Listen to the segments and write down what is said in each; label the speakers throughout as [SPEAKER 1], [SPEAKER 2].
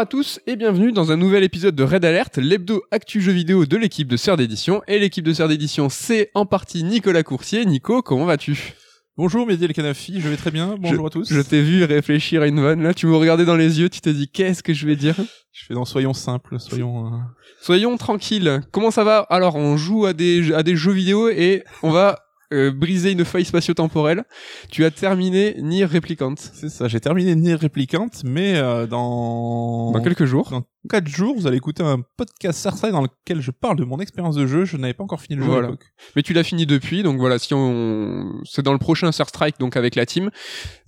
[SPEAKER 1] Bonjour à tous et bienvenue dans un nouvel épisode de Red Alert, l'hebdo actu jeu vidéo de l'équipe de Sœur d'édition. Et l'équipe de Sœur d'édition, c'est en partie Nicolas Coursier. Nico, comment vas-tu?
[SPEAKER 2] Bonjour Mehdi El Kanafi, je vais très bien, bonjour à tous.
[SPEAKER 1] Je t'ai vu réfléchir à une vanne, là tu me regardais dans les yeux, tu t'es dit qu'est-ce que je vais dire?
[SPEAKER 2] Je fais dans soyons simples, soyons... euh,
[SPEAKER 1] Soyons tranquilles. Comment ça va? Alors on joue à des, à des jeux vidéo et on va euh, briser une faille spatio-temporelle. Tu as terminé Nier Replicant.
[SPEAKER 2] C'est ça, j'ai terminé Nier Replicant, mais euh, dans...
[SPEAKER 1] Dans quelques jours.
[SPEAKER 2] Dans 4 jours, vous allez écouter un podcast Sarside dans lequel je parle de mon expérience de jeu. Je n'avais pas encore fini le jeu
[SPEAKER 1] Voilà.
[SPEAKER 2] à l'époque.
[SPEAKER 1] Mais tu l'as fini depuis, donc voilà, si on, c'est dans le prochain Star Strike, donc avec la team.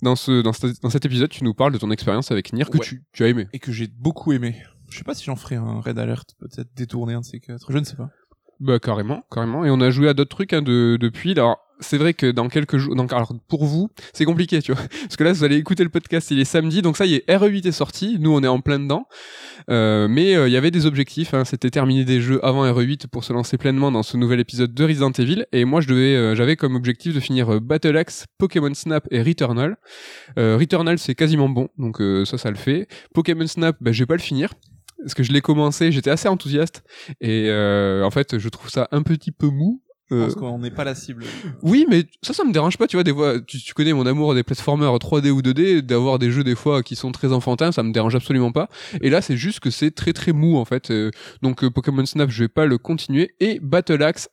[SPEAKER 1] Dans ce, dans, ce- dans cet épisode, tu nous parles de ton expérience avec Nier que
[SPEAKER 2] Ouais.
[SPEAKER 1] tu, tu as aimé.
[SPEAKER 2] Et que j'ai beaucoup aimé. Je sais pas si j'en ferai un Red Alert, peut-être détourné un de ces quatre, je ne sais pas.
[SPEAKER 1] Bah carrément, carrément. Et on a joué à d'autres trucs hein, de, depuis. Alors c'est vrai que dans quelques jours, donc alors pour vous, c'est compliqué, tu vois, parce que là vous allez écouter le podcast, il est samedi, donc ça y est, RE8 est sorti, nous on est en plein dedans. Euh, mais euh, il y avait des objectifs, hein, c'était terminer des jeux avant RE8 pour se lancer pleinement dans ce nouvel épisode de Resident Evil. Et moi je devais, euh, j'avais comme objectif de finir Battle Axe, Pokémon Snap et Returnal. Returnal c'est quasiment bon, donc ça ça le fait. Pokémon Snap, bah, je vais pas le finir. Parce que je l'ai commencé, j'étais assez enthousiaste et euh, en fait je trouve ça un petit peu mou. Euh,
[SPEAKER 2] pense qu'on n'est pas la cible.
[SPEAKER 1] oui, mais ça, ça me dérange pas, tu vois, des fois, tu, tu connais mon amour des platformers 3D ou 2D, d'avoir des jeux des fois qui sont très enfantins, ça me dérange absolument pas. Et là, c'est juste que c'est très très mou en fait. Euh, donc euh, Pokémon Snap, je vais pas le continuer. Et Battle Axe,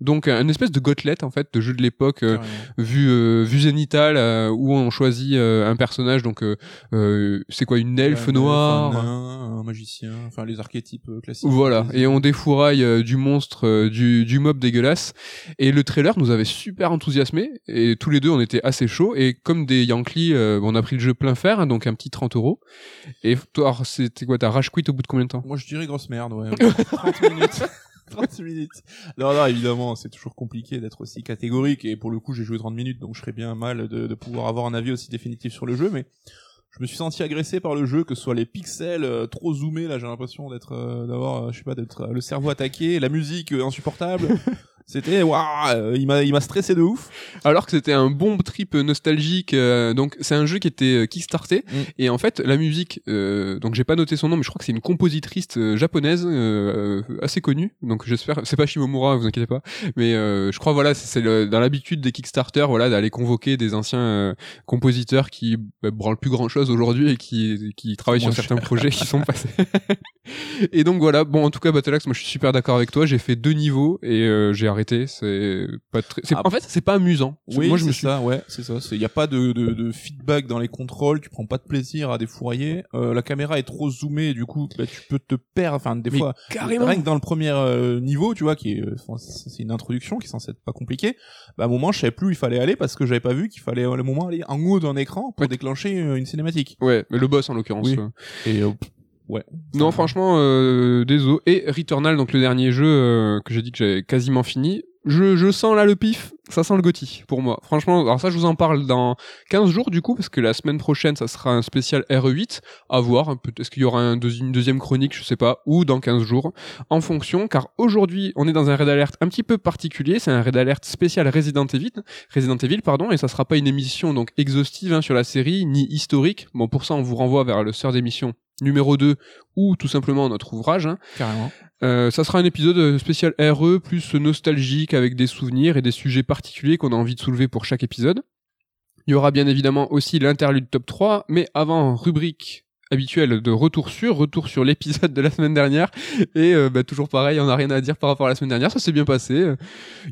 [SPEAKER 1] donc un espèce de gotelette en fait, de jeu de l'époque vu zénitale euh, où on choisit un personnage. Donc c'est quoi une elfe noire
[SPEAKER 2] Un, nain, un magicien, enfin les archétypes classiques.
[SPEAKER 1] voilà, et on défouraille du monstre, du, du mob dégueulasse. Et le trailer nous avait super enthousiasmé et tous les deux on était assez chauds. Et comme des Yankees, euh, on a pris le jeu plein fer, hein, donc un petit 30 euros. Et toi, c'était quoi, t'as rage quit au bout de combien de temps?
[SPEAKER 2] Moi je dirais grosse merde, ouais. 30 minutes. 30 minutes. Non, non, évidemment, c'est toujours compliqué d'être aussi catégorique, et pour le coup, j'ai joué 30 minutes, donc je serais bien mal de, de pouvoir avoir un avis aussi définitif sur le jeu, mais je me suis senti agressé par le jeu, que ce soit les pixels euh, trop zoomés, là j'ai l'impression d'être, euh, d'avoir, euh, je sais pas, d'être euh, le cerveau attaqué, la musique euh, insupportable. C'était, waouh, il m'a, il m'a stressé de ouf.
[SPEAKER 1] Alors que c'était un bon trip nostalgique. euh, donc c'est un jeu qui était euh, kickstarté.
[SPEAKER 2] Mm.
[SPEAKER 1] Et en fait, la musique, euh, donc j'ai pas noté son nom, mais je crois que c'est une compositrice euh, japonaise euh, euh, assez connue. Donc j'espère, c'est pas Shimomura, vous inquiétez pas. Mais euh, je crois voilà, c'est- c'est le- dans l'habitude des Kickstarter, voilà, d'aller convoquer des anciens euh, compositeurs qui bah, branlent plus grand chose aujourd'hui et qui qui travaillent sur certains projets qui sont passés. et donc voilà, bon en tout cas Battle Axe, moi je suis super d'accord avec toi. J'ai fait deux niveaux et euh, j'ai arrêté. C'est pas très.
[SPEAKER 2] Ah.
[SPEAKER 1] En fait, c'est pas amusant.
[SPEAKER 2] Oui,
[SPEAKER 1] moi je me suis
[SPEAKER 2] ça, ouais, c'est ça. Il y a pas de, de, de feedback dans les contrôles, tu prends pas de plaisir à défourailler. Euh, la caméra est trop zoomée, et du coup, bah, tu peux te perdre. Enfin, des
[SPEAKER 1] Mais
[SPEAKER 2] fois,
[SPEAKER 1] carrément.
[SPEAKER 2] rien que dans le premier euh, niveau, tu vois, qui est, euh, c'est une introduction qui est censée être pas compliquée. Bah, à un moment, je savais plus où il fallait aller parce que j'avais pas vu qu'il fallait à un moment aller en haut d'un écran pour
[SPEAKER 1] Ouais.
[SPEAKER 2] déclencher une cinématique.
[SPEAKER 1] Ouais, mais le boss en l'occurrence.
[SPEAKER 2] Oui.
[SPEAKER 1] euh.
[SPEAKER 2] Et ouais.
[SPEAKER 1] Non, franchement, euh, désolé. Et Returnal, donc le dernier jeu euh, que j'ai dit que j'avais quasiment fini. Je, je sens là le pif, ça sent le Gotti pour moi. Franchement, alors ça je vous en parle dans 15 jours du coup, parce que la semaine prochaine ça sera un spécial RE8, à voir, un peu- est-ce qu'il y aura une deuxième chronique, je sais pas, ou dans 15 jours, en fonction, car aujourd'hui on est dans un Red Alert un petit peu particulier, c'est un Red Alert spécial Resident Evil, Resident Evil pardon, et ça sera pas une émission donc exhaustive hein, sur la série, ni historique, bon pour ça on vous renvoie vers le sœur d'émission numéro 2 ou tout simplement notre ouvrage. hein.
[SPEAKER 2] carrément.
[SPEAKER 1] Euh, ça sera un épisode euh, spécial RE, plus nostalgique avec des souvenirs et des sujets particuliers qu'on a envie de soulever pour chaque épisode. Il y aura bien évidemment aussi l'interlude top 3, mais avant, rubrique habituelle de retour sur, retour sur l'épisode de la semaine dernière. Et euh, bah, toujours pareil, on n'a rien à dire par rapport à la semaine dernière, ça s'est bien passé.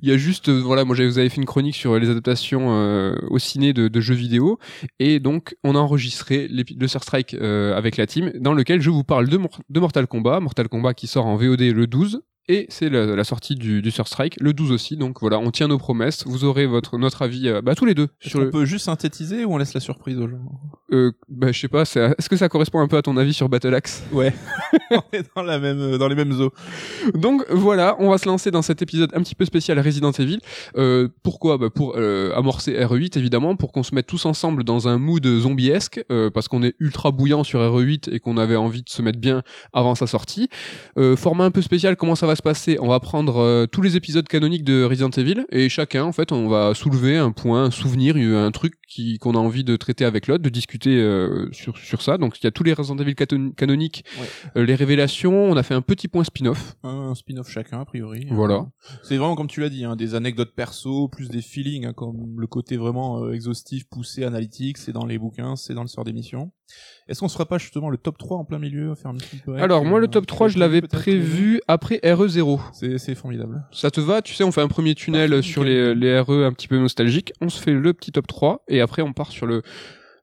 [SPEAKER 1] Il y a juste, euh, voilà, moi vous avez fait une chronique sur les adaptations euh, au ciné de, jeux vidéo, et donc on a enregistré le Sir Strike euh, avec la team, dans lequel je vous parle de Mortal Kombat, Mortal Kombat qui sort en VOD le 12, et c'est la, la sortie du, du Strike le 12 aussi, donc voilà, on tient nos promesses, vous aurez votre notre avis, euh, bah tous les deux, sur le,
[SPEAKER 2] peut juste synthétiser ou on laisse la surprise aux gens
[SPEAKER 1] euh, bah je sais pas, c'est- est-ce que ça correspond un peu à ton avis sur Battle Axe?
[SPEAKER 2] Ouais. on est dans la même, euh, dans les mêmes eaux.
[SPEAKER 1] Donc voilà, on va se lancer dans cet épisode un petit peu spécial Resident Evil. Euh, pourquoi? Bah Pour euh, amorcer RE8 évidemment, pour qu'on se mette tous ensemble dans un mood zombiesque, euh, parce qu'on est ultra bouillant sur RE8 et qu'on avait envie de se mettre bien avant sa sortie. Euh, format un peu spécial, comment ça va? Se se passer On va prendre euh, tous les épisodes canoniques de Resident Evil et chacun, en fait, on va soulever un point, un souvenir, un truc qui qu'on a envie de traiter avec l'autre, de discuter euh, sur sur ça. Donc il y a tous les Resident Evil canoniques, euh, les révélations. On a fait un petit point spin-off.
[SPEAKER 2] Un spin-off chacun a priori.
[SPEAKER 1] Voilà.
[SPEAKER 2] C'est vraiment comme tu l'as dit, hein, des anecdotes perso, plus des feelings, hein, comme le côté vraiment exhaustif, poussé, analytique. C'est dans les bouquins, c'est dans le sort d'émission. Est-ce qu'on se fera pas justement le top 3 en plein milieu faire
[SPEAKER 1] Alors moi le top 3 je l'avais prévu après RE0.
[SPEAKER 2] C'est formidable.
[SPEAKER 1] Ça te va? Tu sais on fait un premier tunnel sur les, les RE un petit peu nostalgiques. On se fait le petit top 3 et après on part sur le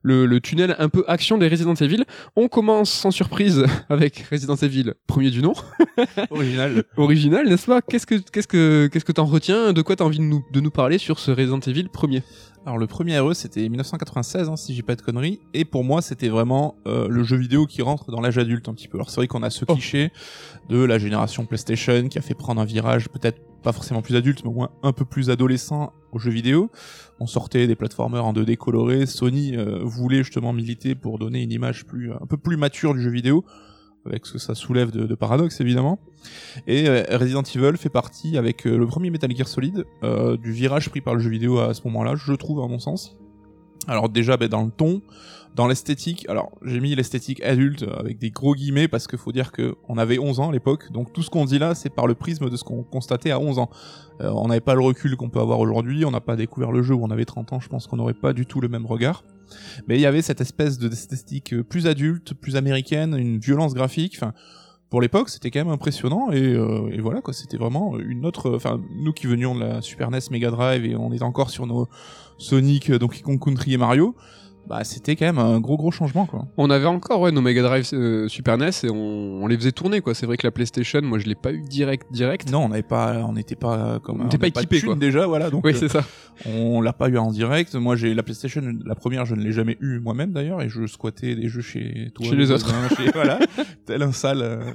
[SPEAKER 1] le, tunnel un peu action des Resident Evil. On commence sans surprise avec Resident Evil, premier du nom.
[SPEAKER 2] Original.
[SPEAKER 1] Original, n'est-ce pas? Qu'est-ce que qu'est-ce que qu'est-ce que t'en retiens? De quoi t'as envie de nous de nous parler sur ce Resident Evil premier?
[SPEAKER 2] Alors le premier RE c'était 1996 hein, si j'ai pas de conneries et pour moi c'était vraiment euh, le jeu vidéo qui rentre dans l'âge adulte un petit peu. Alors c'est vrai qu'on a ce oh. cliché de la génération PlayStation qui a fait prendre un virage peut-être pas forcément plus adulte mais au moins un peu plus adolescent aux jeux vidéo. On sortait des plateformers en 2D colorés, Sony euh, voulait justement militer pour donner une image plus un peu plus mature du jeu vidéo avec ce que ça soulève de, de paradoxe évidemment. Et euh, Resident Evil fait partie avec euh, le premier Metal Gear Solid euh, du virage pris par le jeu vidéo à ce moment-là, je trouve à mon sens. Alors déjà ben, dans le ton, dans l'esthétique, alors j'ai mis l'esthétique adulte avec des gros guillemets parce qu'il faut dire que on avait 11 ans à l'époque, donc tout ce qu'on dit là c'est par le prisme de ce qu'on constatait à 11 ans. on n'avait pas le recul qu'on peut avoir aujourd'hui, on n'a pas découvert le jeu où on avait 30 ans, je pense qu'on n'aurait pas du tout le même regard. Mais il y avait cette espèce de d'esthétique plus adulte, plus américaine, une violence graphique, enfin pour l'époque, c'était quand même impressionnant et, euh, et voilà quoi, c'était vraiment une autre. Enfin, nous qui venions de la Super NES, Mega Drive et on est encore sur nos Sonic, Donkey Kong Country et Mario bah c'était quand même un gros gros changement quoi.
[SPEAKER 1] On avait encore ouais nos Mega Drive euh, Super NES et on, on, les faisait tourner quoi. C'est vrai que la PlayStation, moi je l'ai pas eu direct direct.
[SPEAKER 2] Non, on n'avait pas, on n'était pas comme
[SPEAKER 1] on n'était pas équipé quoi.
[SPEAKER 2] déjà voilà donc.
[SPEAKER 1] Oui c'est ça.
[SPEAKER 2] On l'a pas eu en direct. Moi j'ai la PlayStation, la première je ne l'ai jamais eu moi-même d'ailleurs et je squattais des jeux chez
[SPEAKER 1] toi. Chez les autres.
[SPEAKER 2] chez, voilà, tel un sale euh,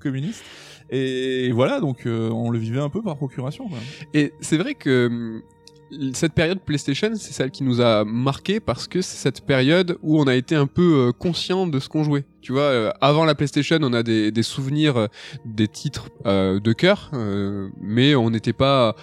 [SPEAKER 2] communiste. Et voilà donc euh, on le vivait un peu par procuration. Quoi.
[SPEAKER 1] Et c'est vrai que hum, cette période PlayStation, c'est celle qui nous a marqué parce que c'est cette période où on a été un peu euh, conscient de ce qu'on jouait. Tu vois, euh, avant la PlayStation, on a des, souvenirs, euh, des titres de cœur, mais on n'était pas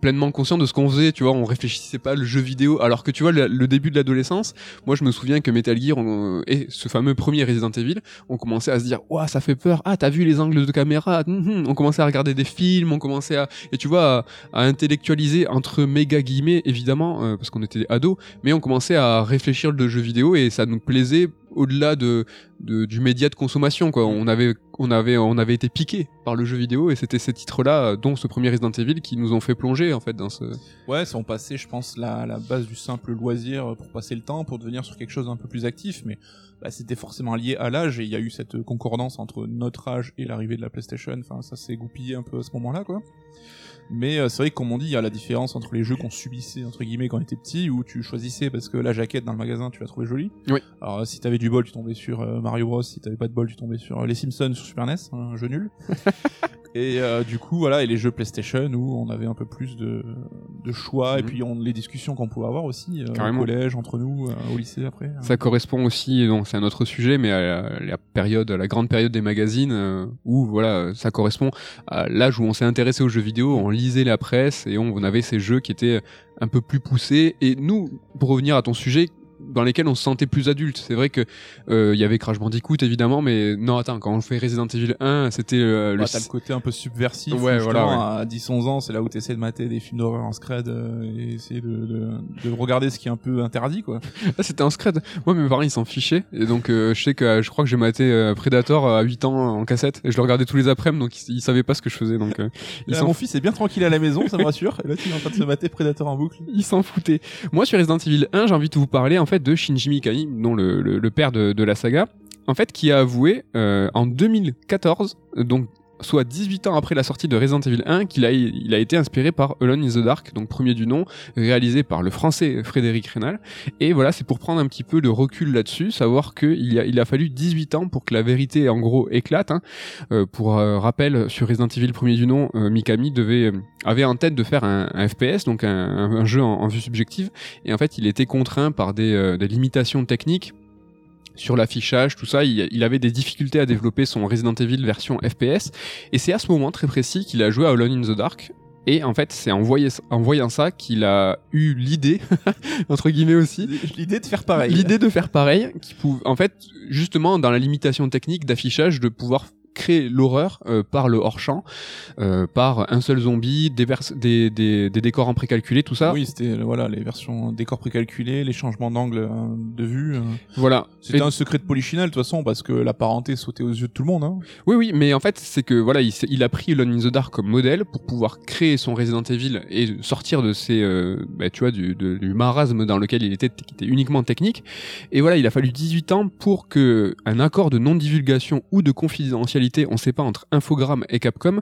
[SPEAKER 1] pleinement conscient de ce qu'on faisait, tu vois, on réfléchissait pas le jeu vidéo, alors que tu vois, le, début de l'adolescence, moi je me souviens que Metal Gear et ce fameux premier Resident Evil, on commençait à se dire, ouah, ça fait peur, ah, t'as vu les angles de caméra, hum. on commençait à regarder des films, on commençait à, et tu vois, à, intellectualiser entre méga guillemets, évidemment, euh, parce qu'on était ados, mais on commençait à réfléchir le jeu vidéo et ça nous plaisait au-delà de, du média de consommation quoi. On avait on avait on avait été piqué par le jeu vidéo et c'était ces titres-là dont ce premier Resident Evil qui nous ont fait plonger en fait dans ce
[SPEAKER 2] Ouais, ça on passait je pense la la base du simple loisir pour passer le temps pour devenir sur quelque chose d'un peu plus actif mais bah, c'était forcément lié à l'âge et il y a eu cette concordance entre notre âge et l'arrivée de la PlayStation. Enfin, ça s'est goupillé un peu à ce moment-là, quoi. Mais euh, c'est vrai que comme on dit, il y a la différence entre les jeux qu'on subissait entre guillemets quand on était petit, où tu choisissais parce que la jaquette dans le magasin tu la trouvais jolie.
[SPEAKER 1] Oui.
[SPEAKER 2] Alors si t'avais du bol, tu tombais sur euh, Mario Bros. Si t'avais pas de bol, tu tombais sur euh, les Simpsons sur Super NES, un jeu nul. Et euh, du coup, voilà, et les jeux PlayStation où on avait un peu plus de, de choix, et mhm. puis on, les discussions qu'on pouvait avoir aussi euh, au collège, entre nous, euh, au lycée après.
[SPEAKER 1] Ça correspond aussi, donc c'est un autre sujet, mais à la, période, la grande période des magazines où voilà, ça correspond à l'âge où on s'est intéressé aux jeux vidéo, on la presse et on, on avait ces jeux qui étaient un peu plus poussés. Et nous, pour revenir à ton sujet, dans lesquels on se sentait plus adulte. C'est vrai que euh, il y avait Crash Bandicoot évidemment, mais non attends, quand on fait Resident Evil 1, c'était euh,
[SPEAKER 2] le, le côté un peu subversif.
[SPEAKER 1] Ouais, voilà.
[SPEAKER 2] À 10-11 ans, c'est là où tu essaies de mater des films d'horreur en scred euh, et essayer de, de, de, regarder ce qui est un peu interdit quoi.
[SPEAKER 1] Ah, c'était en scred. Moi mes parents ils s'en fichaient et donc euh, je sais que je crois que j'ai maté Predator à 8 ans en cassette et je le regardais tous les après-midi donc ils, savaient pas ce que je faisais donc.
[SPEAKER 2] Ils mon fils est bien tranquille à la maison, ça me rassure. Et là tu es en train de se mater Predator en boucle.
[SPEAKER 1] Ils s'en foutaient. Moi sur Resident Evil 1, j'ai envie de vous parler en de Shinji Mikami, dont le, père de, de, la saga, en fait, qui a avoué euh, en 2014, donc soit 18 ans après la sortie de Resident Evil 1, qu'il a, il a été inspiré par Alone in the Dark, donc premier du nom, réalisé par le français Frédéric Rénal. Et voilà, c'est pour prendre un petit peu de recul là-dessus, savoir qu'il a, il a fallu 18 ans pour que la vérité, en gros, éclate. Hein. Euh, pour euh, rappel, sur Resident Evil premier du nom, euh, Mikami devait, avait en tête de faire un, FPS, donc un, jeu en, en, vue subjective, et en fait, il était contraint par des, des limitations techniques sur l'affichage, tout ça, il, il avait des difficultés à développer son Resident Evil version FPS, et c'est à ce moment très précis qu'il a joué à Alone in the Dark, et en fait, c'est en, voyant- en voyant ça qu'il a eu l'idée, entre guillemets aussi,
[SPEAKER 2] L'idée de faire pareil.
[SPEAKER 1] l'idée de faire pareil, qui pou- en fait, justement, dans la limitation technique d'affichage, de pouvoir créer l'horreur euh, par le hors-champ, euh, par un seul zombie, des, vers- des, des, des décors en précalculé, tout ça.
[SPEAKER 2] Oui, c'était voilà les versions décors précalculés, les changements d'angle euh, de vue. euh.
[SPEAKER 1] Voilà.
[SPEAKER 2] C'était
[SPEAKER 1] Et-
[SPEAKER 2] un secret de Polichinelle de toute façon parce que la parenté sautait aux yeux de tout le monde. Hein.
[SPEAKER 1] Oui, oui, mais en fait, c'est que voilà, il, il a pris Alone in the Dark comme modèle pour pouvoir créer son Resident Evil et sortir de ces, euh, bah, tu vois, du, de- du marasme dans lequel il était, qui était uniquement technique. Et voilà, il a fallu 18 ans pour que un accord de non-divulgation ou de confidentialité, on sait pas entre Infogrames et Capcom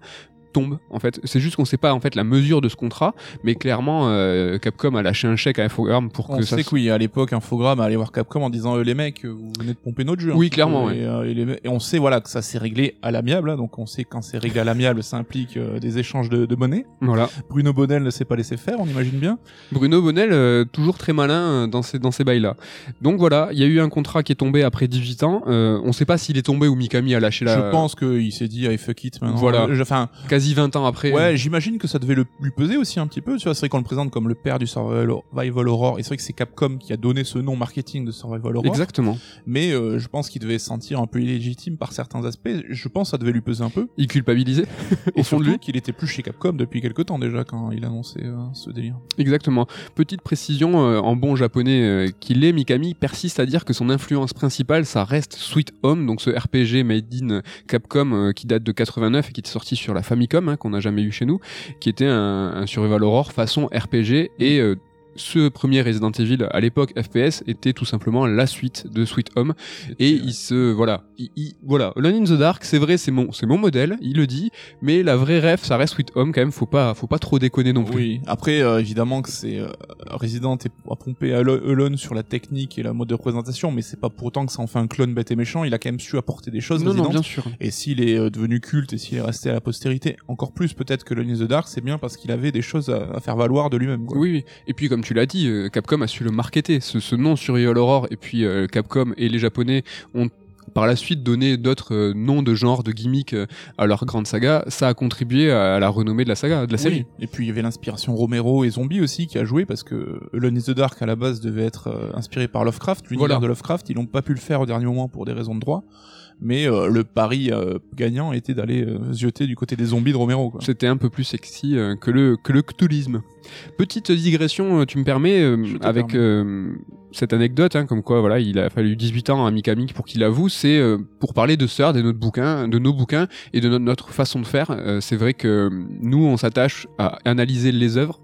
[SPEAKER 1] tombe en fait c'est juste qu'on sait pas en fait la mesure de ce contrat mais clairement euh, Capcom a lâché un chèque à Infogrames pour
[SPEAKER 2] On
[SPEAKER 1] que ça
[SPEAKER 2] sait
[SPEAKER 1] se-
[SPEAKER 2] que oui, à l'époque, Infogrames allait voir Capcom en disant euh, les mecs, euh, vous venez de pomper notre jeu. un
[SPEAKER 1] Oui, clairement,
[SPEAKER 2] peu.
[SPEAKER 1] ouais.
[SPEAKER 2] Et, euh, et les et on sait voilà que ça s'est réglé à l'amiable. hein, donc on sait quand c'est réglé à l'amiable, ça implique euh, des échanges de, de monnaie.
[SPEAKER 1] voilà
[SPEAKER 2] Bruno Bonnel ne s'est pas laissé faire, on imagine bien.
[SPEAKER 1] Bruno Bonnel, euh, toujours très malin dans ces, dans ces bails-là. Donc voilà, il y a eu un contrat qui est tombé après 18 ans. Euh, on sait pas s'il est tombé ou Mikami a lâché la...
[SPEAKER 2] Je pense qu'il s'est dit, allez fuck it maintenant.
[SPEAKER 1] Voilà.
[SPEAKER 2] Enfin,
[SPEAKER 1] Quasi 20 ans après.
[SPEAKER 2] ouais, j'imagine que ça devait le, lui peser aussi un petit peu. Tu vois, c'est vrai qu'on le présente comme le père du survival horror. Et c'est vrai que c'est Capcom qui a donné ce nom marketing de survival horror.
[SPEAKER 1] Exactement.
[SPEAKER 2] Mais euh, je pense qu'il devait se sentir un peu illégitime par certains aspects. Je pense que ça devait lui peser un peu.
[SPEAKER 1] Il culpabilisait au
[SPEAKER 2] Et
[SPEAKER 1] fond de
[SPEAKER 2] surtout
[SPEAKER 1] lui.
[SPEAKER 2] qu'il était plus chez Capcom depuis quelques temps déjà quand il annonçait euh, ce délire.
[SPEAKER 1] Exactement. Petite précision euh, en bon japonais euh, qu'il est, Mikami persiste à dire que son influence principale, ça reste Sweet Home, donc ce RPG made in Capcom euh, qui date de 89 et qui était sorti sur la Hein, qu'on n'a jamais eu chez nous, qui était un, un survival horror façon RPG et euh, ce premier Resident Evil à l'époque FPS était tout simplement la suite de Sweet Home et il se voilà il, il- voilà Alone in the Dark c'est vrai c'est mon c'est mon modèle il le dit mais la vraie rêve ça reste Sweet Home quand même faut pas faut pas trop déconner non plus
[SPEAKER 2] Oui. Après, euh, évidemment que c'est euh, Resident pomper Alo- Alone sur la technique et la mode de présentation, mais c'est pas pour autant que ça en fait un clone bête et méchant. Il a quand même su apporter des choses.
[SPEAKER 1] non non bien sûr
[SPEAKER 2] Et s'il est euh, devenu culte et s'il est resté à la postérité, encore plus peut-être que Alone in the Dark, c'est bien parce qu'il avait des choses à, à faire valoir de lui-même. quoi.
[SPEAKER 1] Oui, oui. Et puis, comme tu l'as dit, euh, Capcom a su le marketer. Ce, ce nom Survival Horror, et puis euh, Capcom et les Japonais ont par la suite donné d'autres euh, noms de genre, de gimmicks euh, à leur grande saga. Ça a contribué à, à la renommée de la saga, de la série.
[SPEAKER 2] Oui. Et puis il y avait l'inspiration Romero et Zombie aussi qui a joué parce que Alone in the Dark à la base devait être euh, inspiré par Lovecraft, l'univers
[SPEAKER 1] Voilà.
[SPEAKER 2] de Lovecraft. Ils n'ont pas pu le faire au dernier moment pour des raisons de droit. Mais euh, le pari euh, gagnant était d'aller euh, zioter du côté des zombies de Romero.
[SPEAKER 1] C'était un peu plus sexy que le que le cthulhisme. Petite digression, euh, tu me permets, euh, avec euh, cette anecdote, hein, comme quoi voilà, il a fallu 18 ans à Mikami pour qu'il avoue, c'est pour parler de Sœur, de, de nos bouquins et de notre façon de faire. c'est vrai que nous, on s'attache à analyser les œuvres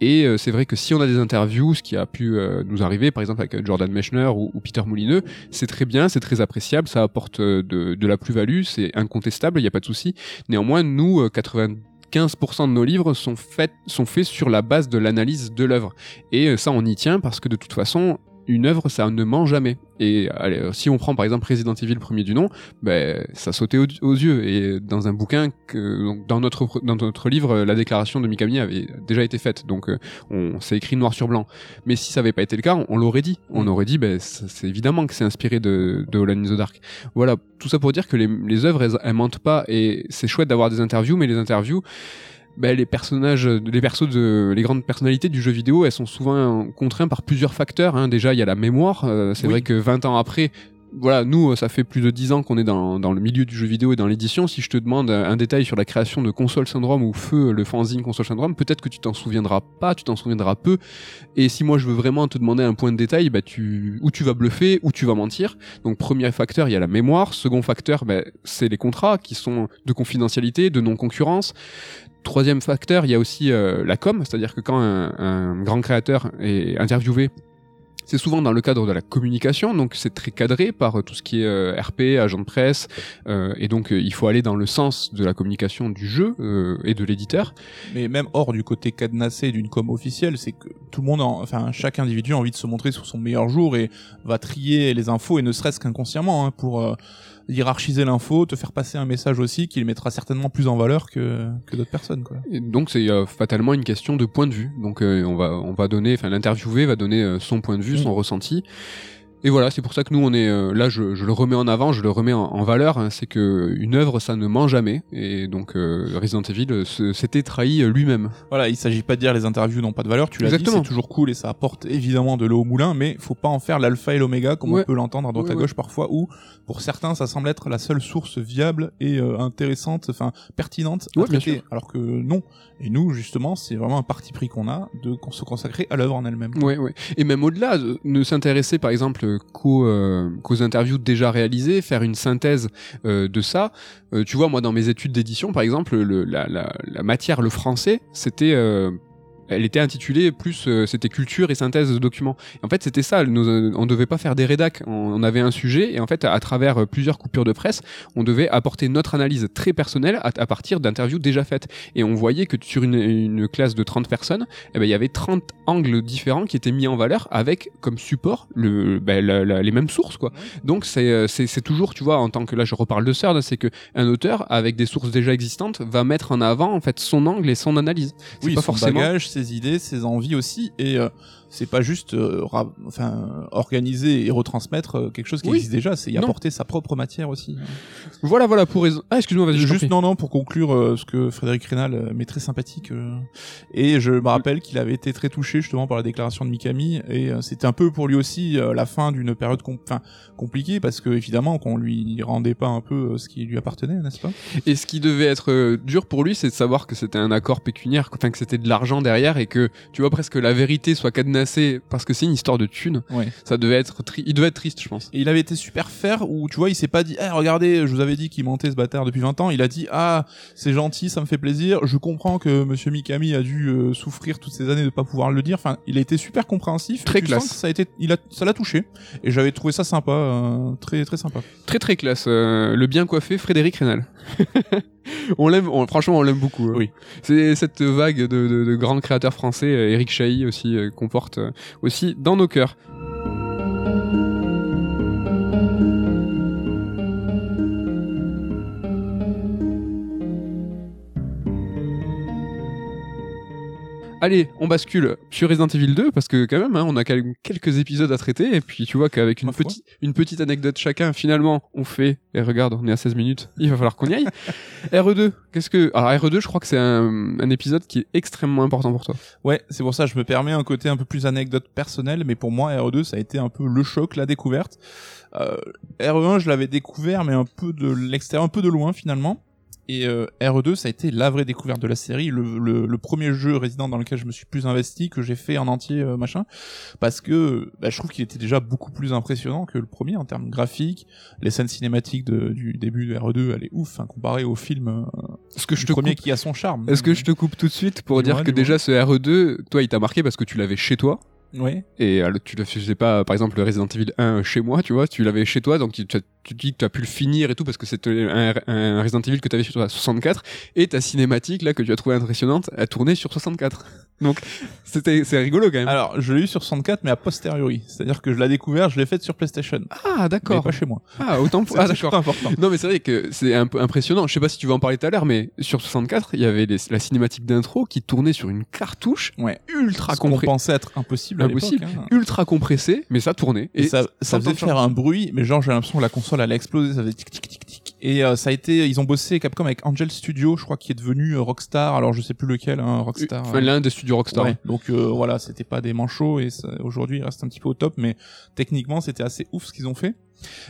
[SPEAKER 1] et c'est vrai que si on a des interviews, ce qui a pu nous arriver, par exemple avec Jordan Mechner ou, Peter Moulineux, c'est très bien, c'est très appréciable, ça apporte de, de la plus-value, c'est incontestable, il n'y a pas de souci. Néanmoins, nous, 90 15% de nos livres sont faits, sont faits sur la base de l'analyse de l'œuvre. Et euh, ça, on y tient parce que de toute façon, une œuvre, ça ne ment jamais. Et allez, si on prend par exemple Resident Evil premier du nom, ben ça sautait aux, aux yeux. Et dans un bouquin, que, donc, dans notre dans notre livre, la déclaration de Mikami avait déjà été faite. Donc euh, on s'est écrit noir sur blanc. Mais si ça avait pas été le cas, on, on l'aurait dit. On
[SPEAKER 2] Mm.
[SPEAKER 1] aurait dit, ben c'est c'est évidemment que c'est inspiré de de Holland in the Dark. Voilà, tout ça pour dire que les, les œuvres elles, elles mentent pas et c'est chouette d'avoir des interviews, mais les interviews ben, les personnages, les persos de, les grandes personnalités du jeu vidéo, elles sont souvent contraintes par plusieurs facteurs. Hein. Déjà, il y a la mémoire. euh, c'est
[SPEAKER 2] Oui.
[SPEAKER 1] vrai que 20 ans après, voilà, nous, ça fait plus de 10 ans qu'on est dans, dans le milieu du jeu vidéo et dans l'édition. Si je te demande un détail sur la création de Console Syndrome ou Feu, le fanzine Console Syndrome, peut-être que tu t'en souviendras pas, tu t'en souviendras peu. Et si moi je veux vraiment te demander un point de détail, bah tu, ou tu vas bluffer, ou tu vas mentir. Donc premier facteur, il y a la mémoire. Second facteur, bah, c'est les contrats qui sont de confidentialité, de non-concurrence. Troisième facteur, il y a aussi euh, la com, c'est-à-dire que quand un, grand créateur est interviewé, c'est souvent dans le cadre de la communication, donc c'est très cadré par euh, tout ce qui est euh, RP, agent de presse, et donc il faut aller dans le sens de la communication du jeu et de l'éditeur.
[SPEAKER 2] Mais même hors du côté cadenassé d'une com officielle, c'est que tout le monde, en- enfin chaque individu a envie de se montrer sur son meilleur jour et va trier les infos et ne serait-ce qu'inconsciemment hein, pour hiérarchiser l'info, te faire passer un message aussi qui le mettra certainement plus en valeur que, que d'autres personnes. Quoi.
[SPEAKER 1] Et donc c'est euh, fatalement une question de point de vue. Donc euh, on va on va donner, enfin l'interviewé va donner euh, son point de vue,
[SPEAKER 2] Mm.
[SPEAKER 1] son ressenti. Et voilà, c'est pour ça que nous on est euh, là, je, je le remets en avant, je le remets en, en valeur. hein, c'est que une œuvre, ça ne ment jamais. Et donc euh, Resident Evil s'était trahi euh, lui-même.
[SPEAKER 2] Voilà, il s'agit pas de dire les interviews n'ont pas de valeur, tu l'as dit, c'est toujours cool et ça apporte évidemment de l'eau au moulin, mais faut pas en faire l'alpha et l'oméga comme
[SPEAKER 1] Ouais.
[SPEAKER 2] on peut l'entendre à droite
[SPEAKER 1] Ouais,
[SPEAKER 2] à gauche parfois, où pour certains ça semble être la seule source viable et euh, intéressante, enfin pertinente à traiter, alors que non. Et nous justement, c'est vraiment un parti pris qu'on a de qu'on se consacrer à l'œuvre en elle-même.
[SPEAKER 1] Ouais, ouais. Et même au-delà, euh, ne s'intéresser par exemple qu'aux euh, qu'aux interviews déjà réalisées, faire une synthèse euh, de ça. Tu vois, moi dans mes études d'édition, par exemple, le, la, la, matière, le français, c'était elle était intitulée plus euh, c'était culture et synthèse de documents. Et en fait, c'était ça. Nous, euh, on devait pas faire des rédacs. On, on avait un sujet et en fait, à, travers euh, plusieurs coupures de presse, on devait apporter notre analyse très personnelle à, à partir d'interviews déjà faites. Et on voyait que sur une, une classe de 30 personnes, eh ben, il y avait 30 angles différents qui étaient mis en valeur avec comme support le, ben, la- la- les mêmes sources quoi. Donc c'est c'est c'est toujours tu vois en tant que là je reparle de Serd, c'est que un auteur avec des sources déjà existantes va mettre en avant en fait son angle et son analyse. C'est
[SPEAKER 2] Oui,
[SPEAKER 1] pas
[SPEAKER 2] son
[SPEAKER 1] forcément
[SPEAKER 2] bagage, ses idées, ses envies aussi, et euh, c'est pas juste euh, ra- enfin organiser et retransmettre euh, quelque chose qui
[SPEAKER 1] Oui.
[SPEAKER 2] existe déjà, c'est y
[SPEAKER 1] Non.
[SPEAKER 2] apporter sa propre matière aussi.
[SPEAKER 1] Voilà voilà pour raison. Ah excuse-moi vas-y je t'en
[SPEAKER 2] Juste
[SPEAKER 1] prie.
[SPEAKER 2] non non pour conclure euh, ce que Frédéric Rénal euh, très sympathique euh, et je me rappelle qu'il avait été très touché justement par la déclaration de Mikami et euh, c'était un peu pour lui aussi euh, la fin d'une période com- enfin, compliquée parce que évidemment qu'on lui rendait pas un peu euh, ce qui lui appartenait n'est-ce pas?
[SPEAKER 1] Et ce qui devait être euh, dur pour lui, c'est de savoir que c'était un accord pécuniaire, enfin que c'était de l'argent derrière et que tu vois presque la vérité soit cadenassée parce que c'est une histoire de thunes.
[SPEAKER 2] Ouais.
[SPEAKER 1] Ça devait être tri- il devait être triste je pense.
[SPEAKER 2] Et il avait été super fair où tu vois il s'est pas dit Eh, regardez je vous avais dit qu'il mentait ce bâtard depuis 20 ans il a dit ah c'est gentil ça me fait plaisir je comprends que monsieur Mikami a dû euh, souffrir toutes ces années de pas pouvoir le dire enfin il a été super compréhensif
[SPEAKER 1] Très
[SPEAKER 2] sens
[SPEAKER 1] classe.
[SPEAKER 2] que ça a été il a ça l'a touché et j'avais trouvé ça sympa euh, très très sympa
[SPEAKER 1] Très très classe. euh, le bien coiffé Frédéric Rénal. on l'aime, franchement on l'aime beaucoup. hein.
[SPEAKER 2] Oui.
[SPEAKER 1] C'est cette vague de, de- de grands créateurs français, euh, Eric Chahi aussi, euh, qu'on porte euh, aussi dans nos cœurs. Allez, on bascule sur Resident Evil 2 parce que quand même, hein, on a quel- quelques épisodes à traiter et puis tu vois qu'avec une, petite une petite anecdote chacun, finalement, on fait. Et regarde, on est à 16 minutes. Il va falloir qu'on y aille. RE2, qu'est-ce que alors RE2, je crois que c'est un, un épisode qui est extrêmement important pour toi.
[SPEAKER 2] ouais c'est pour ça que je me permets un côté un peu plus anecdote personnelle mais pour moi RE2 ça a été un peu le choc la découverte euh, RE1 je l'avais découvert mais un peu de l'extérieur un peu de loin finalement Et euh, RE2, ça a été la vraie découverte de la série, le, le, le premier jeu Resident dans lequel je me suis plus investi, que j'ai fait en entier, euh, machin, parce que bah, je trouve qu'il était déjà beaucoup plus impressionnant que le premier en termes graphiques. Les scènes cinématiques de, du début de RE2, elle est ouf, hein, comparée au film euh,
[SPEAKER 1] Est-ce que je te
[SPEAKER 2] premier
[SPEAKER 1] coupe
[SPEAKER 2] qui a son charme.
[SPEAKER 1] Est-ce que je te coupe tout de suite pour dire que déjà ce RE2, toi, il t'a marqué parce que tu l'avais chez toi
[SPEAKER 2] Ouais.
[SPEAKER 1] et euh, tu le faisais pas, par exemple, le Resident Evil 1 chez moi, tu vois, tu l'avais chez toi, donc tu, tu, tu dis que tu as pu le finir et tout parce que c'était un, un Resident Evil que tu avais sur toi à 64 et ta cinématique là que tu as trouvé impressionnante a tourné sur 64. Donc c'était c'est rigolo quand même.
[SPEAKER 2] Alors, je l'ai eu sur 64, mais a posteriori. C'est-à-dire que je l'ai découvert, je l'ai fait sur PlayStation.
[SPEAKER 1] Ah d'accord.
[SPEAKER 2] pas chez moi.
[SPEAKER 1] Ah autant pour...
[SPEAKER 2] C'est
[SPEAKER 1] ah d'accord.
[SPEAKER 2] important.
[SPEAKER 1] Non mais c'est vrai que c'est un peu impressionnant. Je sais pas si tu vas en parler tout à l'heure, mais sur 64, il y avait les- la cinématique d'intro qui tournait sur une cartouche
[SPEAKER 2] Ouais.
[SPEAKER 1] ultra
[SPEAKER 2] Ce qu'on
[SPEAKER 1] compressée,
[SPEAKER 2] pensait être impossible à
[SPEAKER 1] Impossible.
[SPEAKER 2] hein.
[SPEAKER 1] ultra compressée, mais ça tournait.
[SPEAKER 2] Et, ça, faisait faire un bruit, mais genre j'ai l'impression que la console allait exploser, ça faisait tic tic tic tic. Et euh, ça a été, ils ont bossé Capcom avec Angel Studio, je crois, qui est devenu euh, Rockstar. Alors je sais plus lequel, hein, Rockstar.
[SPEAKER 1] Enfin, l'un des studios Rockstar.
[SPEAKER 2] Ouais. Donc euh, voilà, c'était pas des manchots et aujourd'hui il reste un petit peu au top, mais techniquement c'était assez ouf ce qu'ils ont fait.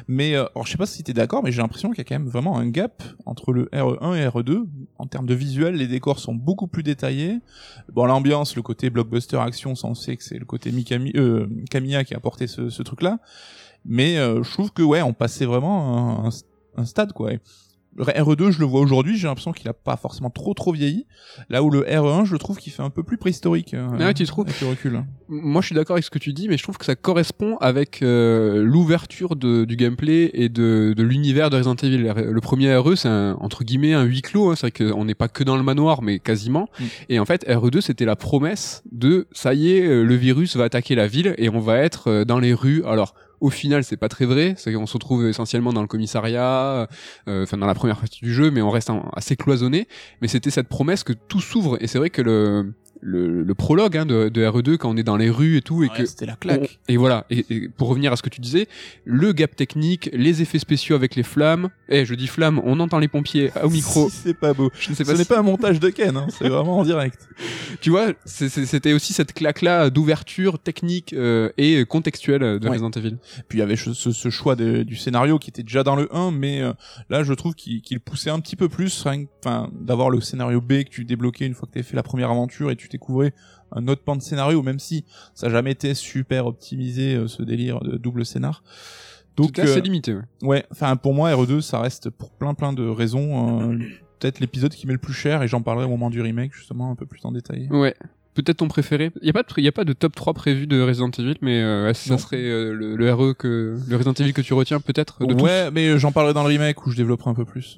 [SPEAKER 2] Mais euh, alors je sais pas si t'es d'accord, mais j'ai l'impression qu'il y a quand même vraiment un gap entre le RE1 et RE2 en termes de visuel. Les décors sont beaucoup plus détaillés. Bon, l'ambiance, le côté blockbuster action, ça on sait que c'est le côté Mikami, euh, Kamiya qui a apporté ce, ce truc-là. Mais euh, je trouve que ouais, on passait vraiment un, un- un stade quoi. Et le RE2, je le vois aujourd'hui, j'ai l'impression qu'il a pas forcément trop trop vieilli. Là où le RE1, je trouve qu'il fait un peu plus préhistorique. euh,
[SPEAKER 1] Ah, tu trouves
[SPEAKER 2] Avec le recul.
[SPEAKER 1] Moi, je suis d'accord avec ce que tu dis, mais je trouve que ça correspond avec euh, l'ouverture du gameplay et de, de l'univers de Resident Evil. Le premier RE, c'est entre guillemets un huis clos. hein. C'est vrai qu'on n'est pas que dans le manoir, mais quasiment.
[SPEAKER 2] Mm.
[SPEAKER 1] Et en fait, RE2, c'était la promesse de ça y est, euh, le virus va attaquer la ville et on va être dans les rues. Alors. Au final, c'est pas très vrai. C'est qu'on se retrouve essentiellement dans le commissariat, euh, enfin dans la première partie du jeu, mais on reste assez cloisonné. Mais c'était cette promesse que tout s'ouvre. Et c'est vrai que le le, le prologue hein, de, de RE2 quand on est dans les rues et tout et
[SPEAKER 2] Ouais,
[SPEAKER 1] que
[SPEAKER 2] c'était la claque.
[SPEAKER 1] et voilà et, et pour revenir à ce que tu disais le gap technique les effets spéciaux avec les flammes eh je dis flammes on entend les pompiers au micro
[SPEAKER 2] Si, c'est pas beau.
[SPEAKER 1] je ne sais
[SPEAKER 2] Ce
[SPEAKER 1] pas
[SPEAKER 2] n'est
[SPEAKER 1] si-
[SPEAKER 2] pas un montage de Ken, hein, c'est vraiment en direct.
[SPEAKER 1] tu vois c'était aussi cette claque là d'ouverture technique euh, et contextuelle de
[SPEAKER 2] Ouais.
[SPEAKER 1] Resident Evil
[SPEAKER 2] Puis il y avait ce, ce- ce choix de- du scénario qui était déjà dans le 1, mais euh, là je trouve qu'il poussait un petit peu plus, enfin d'avoir le scénario B que tu débloquais une fois que tu fait la première aventure et tu découvrais un autre pan de scénario, même si ça n'a jamais été super optimisé euh, ce délire de double scénar. Donc
[SPEAKER 1] assez
[SPEAKER 2] euh,
[SPEAKER 1] limité ouais.
[SPEAKER 2] ouais, enfin pour moi RE2 ça reste pour plein plein de raisons euh, peut-être l'épisode qui met le plus cher et j'en parlerai au moment du remake justement un peu plus en détail.
[SPEAKER 1] Ouais. Peut-être ton préféré. Il y a pas de, il y a pas de top 3 prévu de Resident Evil, mais euh, ça
[SPEAKER 2] Non.
[SPEAKER 1] serait euh, le, le RE que le Resident Evil que tu retiens peut-être tous.
[SPEAKER 2] ouais, mais j'en parlerai dans le remake où je développerai un peu plus.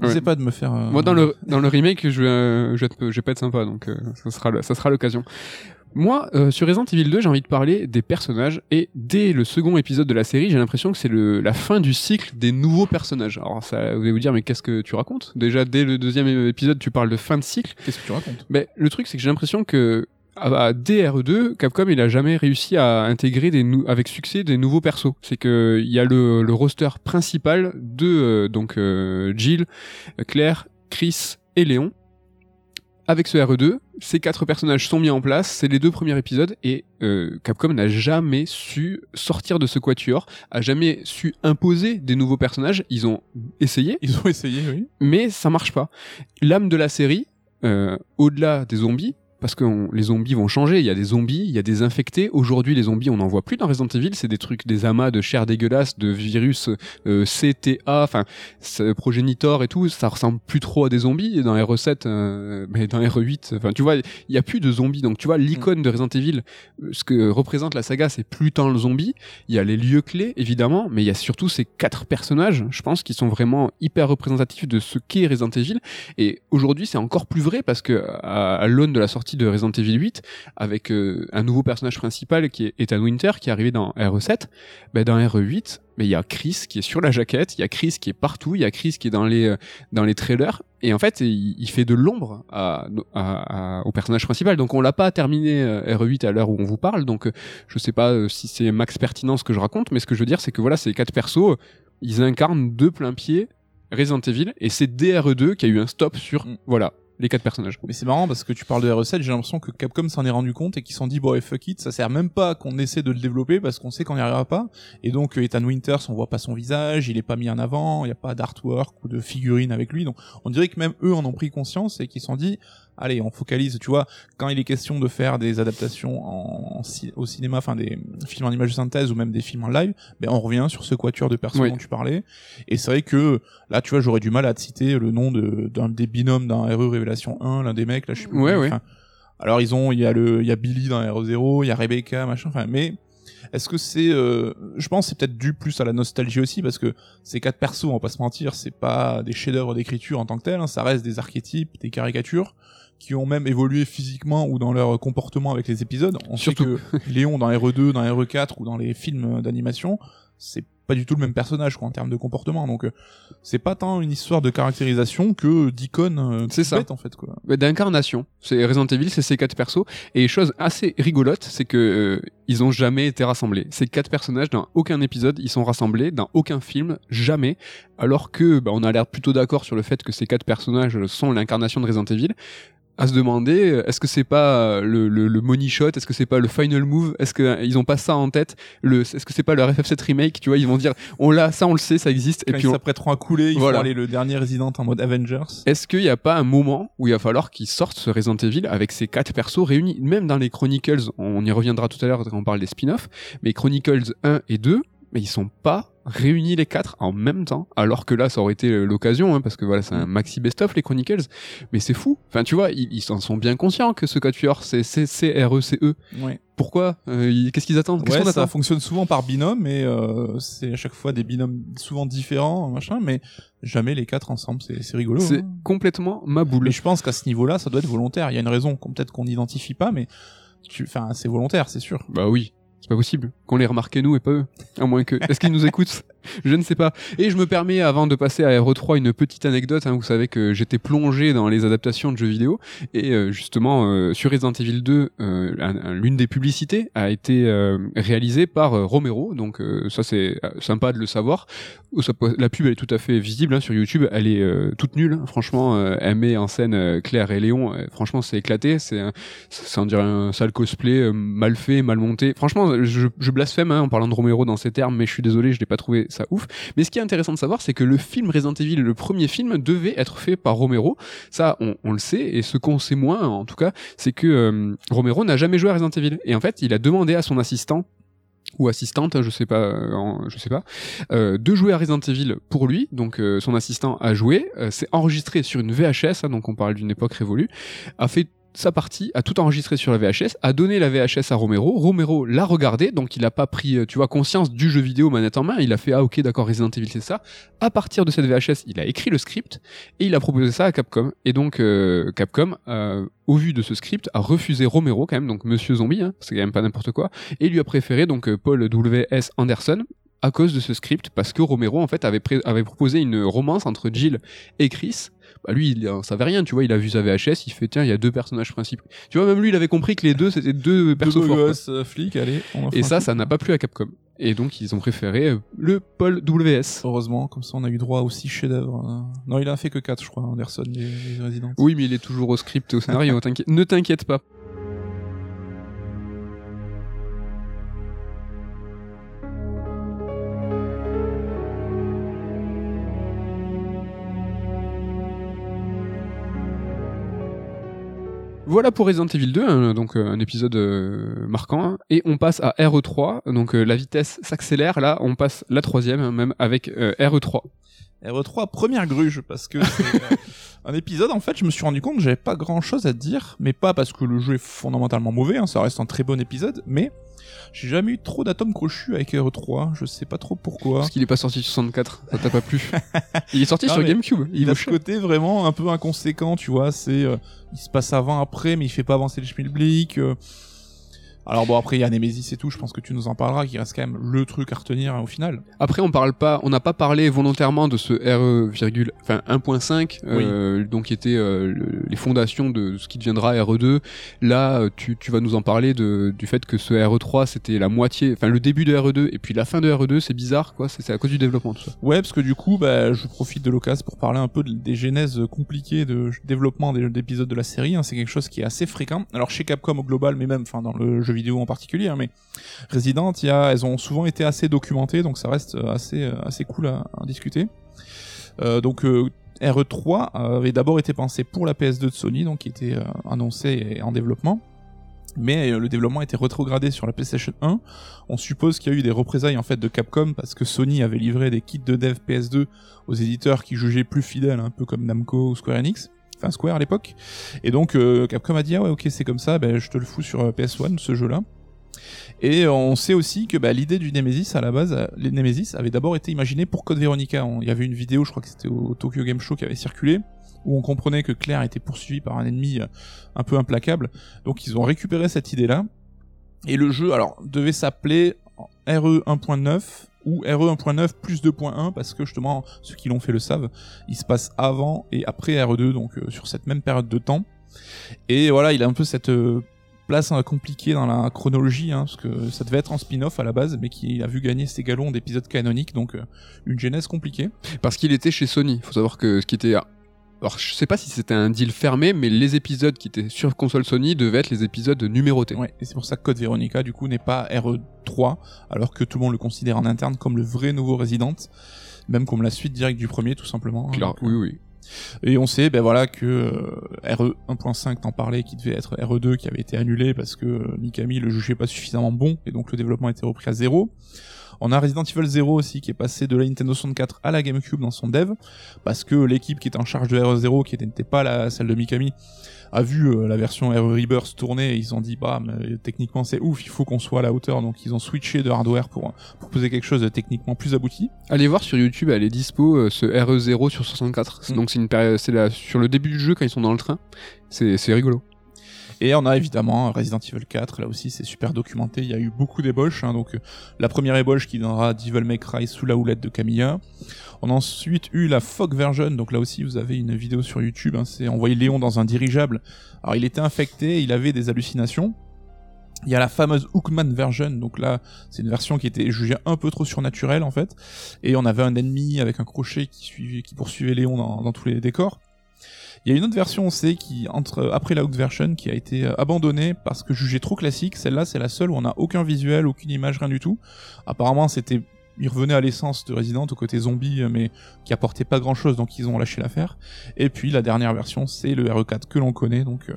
[SPEAKER 1] Ouais.
[SPEAKER 2] N'essaie pas de me faire. euh,
[SPEAKER 1] Moi dans le dans le remake, je vais euh, je vais, être- je vais pas être sympa, donc euh, ça sera ça sera l'occasion. Moi, euh, sur Resident Evil 2, j'ai envie de parler des personnages et dès le second épisode de la série, j'ai l'impression que c'est le la fin du cycle des nouveaux personnages. Alors ça, vous allez vous dire, mais qu'est-ce que tu racontes? Déjà dès le deuxième épisode, tu parles de fin de cycle.
[SPEAKER 2] Qu'est-ce que tu racontes?
[SPEAKER 1] Mais le truc, c'est que j'ai l'impression que à, à DRE2, Capcom, il a jamais réussi à intégrer des avec succès des nouveaux persos. C'est que il y a le, le roster principal de euh, donc euh, Jill, Claire, Chris et Léon. Avec ce RE2, ces quatre personnages sont mis en place, c'est les deux premiers épisodes, et euh, Capcom n'a jamais su sortir de ce quatuor, a jamais su imposer des nouveaux personnages. Ils ont essayé,
[SPEAKER 2] Ils ont essayé, oui.
[SPEAKER 1] mais ça marche pas. L'âme de la série, euh, au-delà des zombies, parce que les zombies vont changer, il y a des zombies, il y a des infectés. Aujourd'hui, les zombies, on n'en voit plus dans Resident Evil, c'est des trucs, des amas de chair dégueulasse, de virus euh, CTA, enfin, progénitor et tout, ça ressemble plus trop à des zombies. Dans RE7, euh, mais dans RE8, enfin, tu vois, il y a plus de zombies. Donc, tu vois, l'icône de Resident Evil, euh, ce que représente la saga, c'est plus tant le zombie. Il y a les lieux clés, évidemment, mais il y a surtout ces quatre personnages, je pense, qui sont vraiment hyper représentatifs de ce qu'est Resident Evil. Et aujourd'hui, c'est encore plus vrai parce que à, à l'aune de la sortie de Resident Evil 8, avec euh, un nouveau personnage principal qui est Ethan Winter, qui est arrivé dans RE7, ben dans RE8, ben il y a Chris qui est sur la jaquette, il y a Chris qui est partout, il y a Chris qui est dans les euh, dans les trailers, et en fait, il, il fait de l'ombre à, à- à- au personnage principal. Donc on l'a pas terminé euh, RE8 à l'heure où on vous parle, donc je sais pas si c'est max pertinent ce que je raconte, mais ce que je veux dire, c'est que voilà, ces quatre persos, ils incarnent de plein pied Resident Evil, et c'est DRE2 qui a eu un stop sur,
[SPEAKER 2] Mm.
[SPEAKER 1] voilà, les quatre personnages.
[SPEAKER 2] Mais c'est marrant parce que tu parles de RE7, j'ai l'impression que Capcom s'en est rendu compte et qu'ils se sont dit, bon, et fuck it, ça sert même pas qu'on essaie de le développer parce qu'on sait qu'on n'y arrivera pas. Et donc, euh, Ethan Winters, on voit pas son visage, il est pas mis en avant, il y a pas d'artwork ou de figurine avec lui. Donc, on dirait que même eux en ont pris conscience et qu'ils se sont dit, allez, on focalise, tu vois, quand il est question de faire des adaptations en, au cinéma, enfin des films en image de synthèse ou même des films en live, ben on revient sur ce quatuor de personnes
[SPEAKER 1] Oui.
[SPEAKER 2] dont tu parlais. Et c'est vrai que là, tu vois, j'aurais du mal à te citer le nom de d'un des binômes d'un RE Révélation 1, l'un des mecs, là, je plus.
[SPEAKER 1] Ouais, ouais.
[SPEAKER 2] alors ils ont, il y a le, il y a Billy dans RE0, il y a Rebecca, machin, enfin, mais est-ce que c'est, euh, je pense, que c'est peut-être dû plus à la nostalgie aussi, parce que ces quatre persos, on va pas se mentir, c'est pas des chefs-d'œuvre d'écriture en tant que tel, hein, ça reste des archétypes, des caricatures qui ont même évolué physiquement ou dans leur comportement avec les épisodes. On
[SPEAKER 1] Surtout.
[SPEAKER 2] sait que Léon dans RE2, dans RE4 ou dans les films d'animation, c'est pas du tout le même personnage quoi en termes de comportement. Donc euh, c'est pas tant une histoire de caractérisation que d'icône euh,
[SPEAKER 1] C'est ça.
[SPEAKER 2] bête, en fait quoi.
[SPEAKER 1] D'incarnation. C'est Resident Evil, c'est ces quatre persos. Et chose assez rigolote, c'est que euh, ils ont jamais été rassemblés. Ces quatre personnages, dans aucun épisode, ils sont rassemblés, dans aucun film, jamais. Alors que, bah, on a l'air plutôt d'accord sur le fait que ces quatre personnages sont l'incarnation de Resident Evil. À se demander, euh, est-ce que c'est pas euh, le, le, le money shot, est-ce que c'est pas le final move, est-ce que euh, ont pas ça en tête, le, est-ce que c'est pas leur FF7 remake, tu vois, ils vont dire, on l'a, ça on le sait, ça existe, et puis
[SPEAKER 2] ils
[SPEAKER 1] on,
[SPEAKER 2] s'apprêteront à couler, ils
[SPEAKER 1] Voilà.
[SPEAKER 2] vont aller le dernier Resident en mode Avengers.
[SPEAKER 1] est-ce qu'il n'y a pas un moment où il va falloir qu'ils sortent ce Resident Evil avec ces quatre persos réunis Même dans les Chronicles, on y reviendra tout à l'heure quand on parle des spin-offs, mais Chronicles 1 et 2, mais ils sont pas réunis les quatre en même temps, alors que là ça aurait été l'occasion, hein, parce que voilà c'est un maxi best-of les Chronicles, mais c'est fou. Enfin tu vois, ils, ils en sont bien conscients que ce quatuor c'est c'est c'est RECE.
[SPEAKER 2] Ouais.
[SPEAKER 1] Pourquoi Euh, Qu'est-ce qu'ils attendent? Qu'est-ce
[SPEAKER 2] Ouais, ça fonctionne souvent par binôme, mais euh, c'est à chaque fois des binômes souvent différents, machin, mais jamais les quatre ensemble. C'est rigolo.
[SPEAKER 1] C'est
[SPEAKER 2] hein.
[SPEAKER 1] complètement ma boule.
[SPEAKER 2] Mais je pense qu'à ce niveau-là, ça doit être volontaire. Il y a une raison qu'on peut-être qu'on n'identifie pas, mais enfin, c'est volontaire, c'est sûr.
[SPEAKER 1] Bah oui, c'est pas possible qu'on les remarque nous et pas eux. À moins que. Est-ce qu'ils nous écoutent? Je ne sais pas. Et je me permets, avant de passer à RE3, une petite anecdote. Hein, vous savez que j'étais plongé dans les adaptations de jeux vidéo. Et euh, justement, euh, sur Resident Evil 2, euh, l'une des publicités a été réalisée par Romero. Donc ça, c'est sympa de le savoir. La pub, elle est tout à fait visible hein, sur YouTube. Elle est toute nulle. hein. Franchement, elle met en scène Claire et Léon. Franchement, c'est éclaté. C'est un- sale cosplay mal fait, mal monté. Franchement, je, je blasphème en parlant de Romero dans ces termes, mais je suis désolé, je l'ai pas trouvé ça ouf. Mais ce qui est intéressant de savoir, c'est que le film Resident Evil, le premier film, devait être fait par Romero. Ça, on, on le sait, et ce qu'on sait moins, en tout cas, c'est que euh, Romero n'a jamais joué à Resident Evil. Et en fait, il a demandé à son assistant ou assistante, je sais pas, euh, je sais pas, euh, de jouer à Resident Evil pour lui. Donc euh, son assistant a joué, euh, s'est enregistré sur une VHS, hein, donc on parle d'une époque révolue, a fait sa partie, a tout enregistré sur la VHS, a donné la VHS à Romero. Romero l'a regardé, donc il a pas pris, euh, tu vois, conscience du jeu vidéo manette en main. Il a fait ah ok d'accord Resident Evil c'est ça. À partir de cette VHS, il a écrit le script et il a proposé ça à Capcom. Et donc euh, Capcom, euh, au vu de ce script, a refusé Romero quand même, donc Monsieur Zombie, hein, c'est quand même pas n'importe quoi, et lui a préféré donc Paul W S Anderson à cause de ce script parce que Romero en fait avait proposé une romance entre Jill et Chris bah lui il en savait rien tu vois il a vu sa VHS il fait tiens il y a deux personnages principaux tu vois même lui il avait compris que les deux c'était deux
[SPEAKER 2] Deux
[SPEAKER 1] quoi.
[SPEAKER 2] gosses, euh, flics, allez. on
[SPEAKER 1] et ça ça n'a pas plu à Capcom et donc ils ont préféré euh, le Paul WS
[SPEAKER 2] Heureusement, comme ça on a eu droit aussi chefs-d'œuvre. hein. Non, il a fait que 4 je crois, Anderson, les, les Resident.
[SPEAKER 1] oui mais il est toujours au script et au scénario ne t'inquiète pas Voilà pour Resident Evil 2, hein, donc euh, un épisode euh, marquant. hein. Et on passe à RE3, donc euh, la vitesse s'accélère. Là, on passe la troisième, hein, même avec euh, RE3.
[SPEAKER 2] RE3, première gruge, parce que c'est euh, un épisode, en fait, je me suis rendu compte que j'avais pas grand chose à dire, mais pas parce que le jeu est fondamentalement mauvais, hein, ça reste un très bon épisode, mais j'ai jamais eu trop d'atomes crochus avec RE3, je sais pas trop pourquoi.
[SPEAKER 1] Parce qu'il est pas sorti sur 64, ça t'a pas plu. il est sorti
[SPEAKER 2] Non,
[SPEAKER 1] sur GameCube. Il
[SPEAKER 2] a ce côté vraiment un peu inconséquent, tu vois, c'est euh, il se passe avant après mais il fait pas avancer le schmilblick. euh. Alors bon après il y a Nemesis et tout, je pense que tu nous en parleras qui reste quand même le truc à retenir hein, au final.
[SPEAKER 1] Après, on parle pas, on n'a pas parlé volontairement de ce RE, virgule, enfin 1.5, euh, donc qui était euh, le- les fondations de ce qui deviendra RE2. Là, euh, tu, tu vas nous en parler de, du fait que ce RE3 c'était la moitié, enfin le début de RE2 et puis la fin de RE2, c'est bizarre quoi. C'est c'est à cause du développement tout ça.
[SPEAKER 2] Ouais, parce que du coup, bah, je profite de l'occasion pour parler un peu de- des genèses compliquées de développement des- d'épisodes de la série. hein. C'est quelque chose qui est assez fréquent. Alors chez Capcom au global, mais même, enfin, dans le jeu vidéo en particulier. hein, mais Resident, y elles ont souvent été assez documentées, donc ça reste euh, assez, euh, assez cool à, discuter. Euh, donc euh, RE3 avait d'abord été pensé pour la PS2 de Sony, donc qui était annoncé et en développement. Mais le développement a été rétrogradé sur la PlayStation 1. On suppose qu'il y a eu des représailles en fait de Capcom parce que Sony avait livré des kits de dev PS2 aux éditeurs qui jugeaient plus fidèles, un peu comme Namco ou Square Enix, enfin Square à l'époque. Et donc euh, Capcom a dit ah ouais ok c'est comme ça, ben je te le fous sur euh, PS1 ce jeu-là. Et on sait aussi que bah, l'idée du Nemesis à la base, euh, les Nemesis avait d'abord été imaginé pour Code Veronica. On- Il y avait une vidéo, je crois que c'était au Tokyo Game Show qui avait circulé, où on comprenait que Claire était poursuivie par un ennemi euh, un peu implacable. Donc ils ont récupéré cette idée-là. Et le jeu, alors, devait s'appeler RE 1.9 ou RE 1.9 plus 2.1 parce que justement, ceux qui l'ont fait le savent, il se passe avant et après RE2, donc euh, sur cette même période de temps. Et voilà, il a un peu cette euh, place hein, compliquée dans la chronologie, hein, parce que ça devait être en spin-off à la base, mais qui a vu gagner ses galons d'épisodes canoniques, donc euh, une genèse compliquée.
[SPEAKER 1] Parce qu'il était chez Sony. Faut savoir que ce qui était alors je sais pas si c'était un deal fermé, mais les épisodes qui étaient sur console Sony devaient être les épisodes numérotés.
[SPEAKER 2] Ouais, et c'est pour ça que Code Veronica, du coup, n'est pas RE3, alors que tout le monde le considère en interne comme le vrai nouveau Resident, même comme la suite directe du premier, tout simplement. Donc,
[SPEAKER 1] oui, oui.
[SPEAKER 2] Et on sait, ben voilà, que euh, RE 1.5 t'en parlais, qui devait être RE2, qui avait été annulé parce que euh, Mikami le jugeait pas suffisamment bon, et donc le développement a été repris à zéro. On a Resident Evil 0 aussi, qui est passé de la Nintendo 64 à la GameCube dans son dev, parce que l'équipe qui était en charge de RE0, qui n'était pas la, celle de Mikami, a vu euh, la version RE Rebirth tourner, et ils ont dit, bah, mais, techniquement c'est ouf, il faut qu'on soit à la hauteur, donc ils ont switché de hardware pour proposer quelque chose de techniquement plus abouti.
[SPEAKER 1] Allez voir sur YouTube, elle est dispo euh, ce RE0 sur 64.
[SPEAKER 2] Mm.
[SPEAKER 1] Donc c'est une période, c'est sur le début du jeu quand ils sont dans le train. C'est rigolo.
[SPEAKER 2] Et on a évidemment Resident Evil 4, là aussi c'est super documenté, il y a eu beaucoup d'ébauches, hein, donc euh, la première ébauche qui donnera Devil May Cry sous la houlette de Camilla. On a ensuite eu la Fog version, donc là aussi vous avez une vidéo sur YouTube, hein, c'est Léon dans un dirigeable. Alors il était infecté, il avait des hallucinations, il y a la fameuse Hookman version, donc là c'est une version qui était jugée un peu trop surnaturelle en fait, et on avait un ennemi avec un crochet qui suivait, qui poursuivait Léon dans tous les décors. Il y a une autre version c'est qui entre après la Hook version qui a été euh, abandonnée parce que jugée trop classique. Celle-là c'est la seule où on n'a aucun visuel, aucune image, rien du tout. Apparemment c'était il revenait à l'essence de Resident au côté zombie mais qui apportait pas grand chose donc ils ont lâché l'affaire. Et puis la dernière version c'est le RE4 que l'on connaît donc euh,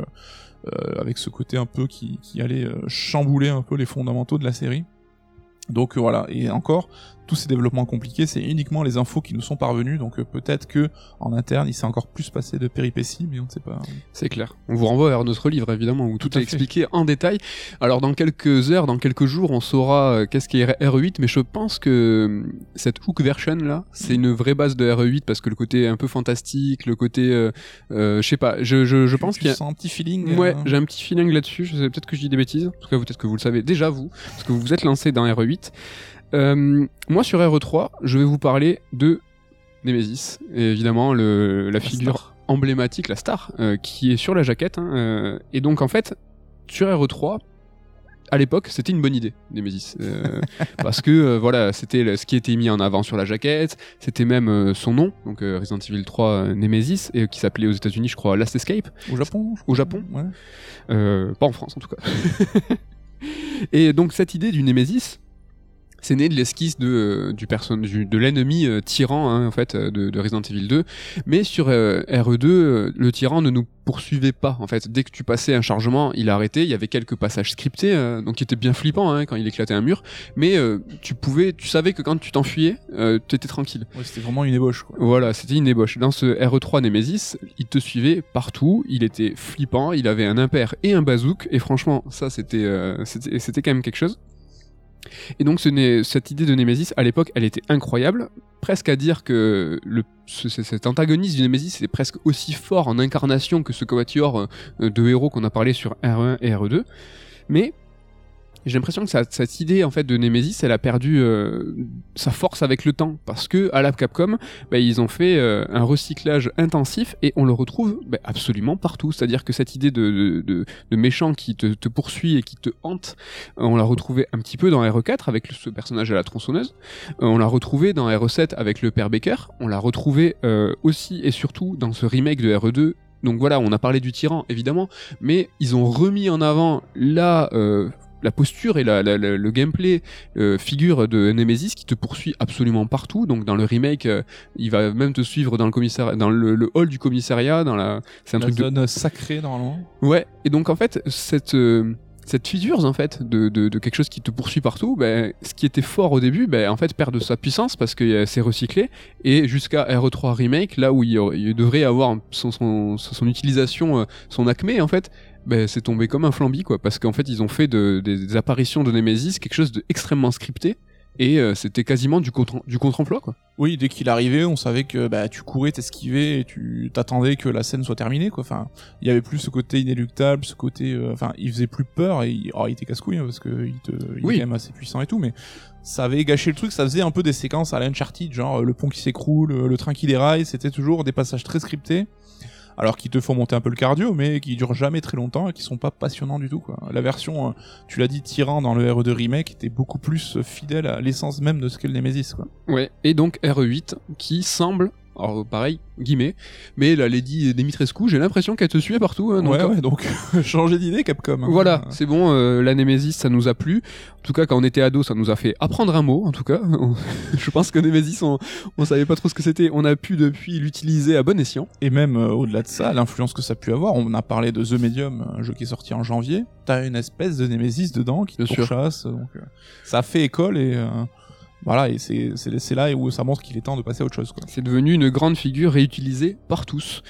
[SPEAKER 2] euh, avec ce côté un peu qui, allait euh, chambouler un peu les fondamentaux de la série. Donc euh, voilà, et encore, tous ces développements compliqués, c'est uniquement les infos qui nous sont parvenues, donc euh, peut-être que en interne, il s'est encore plus passé de péripéties, mais on ne sait pas.
[SPEAKER 1] C'est clair. On vous renvoie vers notre livre, évidemment, où tout, est
[SPEAKER 2] fait.
[SPEAKER 1] expliqué en détail. Alors, dans quelques heures, dans quelques jours, on saura euh, qu'est-ce qu'est RE8, mais je pense que euh, cette Hook version là, c'est une vraie base de RE8 parce que le côté un peu fantastique, le côté, euh, euh, je sais pas, je, je, je
[SPEAKER 2] Tu-
[SPEAKER 1] pense qu'il y a.
[SPEAKER 2] un petit feeling.
[SPEAKER 1] Ouais,
[SPEAKER 2] euh,
[SPEAKER 1] j'ai un petit feeling là-dessus. Je sais peut-être que je dis des bêtises. En tout cas, peut-être que vous le savez déjà vous, parce que vous vous êtes lancé dans RE8. Euh, moi, sur RE3, je vais vous parler de Nemesis, et évidemment le, la, figure
[SPEAKER 2] star.
[SPEAKER 1] emblématique, la star, euh, qui est sur la jaquette. hein, euh, et donc, en fait, sur RE3, à l'époque, c'était une bonne idée, Nemesis, euh, parce que euh, voilà, c'était ce qui était mis en avant sur la jaquette, c'était même euh, son nom, donc Resident Evil 3 euh, Nemesis, et qui s'appelait aux États-Unis, je crois, Last Escape.
[SPEAKER 2] Au Japon
[SPEAKER 1] Au. Japon
[SPEAKER 2] Ouais.
[SPEAKER 1] Pas en France en tout cas. et donc cette idée du Némésis, c'est né de l'esquisse de, euh, du de l'ennemi euh, tyran hein, en fait euh, de, de Resident Evil 2. Mais sur euh, RE2, euh, le tyran ne nous poursuivait pas en fait. Dès que tu passais un chargement, il arrêtait. Il y avait quelques passages scriptés, euh, donc qui étaient bien flippants hein, quand il éclatait un mur. Mais euh, tu pouvais, tu savais que quand tu t'enfuyais, euh, tu étais tranquille.
[SPEAKER 2] Ouais, c'était vraiment une ébauche. Quoi.
[SPEAKER 1] Voilà, c'était une ébauche. Dans ce RE3 Nemesis, il te suivait partout, il était flippant, il avait un impair et un bazook, et franchement, ça c'était euh, c'était c'était quand même quelque chose. Et donc ce cette idée de Nemesis, à l'époque, elle était incroyable, presque à dire que cet antagoniste du Nemesis est presque aussi fort en incarnation que ce quatuor euh, de héros qu'on a parlé sur R1 et RE2. Mais j'ai l'impression que ça- cette idée en fait de Nemesis, elle a perdu euh, sa force avec le temps parce que à la Capcom, bah, ils ont fait euh, un recyclage intensif et on le retrouve bah, absolument partout. C'est-à-dire que cette idée de, de, de, de méchant qui te, te poursuit et qui te hante, euh, on l'a retrouvé un petit peu dans RE4 avec ce personnage à la tronçonneuse. Euh, on l'a retrouvé dans RE7 avec le père Baker. On l'a retrouvé euh, aussi et surtout dans ce remake de RE2. Donc voilà, on a parlé du tyran évidemment, mais ils ont remis en avant la euh, la posture et la, la- la- le gameplay euh, figure de Nemesis qui te poursuit absolument partout. Donc dans le remake, euh, il va même te suivre dans le commissariat, dans le, le hall du commissariat, dans la, c'est un
[SPEAKER 2] La
[SPEAKER 1] truc de
[SPEAKER 2] zone sacrée normalement.
[SPEAKER 1] Ouais, et donc en fait, cette, euh, cette figure en fait de, de, de quelque chose qui te poursuit partout, ben, ce qui était fort au début, ben, en fait perd de sa puissance parce que c'est recyclé, et jusqu'à RE3 Remake, là où il, il devrait avoir son, son, son utilisation, son acmé en fait, ben, c'est tombé comme un flambi quoi, parce qu'en fait ils ont fait de, des, des apparitions de Nemesis quelque chose d'extrêmement scripté, et euh, c'était quasiment du contre- du contre-emploi quoi.
[SPEAKER 2] Oui, dès qu'il arrivait, on savait que bah, tu courais, t'esquivais et tu t'attendais que la scène soit terminée. Quoi. Enfin, il y avait plus ce côté inéluctable, ce côté, euh, enfin, il faisait plus peur et il, oh, il était casse-couille hein, parce que il, te, il
[SPEAKER 1] Oui.
[SPEAKER 2] est quand même assez puissant et tout, mais ça avait gâché le truc. Ça faisait un peu des séquences à la Uncharted, genre euh, le pont qui s'écroule, le train qui déraille. C'était toujours des passages très scriptés. Alors qui te font monter un peu le cardio, mais qui durent jamais très longtemps et qui sont pas passionnants du tout. La version, euh, tu l'as dit, Tyran dans le RE2 remake était beaucoup plus euh, fidèle à l'essence même de ce qu'est le Nemesis. Quoi.
[SPEAKER 1] Ouais, et donc RE8 qui semble, alors pareil, guillemets, mais la Lady Dimitrescu, j'ai l'impression qu'elle te suivait partout. hein, donc,
[SPEAKER 2] ouais, ouais, donc changer d'idée Capcom. hein.
[SPEAKER 1] Voilà, c'est bon, euh, la Nemesis ça nous a plu. En tout cas, quand on était ado, ça nous a fait apprendre un mot, en tout cas. Je pense que Nemesis, on, on savait pas trop ce que c'était. On a pu depuis l'utiliser à bon escient.
[SPEAKER 2] Et même euh, au-delà de ça, l'influence que ça a pu avoir, on a parlé de The Medium, un jeu qui est sorti en janvier. T'as une espèce de Nemesis dedans qui te
[SPEAKER 1] Bien
[SPEAKER 2] donc euh, ça a fait école et euh, voilà, et c'est là où ça montre qu'il est temps de passer à autre chose.
[SPEAKER 1] C'est devenu une grande figure réutilisée par tous.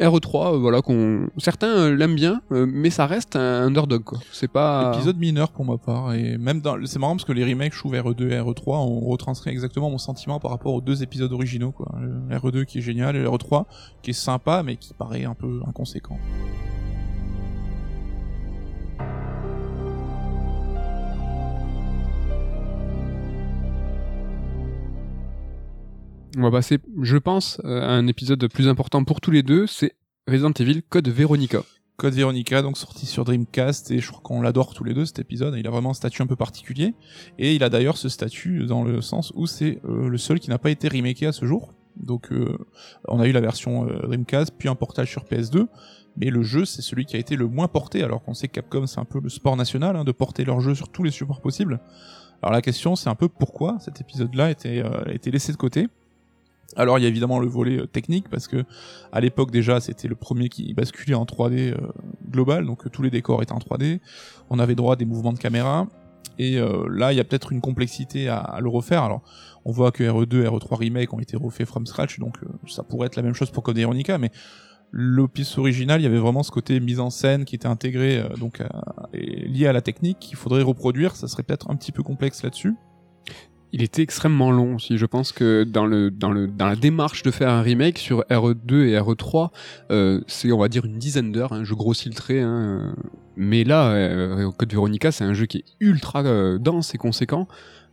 [SPEAKER 1] RE3, euh, voilà, qu'on certains euh, l'aiment bien, euh, mais ça reste un underdog. C'est pas.
[SPEAKER 2] Épisode mineur pour ma part, et même dans, c'est marrant parce que les remakes, je trouve RE2 et RE3, on retranscrit exactement mon sentiment par rapport aux deux épisodes originaux, quoi. Le RE2 qui est génial et le RE3 qui est sympa mais qui paraît un peu inconséquent.
[SPEAKER 1] On va passer, je pense, euh, à un épisode plus important pour tous les deux, c'est Resident Evil Code Veronica.
[SPEAKER 2] Code Veronica, donc sorti sur Dreamcast, et je crois qu'on l'adore tous les deux cet épisode. Il a vraiment un statut un peu particulier, et il a d'ailleurs ce statut dans le sens où c'est euh, le seul qui n'a pas été remaké à ce jour. Donc euh, on a eu la version euh, Dreamcast, puis un portage sur PS2, mais le jeu c'est celui qui a été le moins porté, alors qu'on sait que Capcom c'est un peu le sport national hein, de porter leur jeu sur tous les supports possibles. Alors la question c'est un peu pourquoi cet épisode-là a a été laissé de côté. Alors il y a évidemment le volet euh, technique parce que à l'époque déjà c'était le premier qui basculait en 3D euh, global donc euh, tous les décors étaient en 3D. On avait droit à des mouvements de caméra et là il y a peut-être une complexité à, le refaire. Alors on voit que RE2 et RE3 remake ont été refaits from scratch donc ça pourrait être la même chose pour Code Veronica mais l'opus original, il y avait vraiment ce côté mise en scène qui était intégré donc lié à la technique qu'il faudrait reproduire, ça serait peut-être un petit peu complexe là-dessus.
[SPEAKER 1] Il était extrêmement long aussi. Je pense que dans le dans le dans la démarche de faire un remake sur RE2 et RE3, euh, c'est on va dire une dizaine d'heures. Hein, je grossis le trait. Hein, mais là, euh, Code Veronica, c'est un jeu qui est ultra euh, dense et conséquent.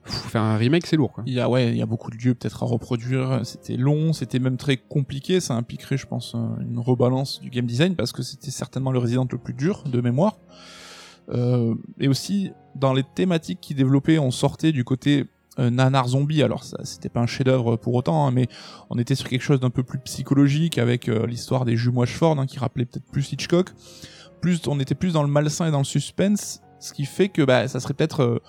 [SPEAKER 1] faire un remake, c'est lourd. Quoi.
[SPEAKER 2] Il y a ouais, il y a beaucoup de lieux peut-être à reproduire. C'était long, c'était même très compliqué. Ça impliquerait, je pense, une rebalance du game design parce que c'était certainement le Resident le plus dur de mémoire. Euh, et aussi dans les thématiques qui développaient, on sortait du côté nanar zombie. Alors ça, c'était pas un chef-d'œuvre pour autant, hein, mais on était sur quelque chose d'un peu plus psychologique avec euh, l'histoire des jumeaux Ashford, hein, qui rappelait peut-être plus Hitchcock. Plus, on était plus dans le malsain et dans le suspense, ce qui fait que bah, ça serait peut-être euh,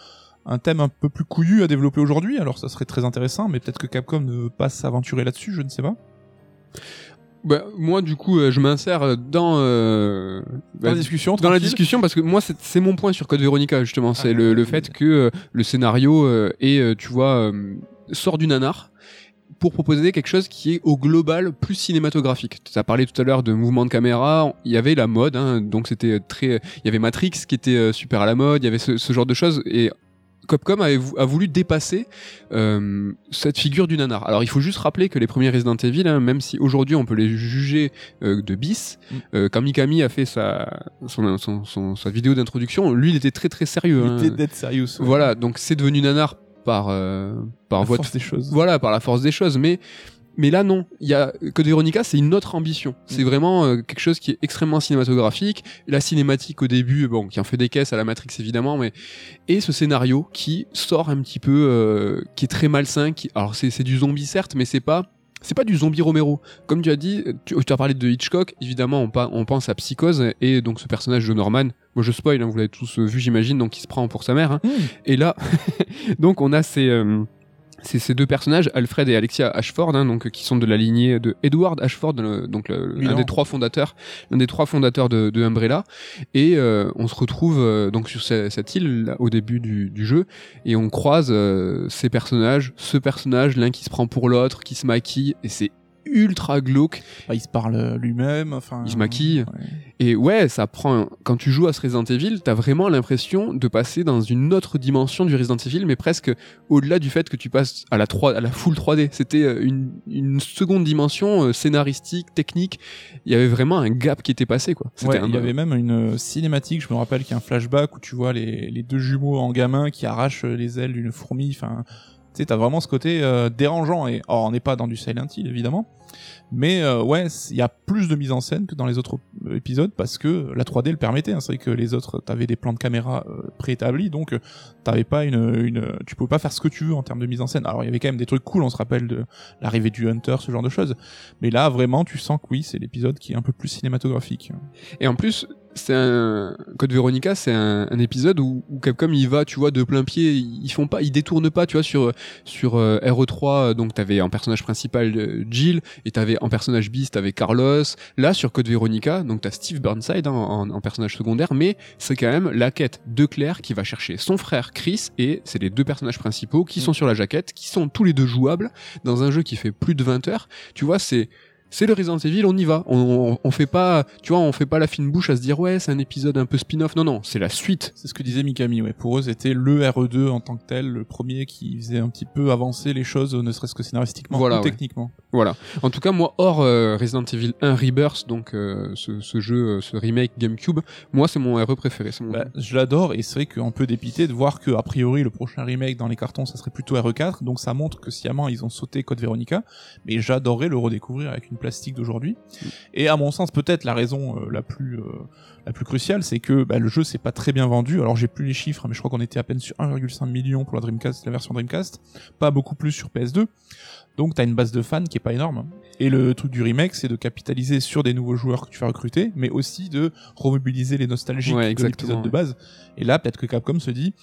[SPEAKER 2] un thème un peu plus couillu à développer aujourd'hui. Alors ça serait très intéressant, mais peut-être que Capcom ne veut pas s'aventurer là-dessus, je ne sais pas.
[SPEAKER 1] Bah, moi, du coup, euh, je m'insère dans, euh,
[SPEAKER 2] dans la discussion.
[SPEAKER 1] Dans la discussion, parce que moi, c'est mon point sur Code Veronica, justement. c'est le, le, fait que euh, le scénario est, tu vois, sort du nanar pour proposer quelque chose qui est au global plus cinématographique. Tu as parlé tout à l'heure de mouvement de caméra, il y avait la mode, hein, donc c'était très... Il y avait Matrix qui était super à la mode, il y avait ce, ce genre de choses, et Capcom a, voulu dépasser euh, cette figure du nanar. Alors il faut juste rappeler que les premiers Resident Evil, hein, même si aujourd'hui on peut les juger euh, de bis, mm. euh, quand Mikami a fait sa, son, sa vidéo d'introduction, lui il était très très sérieux.
[SPEAKER 2] Il était hein. dead serious.
[SPEAKER 1] Voilà, donc c'est devenu nanar par par
[SPEAKER 2] la force des choses.
[SPEAKER 1] Voilà, par la force des choses, mais mais là, non. Il y a que Veronica, c'est une autre ambition. C'est mm. vraiment euh, quelque chose qui est extrêmement cinématographique. La cinématique au début, bon, qui en fait des caisses à la Matrix évidemment, mais et ce scénario qui sort un petit peu, euh, qui est très malsain. Qui, alors c'est du zombie certes, mais c'est pas c'est pas du zombie Romero. Comme tu as dit, tu, as parlé de Hitchcock, évidemment, on, on, pense à Psychose, et donc ce personnage de Norman, moi je spoil, hein, vous l'avez tous vu, j'imagine, donc il se prend pour sa mère. Hein. Mm. Et là, donc on a ces, euh, c'est ces deux personnages, Alfred et Alexia Ashford, hein, donc qui sont de la lignée de Edward Ashford, donc l'un des trois fondateurs, l'un des trois fondateurs de, de Umbrella. Et euh, on se retrouve euh, donc sur cette, île au début du, du, jeu et on croise euh, ces personnages, ce personnage, l'un qui se prend pour l'autre, qui se maquille, et c'est ultra glauque.
[SPEAKER 2] Bah, il se parle lui-même, enfin.
[SPEAKER 1] Il se maquille. Et ouais, ça prend. Quand tu joues à ce Resident Evil, t'as vraiment l'impression de passer dans une autre dimension du Resident Evil, mais presque au-delà du fait que tu passes à la 3, à la full 3D. C'était euh, une, une seconde dimension euh, scénaristique, technique. Il y avait vraiment un gap qui était passé, quoi.
[SPEAKER 2] Ouais, il y avait même une euh, cinématique. Je me rappelle qu'il y a un flashback où tu vois les, les deux jumeaux en gamin qui arrachent les ailes d'une fourmi. Enfin, t'as vraiment ce côté dérangeant. Et or, on n'est pas dans du Silent Hill, évidemment. Mais euh, ouais, il y a plus de mise en scène que dans les autres euh, épisodes parce que la 3D le permettait. Hein. C'est vrai que les autres, t'avais des plans de caméra euh, préétablis, donc t'avais pas une, une, tu pouvais pas faire ce que tu veux en termes de mise en scène. Alors il y avait quand même des trucs cool. On se rappelle de l'arrivée du Hunter, ce genre de choses. Mais là, vraiment, tu sens que oui, c'est l'épisode qui est un peu plus cinématographique.
[SPEAKER 1] Et en plus, c'est un Code Veronica, c'est un, un, épisode où, où, Capcom il va, tu vois, de plein pied. Ils font pas, ils détournent pas, tu vois, sur sur euh, RE3. Donc t'avais en personnage principal euh, Jill et t'avais en personnage bis, t'avais Carlos. Là sur Code Veronica, donc t'as Steve Burnside hein, en, en, personnage secondaire, mais c'est quand même la quête de Claire qui va chercher son frère Chris et c'est les deux personnages principaux qui sont mm. sur la jaquette, qui sont tous les deux jouables dans un jeu qui fait plus de 20 heures. Tu vois, c'est c'est le Resident Evil, on y va. On, on, on fait pas, tu vois, on fait pas la fine bouche à se dire ouais, c'est un épisode un peu spin-off. Non, non, c'est la suite.
[SPEAKER 2] C'est ce que disait Mikami, ouais. Pour eux, c'était le RE2 en tant que tel, le premier qui faisait un petit peu avancer les choses, ne serait-ce que scénaristiquement
[SPEAKER 1] Voilà,
[SPEAKER 2] ou
[SPEAKER 1] ouais.
[SPEAKER 2] techniquement.
[SPEAKER 1] Voilà. En tout cas, moi, hors euh, Resident Evil 1 Rebirth, donc euh, ce, ce jeu, euh, ce remake GameCube, moi, c'est mon RE préféré. Mon...
[SPEAKER 2] Bah, je l'adore et c'est vrai qu'on peut dépiter de voir que a priori le prochain remake dans les cartons ça serait plutôt RE4 donc ça montre que sciemment ils ont sauté Code Veronica mais j'adorerais le redécouvrir avec une plastique d'aujourd'hui. Et à mon sens peut-être la raison euh, la plus euh, la plus cruciale c'est que bah, le jeu s'est pas très bien vendu. Alors j'ai plus les chiffres mais je crois qu'on était à peine sur 1,5 million pour la Dreamcast la version Dreamcast. Pas beaucoup plus sur PS2 donc t'as une base de fans qui est pas énorme. Et le truc du remake, c'est de capitaliser sur des nouveaux joueurs que tu vas recruter, mais aussi de remobiliser les nostalgiques
[SPEAKER 1] Ouais,
[SPEAKER 2] de l'épisode de base. Et là, peut-être que Capcom se dit,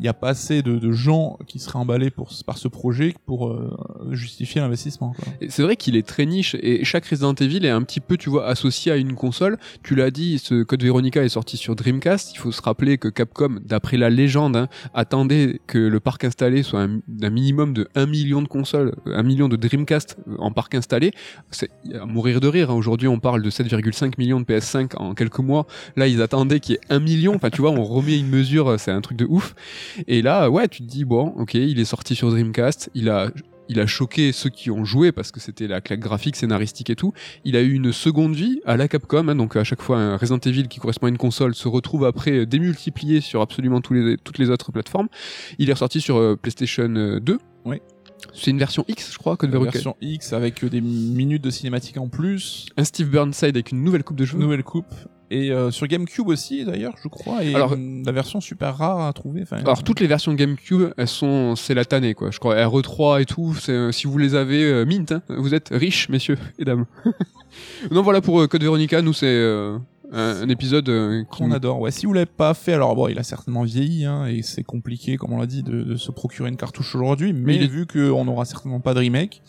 [SPEAKER 2] il n'y a pas assez de, de gens qui seraient emballés pour, par ce projet pour euh, justifier l'investissement.
[SPEAKER 1] C'est vrai qu'il est très niche et chaque Resident Evil est un petit peu, tu vois, associé à une console. Tu l'as dit, ce Code Veronica est sorti sur Dreamcast. Il faut se rappeler que Capcom, d'après la légende, hein, attendait que le parc installé soit un, minimum de 1 million de consoles, euh, 1 million de Dreamcast en parc installé. C'est à mourir de rire. hein. Aujourd'hui, on parle de 7,5 millions de PS5 en quelques mois. Là, ils attendaient qu'il y ait 1 million. Enfin, tu vois, on remet une mesure, c'est un truc de ouf. Et là, ouais, tu te dis, bon, ok, il est sorti sur Dreamcast. Il a il a choqué ceux qui ont joué parce que c'était la claque graphique, scénaristique et tout. Il a eu une seconde vie à la Capcom, hein, donc à chaque fois un Resident Evil qui correspond à une console se retrouve après euh, démultiplié sur absolument toutes les autres plateformes. Il est ressorti sur euh, PlayStation euh, 2.
[SPEAKER 2] Oui.
[SPEAKER 1] C'est une version X, je crois, Code Veronica.
[SPEAKER 2] version X avec euh, des minutes de cinématique en plus,
[SPEAKER 1] Un Steve Burnside avec une nouvelle coupe de cheveux.
[SPEAKER 2] nouvelle coupe. Et euh, sur GameCube aussi d'ailleurs, je crois, et
[SPEAKER 1] Alors-
[SPEAKER 2] euh, la version super rare à trouver. Enfin,
[SPEAKER 1] Alors toutes les versions GameCube, elles sont, c'est la tannée quoi. Je crois RE3 et tout. C'est, euh, si vous les avez, euh, mint, hein, vous êtes riches messieurs et dames. non voilà pour Code Veronica, nous c'est euh, un, un épisode euh,
[SPEAKER 2] qu'on adore. Ouais, si vous l'avez pas fait, alors bon, il a certainement vieilli, hein, et c'est compliqué, comme on l'a dit, de, de se procurer une cartouche aujourd'hui. Mais
[SPEAKER 1] est-
[SPEAKER 2] vu qu'on n'aura certainement pas de remake,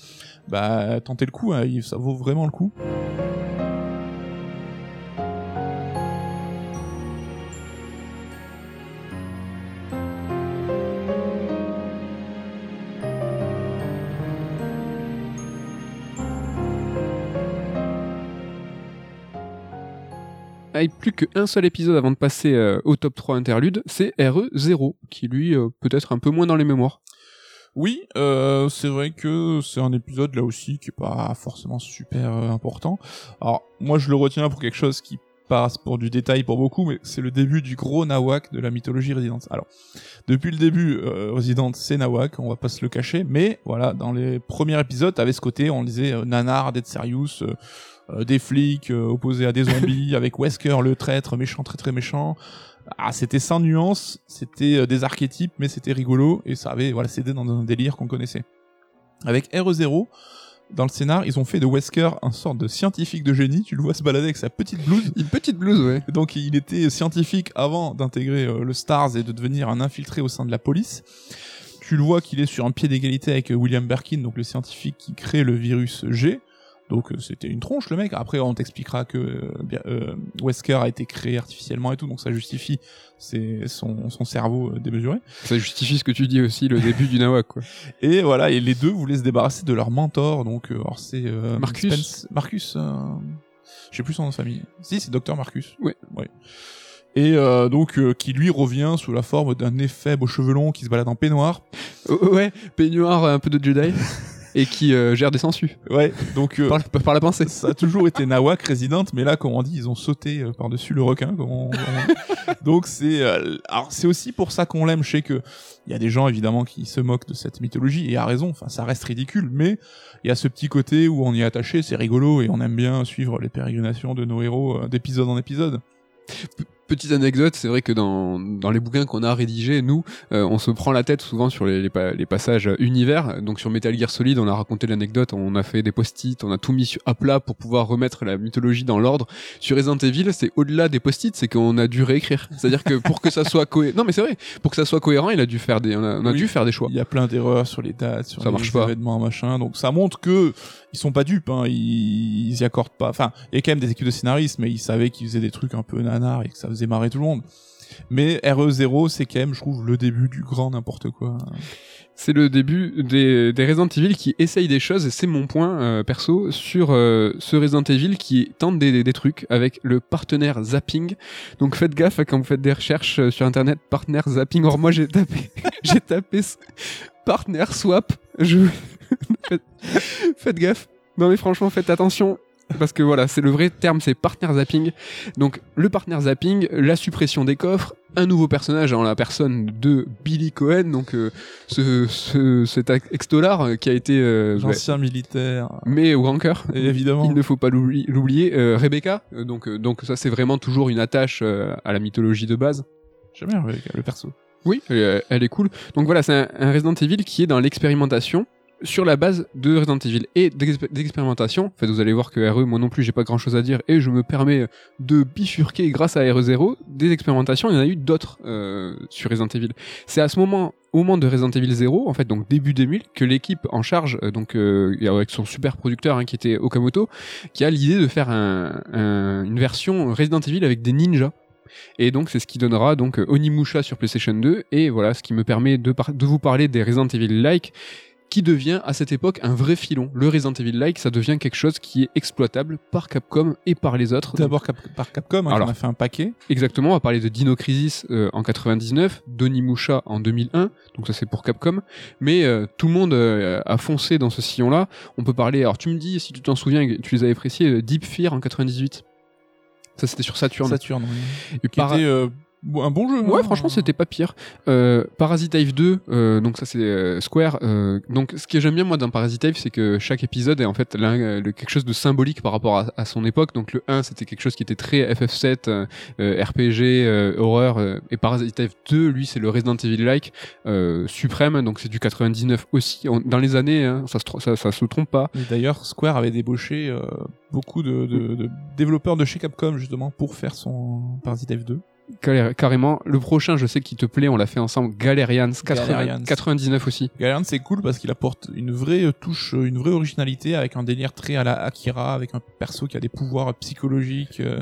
[SPEAKER 2] bah tentez le coup, hein, ça vaut vraiment le coup.
[SPEAKER 1] Avec plus qu'un seul épisode avant de passer euh, au top 3 interlude, c'est RE0 qui lui euh, peut être un peu moins dans les mémoires.
[SPEAKER 2] Oui, euh, c'est vrai que c'est un épisode là aussi qui est pas forcément super important. Alors moi je le retiens pour quelque chose qui passe pour du détail pour beaucoup, mais c'est le début du gros Nawak de la mythologie Resident. Alors depuis le début, Resident c'est Nawak, on va pas se le cacher, mais voilà dans les premiers épisodes, t'avais ce côté, on disait nanar, Dead Serious. Euh, des flics euh, opposés à des zombies, avec Wesker le traître méchant, très très méchant. Ah, c'était sans nuance, c'était euh, des archétypes, mais c'était rigolo et ça avait voilà, c'était dans un délire qu'on connaissait. Avec RE0, dans le scénar, ils ont fait de Wesker un sorte de scientifique de génie. Tu le vois se balader avec sa petite blouse.
[SPEAKER 1] Une petite blouse, ouais.
[SPEAKER 2] Donc il était scientifique avant d'intégrer euh, le Stars et de devenir un infiltré au sein de la police. Tu le vois qu'il est sur un pied d'égalité avec William Birkin, donc le scientifique qui crée le virus G. Donc euh, c'était une tronche le mec. Après on t'expliquera que euh, euh, Wesker a été créé artificiellement et tout, donc ça justifie c'est son, son cerveau démesuré.
[SPEAKER 1] Ça justifie ce que tu dis aussi, le début du Nawak, quoi.
[SPEAKER 2] Et voilà, et les deux voulaient se débarrasser de leur mentor, donc alors c'est euh,
[SPEAKER 1] Marcus.
[SPEAKER 2] Spence- Marcus, euh, je sais plus son nom de famille. Si, c'est Docteur Marcus.
[SPEAKER 1] Ouais.
[SPEAKER 2] Et euh, donc qui lui revient sous la forme d'un éphèbe aux cheveux longs qui se balade en peignoir.
[SPEAKER 1] Ouais, peignoir, un peu de Jedi, et qui euh, gère des sangsues.
[SPEAKER 2] Ouais. Donc euh,
[SPEAKER 1] Par, par la pensée.
[SPEAKER 2] ça a toujours été Nawak Resident, mais là, comme on dit, ils ont sauté euh, par-dessus le requin. comme on- on- Donc c'est, euh, alors c'est aussi pour ça qu'on l'aime. Je sais que il y a des gens évidemment qui se moquent de cette mythologie et à raison. Enfin, ça reste ridicule, mais il y a ce petit côté où on y est attaché, c'est rigolo et on aime bien suivre les pérégrinations de nos héros euh, d'épisode en épisode.
[SPEAKER 1] Petite anecdote, c'est vrai que dans, dans les bouquins qu'on a rédigés, nous, euh, on se prend la tête souvent sur les, les, pa- les passages univers. Donc sur Metal Gear Solid, on a raconté l'anecdote, on a fait des post-it, on a tout mis à plat pour pouvoir remettre la mythologie dans l'ordre. Sur Resident Evil, c'est au-delà des post-it, c'est qu'on a dû réécrire. C'est-à-dire que pour que ça soit cohérent, non mais c'est vrai, pour que ça soit cohérent, il a dû faire des, on a, on a
[SPEAKER 2] Oui.
[SPEAKER 1] dû faire des choix.
[SPEAKER 2] Il y a plein d'erreurs sur les dates, sur
[SPEAKER 1] Ça
[SPEAKER 2] les
[SPEAKER 1] marche pas.
[SPEAKER 2] événements, machin. Donc ça montre que ils sont pas dupes, hein. ils, ils y accordent pas. Enfin, il y a quand même des équipes de scénaristes, mais ils savaient qu'ils faisaient des trucs un peu nanars et que ça faisait marrer tout le monde. Mais RE0, c'est quand même, je trouve, le début du grand n'importe quoi.
[SPEAKER 1] c'est le début des, des Resident Evil qui essayent des choses et c'est mon point euh, perso sur euh, ce Resident Evil qui tente des, des, des trucs avec le partenaire zapping. Donc faites gaffe quand vous faites des recherches euh, sur internet partenaire zapping. Or moi j'ai tapé j'ai tapé partenaire swap. Je faites, faites gaffe. Non mais franchement faites attention parce que voilà, c'est le vrai terme, c'est partner zapping. Donc le partner zapping, la suppression des coffres, un nouveau personnage en la personne de Billy Cohen, donc euh, ce, ce, cet ex-dollar euh, qui a été euh, ouais,
[SPEAKER 2] L'ancien militaire.
[SPEAKER 1] mais au grand cœur.
[SPEAKER 2] Et évidemment.
[SPEAKER 1] Il ne faut pas l'oubli- l'oublier. Euh, Rebecca, donc, donc ça c'est vraiment toujours une attache à la mythologie de base.
[SPEAKER 2] J'aime bien le- le perso.
[SPEAKER 1] Oui, elle, est- elle est cool. Donc voilà, c'est un, un Resident Evil qui est dans l'expérimentation sur la base de Resident Evil et d'expé- d'expérimentation. En fait, vous allez voir que RE, moi non plus, j'ai pas grand chose à dire et je me permets de bifurquer grâce à RE0 des expérimentations. Il y en a eu d'autres euh, sur Resident Evil. C'est à ce moment, au moment de Resident Evil 0, en fait, donc début 2000, que l'équipe en charge, euh, donc euh, avec son super producteur hein, qui était Okamoto, qui a l'idée de faire un- un- une version Resident Evil avec des ninjas. Et donc c'est ce qui donnera donc euh, Onimusha sur PlayStation 2 et voilà ce qui me permet de vous parler des Resident Evil like qui devient à cette époque un vrai filon. Le Resident Evil like ça devient quelque chose qui est exploitable par Capcom et par les autres.
[SPEAKER 2] D'abord Cap- par Capcom, hein,
[SPEAKER 1] Alors.
[SPEAKER 2] en a fait un paquet.
[SPEAKER 1] Exactement, on va parler de Dino Crisis euh, en 99, d'Onimusha en 2001, donc ça c'est pour Capcom, mais euh, tout le monde euh, a foncé dans ce sillon-là. On peut parler, alors tu me dis si tu t'en souviens, tu les avais appréciés, euh, Deep Fear en 98. Ça c'était sur Saturn.
[SPEAKER 2] Saturn, oui.
[SPEAKER 1] Et
[SPEAKER 2] Qui
[SPEAKER 1] Para-
[SPEAKER 2] était euh, un bon jeu.
[SPEAKER 1] Ouais,
[SPEAKER 2] hein.
[SPEAKER 1] franchement, c'était pas pire. Euh, Parasite Eve 2, euh, donc ça c'est euh, Square. euh, donc ce que j'aime bien moi dans Parasite Eve, c'est que chaque épisode est en fait euh, le- quelque chose de symbolique par rapport à, à son époque. Donc le 1, c'était quelque chose qui était très FF7, euh, RPG, euh, horreur. euh, et Parasite Eve 2, lui, c'est le Resident Evil-like euh, suprême. Donc c'est du 99 aussi. On- dans les années, hein, ça, se, tro- ça, ça se trompe pas.
[SPEAKER 2] D'ailleurs, Square avait débauché euh, beaucoup de, de, de développeurs de chez Capcom justement pour faire son Parasite Eve 2.
[SPEAKER 1] Carré- Carrément. Le prochain, je sais qu'il te plaît, on l'a fait ensemble. Galerians, 80
[SPEAKER 2] Galerians.
[SPEAKER 1] 99 aussi.
[SPEAKER 2] Galarian c'est cool parce qu'il apporte une vraie touche, une vraie originalité avec un délire très à la Akira, avec un perso qui a des pouvoirs psychologiques euh,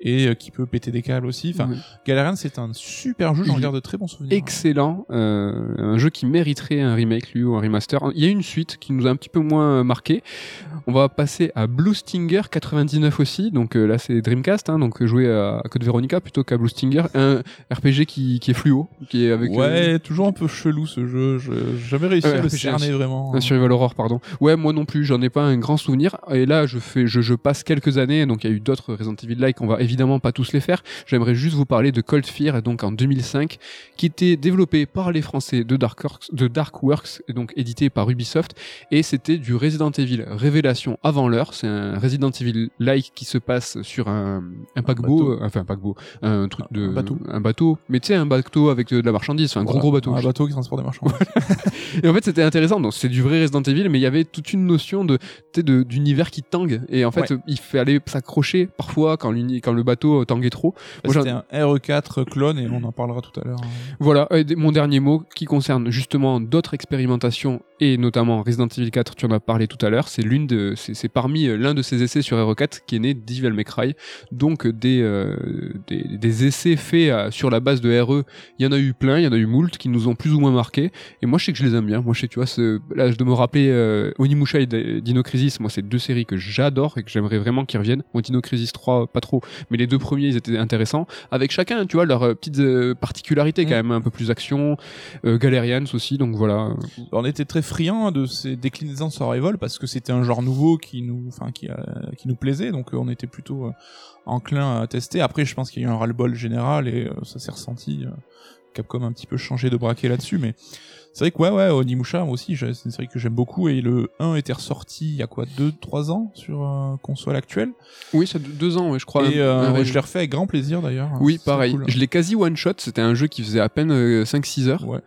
[SPEAKER 2] et euh, qui peut péter des câbles aussi. Enfin,
[SPEAKER 1] Oui.
[SPEAKER 2] Galarian c'est un super jeu, j'en garde de très bons souvenirs.
[SPEAKER 1] excellent, euh, un jeu qui mériterait un remake lui ou un remaster. Il y a une suite qui nous a un petit peu moins marqué. On va passer à Blue Stinger 99 aussi, donc euh, là c'est Dreamcast, hein, donc jouer à Code Veronica plutôt qu'à Blue Stinger, un RPG qui, qui est fluo, qui est avec euh,
[SPEAKER 2] Ouais, toujours un peu chelou ce jeu. Je jamais réussi
[SPEAKER 1] Ouais,
[SPEAKER 2] à le cerner vraiment.
[SPEAKER 1] un Survival Horror, pardon. Ouais, moi non plus, j'en ai pas un grand souvenir. Et là, je fais, je, je passe quelques années, donc il y a eu d'autres Resident Evil like, on va évidemment pas tous les faire. J'aimerais juste vous parler de Cold Fear, donc en 2005, qui était développé par les Français de Dark Works, de Dark Works, et donc édité par Ubisoft, et c'était du Resident Evil Révélation avant l'heure. C'est un Resident Evil like qui se passe sur un, un paquebot, euh, enfin un paquebot, un truc
[SPEAKER 2] Un
[SPEAKER 1] de,
[SPEAKER 2] bateau.
[SPEAKER 1] un bateau, mais tu sais un bateau avec de la marchandise, un gros gros bateau.
[SPEAKER 2] Un bateau qui transporte des marchandises.
[SPEAKER 1] Et en fait, c'était intéressant. Donc, c'est du vrai Resident Evil, mais il y avait toute une notion de, d'univers qui tangue. Et en fait,
[SPEAKER 2] Ouais.
[SPEAKER 1] il fallait s'accrocher parfois quand, quand le bateau tanguait trop. Moi, j'en-
[SPEAKER 2] C'était un RE4 clone et on en parlera tout à l'heure.
[SPEAKER 1] Voilà, et d- mon dernier mot qui concerne justement d'autres expérimentations et notamment Resident Evil 4, tu en as parlé tout à l'heure, c'est l'une de, c'est parmi euh, l'un de ces essais sur RE4 qui est né d'Evil May Cry. Donc euh, des, euh, des, des essais faits euh, sur la base de RE, il y en a eu plein, il y en a eu moult qui nous ont plus ou moins marqué. Et moi je sais que je les aime bien. Moi je sais, tu vois, ce, là je de me rappeler euh, Onimusha et Dino Crisis, moi c'est deux séries que j'adore et que j'aimerais vraiment qu'ils reviennent. Bon, Dino Crisis 3 pas trop, mais les deux premiers ils étaient intéressants avec chacun, tu vois, leurs petites euh, particularités quand
[SPEAKER 2] Mm.
[SPEAKER 1] même, un peu plus action, euh, Galerians aussi, donc voilà.
[SPEAKER 2] On était très friands de ces déclinaisons de survival parce que c'était un genre nouveau qui nous, enfin, qui, euh, qui nous plaisait, donc euh, on était plutôt euh, enclin à tester. Après, je pense qu'il y a eu un ras-le-bol général et ça s'est ressenti. Capcom a un petit peu changé de braquet là-dessus, mais c'est vrai que ouais, ouais, Onimusha, moi aussi, c'est une série que j'aime beaucoup et le 1 était ressorti il y a quoi, 2-3 ans sur euh, console actuelle?
[SPEAKER 1] Oui, deux- deux ans, ouais, je crois.
[SPEAKER 2] et euh, ouais, je l'ai refait avec grand plaisir d'ailleurs.
[SPEAKER 1] Oui, pareil.
[SPEAKER 2] cool.
[SPEAKER 1] Je l'ai quasi one shot. C'était un jeu qui faisait à peine euh, 5-6 heures.
[SPEAKER 2] Ouais.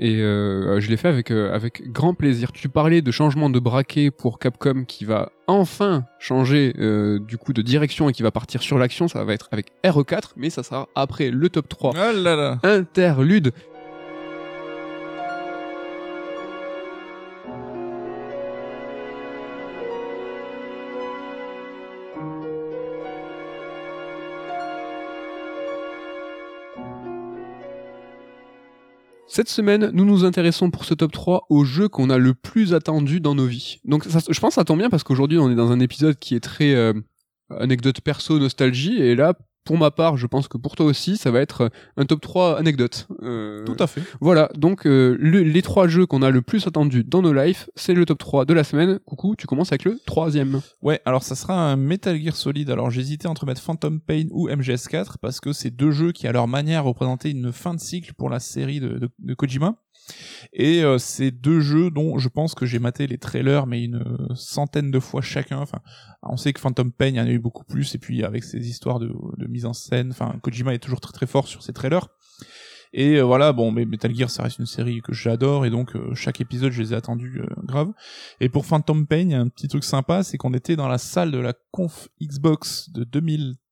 [SPEAKER 1] Et euh, je l'ai fait avec euh, avec grand plaisir. Tu parlais de changement de braquet pour Capcom qui va enfin changer euh, du coup de direction et qui va partir sur l'action. Ça va être avec RE4, mais ça sera après le top 3.
[SPEAKER 2] Ah là là.
[SPEAKER 1] Interlude. Cette semaine, nous nous intéressons pour ce top 3 au jeu qu'on a le plus attendu dans nos vies. Donc je pense que ça tombe bien parce qu'aujourd'hui on est dans un épisode qui est très euh, anecdote perso, nostalgie, et là, pour ma part, je pense que pour toi aussi, ça va être un top 3 anecdote. Euh,
[SPEAKER 2] Tout à fait.
[SPEAKER 1] Voilà, donc euh, le- les trois jeux qu'on a le plus attendu dans nos lives, c'est le top 3 de la semaine. Coucou, tu commences avec le troisième.
[SPEAKER 2] Ouais, alors ça sera un Metal Gear Solid. Alors j'hésitais entre mettre Phantom Pain ou MGS4 parce que c'est deux jeux qui à leur manière représentaient une fin de cycle pour la série de, de- de Kojima. Et euh, c'est deux jeux dont je pense que j'ai maté les trailers mais une euh, centaine de fois chacun. Enfin, on sait que Phantom Pain il y en a eu beaucoup plus et puis avec ces histoires de, mise en scène, enfin Kojima est toujours très très fort sur ses trailers. Et euh, voilà, bon, mais Metal Gear, ça reste une série que j'adore, et donc euh, chaque épisode, je les ai attendus euh, grave. Et pour Phantom Pain, un petit truc sympa, c'est qu'on était dans la salle de la conf Xbox de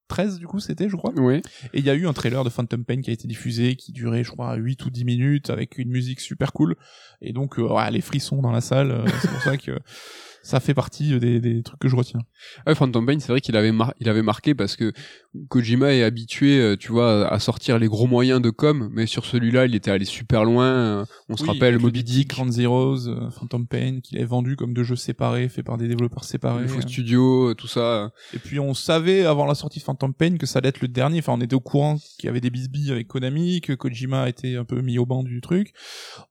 [SPEAKER 2] 2013, du coup, c'était, je crois.
[SPEAKER 1] Oui.
[SPEAKER 2] Et il y a eu un trailer de Phantom Pain qui a été diffusé, qui durait, je crois, 8 ou 10 minutes, avec une musique super cool. Et donc, euh, ouais, les frissons dans la salle, euh, c'est pour ça que ça fait partie des, des trucs que je retiens.
[SPEAKER 1] Ouais, Phantom Pain, c'est vrai qu'il avait, mar- il avait marqué parce que Kojima est habitué, euh, tu vois, à sortir les gros moyens de com, mais sur celui-là, il était allé super loin. euh, On se
[SPEAKER 2] Oui,
[SPEAKER 1] rappelle Moby Dick,
[SPEAKER 2] Grand Zeroes, euh, Phantom Pain, qu'il avait vendu comme deux jeux séparés, faits par des développeurs séparés.
[SPEAKER 1] le faux studio, euh, tout ça.
[SPEAKER 2] Et puis on savait avant la sortie de Phantom Pain que ça allait être le dernier. Enfin, on était au courant qu'il y avait des bisbilles avec Konami, que Kojima était un peu mis au banc du truc.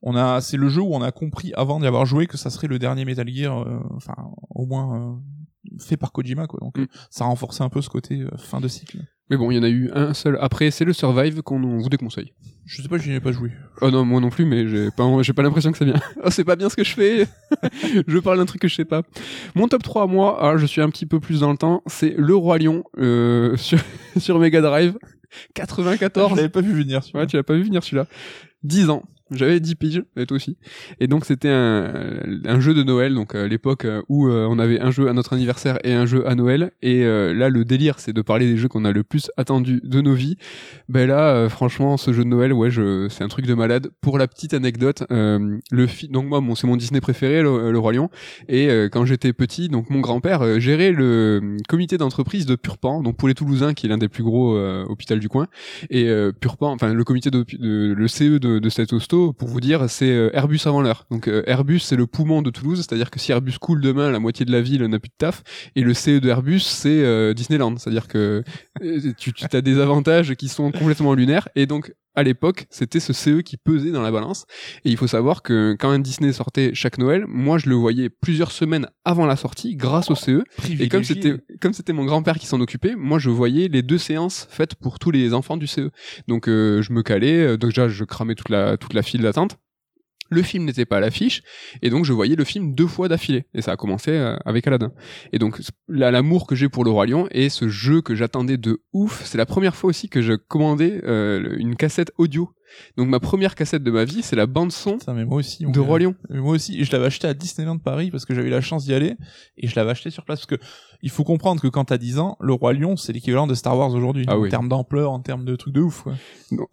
[SPEAKER 2] On a, c'est le jeu où on a compris avant d'y avoir joué que ça serait le dernier Metal Gear, euh, enfin au moins euh, fait par Kojima quoi. Donc
[SPEAKER 1] Mm.
[SPEAKER 2] euh, ça renforçait un peu ce côté euh, fin de cycle.
[SPEAKER 1] Mais bon, il y en a eu un seul. Après, c'est le Survive qu'on on vous déconseille.
[SPEAKER 2] Je sais pas, j'y ai pas joué.
[SPEAKER 1] Oh non, moi non plus, mais j'ai pas, j'ai pas l'impression que c'est bien. Oh, c'est pas bien ce que je fais. je parle d'un truc que je sais pas. Mon top 3 à moi, alors je suis un petit peu plus dans le temps, c'est Le Roi Lion, euh, sur, sur Mega Drive. 94.
[SPEAKER 2] Je l'avais pas vu venir. celui-là.
[SPEAKER 1] Ouais, tu l'as pas vu venir celui-là. 10 ans. J'avais 10 piges, et toi aussi. Et donc c'était un, un jeu de Noël, donc à l'époque euh, où euh, on avait un jeu à notre anniversaire et un jeu à Noël. Et euh, là, le délire, c'est de parler des jeux qu'on a le plus attendu de nos vies. Ben là, euh, franchement, ce jeu de Noël, ouais, je, c'est un truc de malade. Pour la petite anecdote, euh, le donc moi, c'est mon Disney préféré, le, le Roi Lion. Et euh, quand j'étais petit, donc mon grand-père euh, gérait le euh, comité d'entreprise de Purpan, donc pour les Toulousains, qui est l'un des plus gros euh, hôpitaux du coin. Et euh, Purpan, enfin le comité de, de- le CE de, de cet hosto, pour vous dire, c'est euh, Airbus avant l'heure. Donc euh, Airbus, c'est le poumon de Toulouse, c'est-à-dire que si Airbus coule demain, la moitié de la ville n'a plus de taf. Et le CE de Airbus, c'est euh, Disneyland, c'est-à-dire que tu, tu as des avantages qui sont complètement lunaires. Et donc à l'époque, c'était ce CE qui pesait dans la balance. Et il faut savoir que quand un Disney sortait chaque Noël, moi je le voyais plusieurs semaines avant la sortie, grâce au CE. Et comme c'était comme c'était mon grand-père qui s'en occupait, moi je voyais les deux séances faites pour tous les enfants du CE. Donc euh, je me calais, euh, donc déjà je cramais toute la toute la file d'attente. Le film n'était pas à l'affiche et donc je voyais le film deux fois d'affilée et ça a commencé euh, avec Aladdin. Et donc là l'amour que j'ai pour le roi lion et ce jeu que j'attendais de ouf, c'est la première fois aussi que je commandais euh, une cassette audio. Donc ma première cassette de ma vie, c'est la bande son
[SPEAKER 2] Ça, mais moi aussi. mon
[SPEAKER 1] de. Roi Lion.
[SPEAKER 2] Moi aussi, je l'avais acheté à Disneyland Paris parce que j'avais eu la chance d'y aller et je l'avais acheté sur place parce que il faut comprendre que quand t'as 10 ans, le roi lion c'est l'équivalent de Star Wars aujourd'hui
[SPEAKER 1] Ah
[SPEAKER 2] en
[SPEAKER 1] oui.
[SPEAKER 2] termes d'ampleur, en termes de trucs de ouf. Quoi.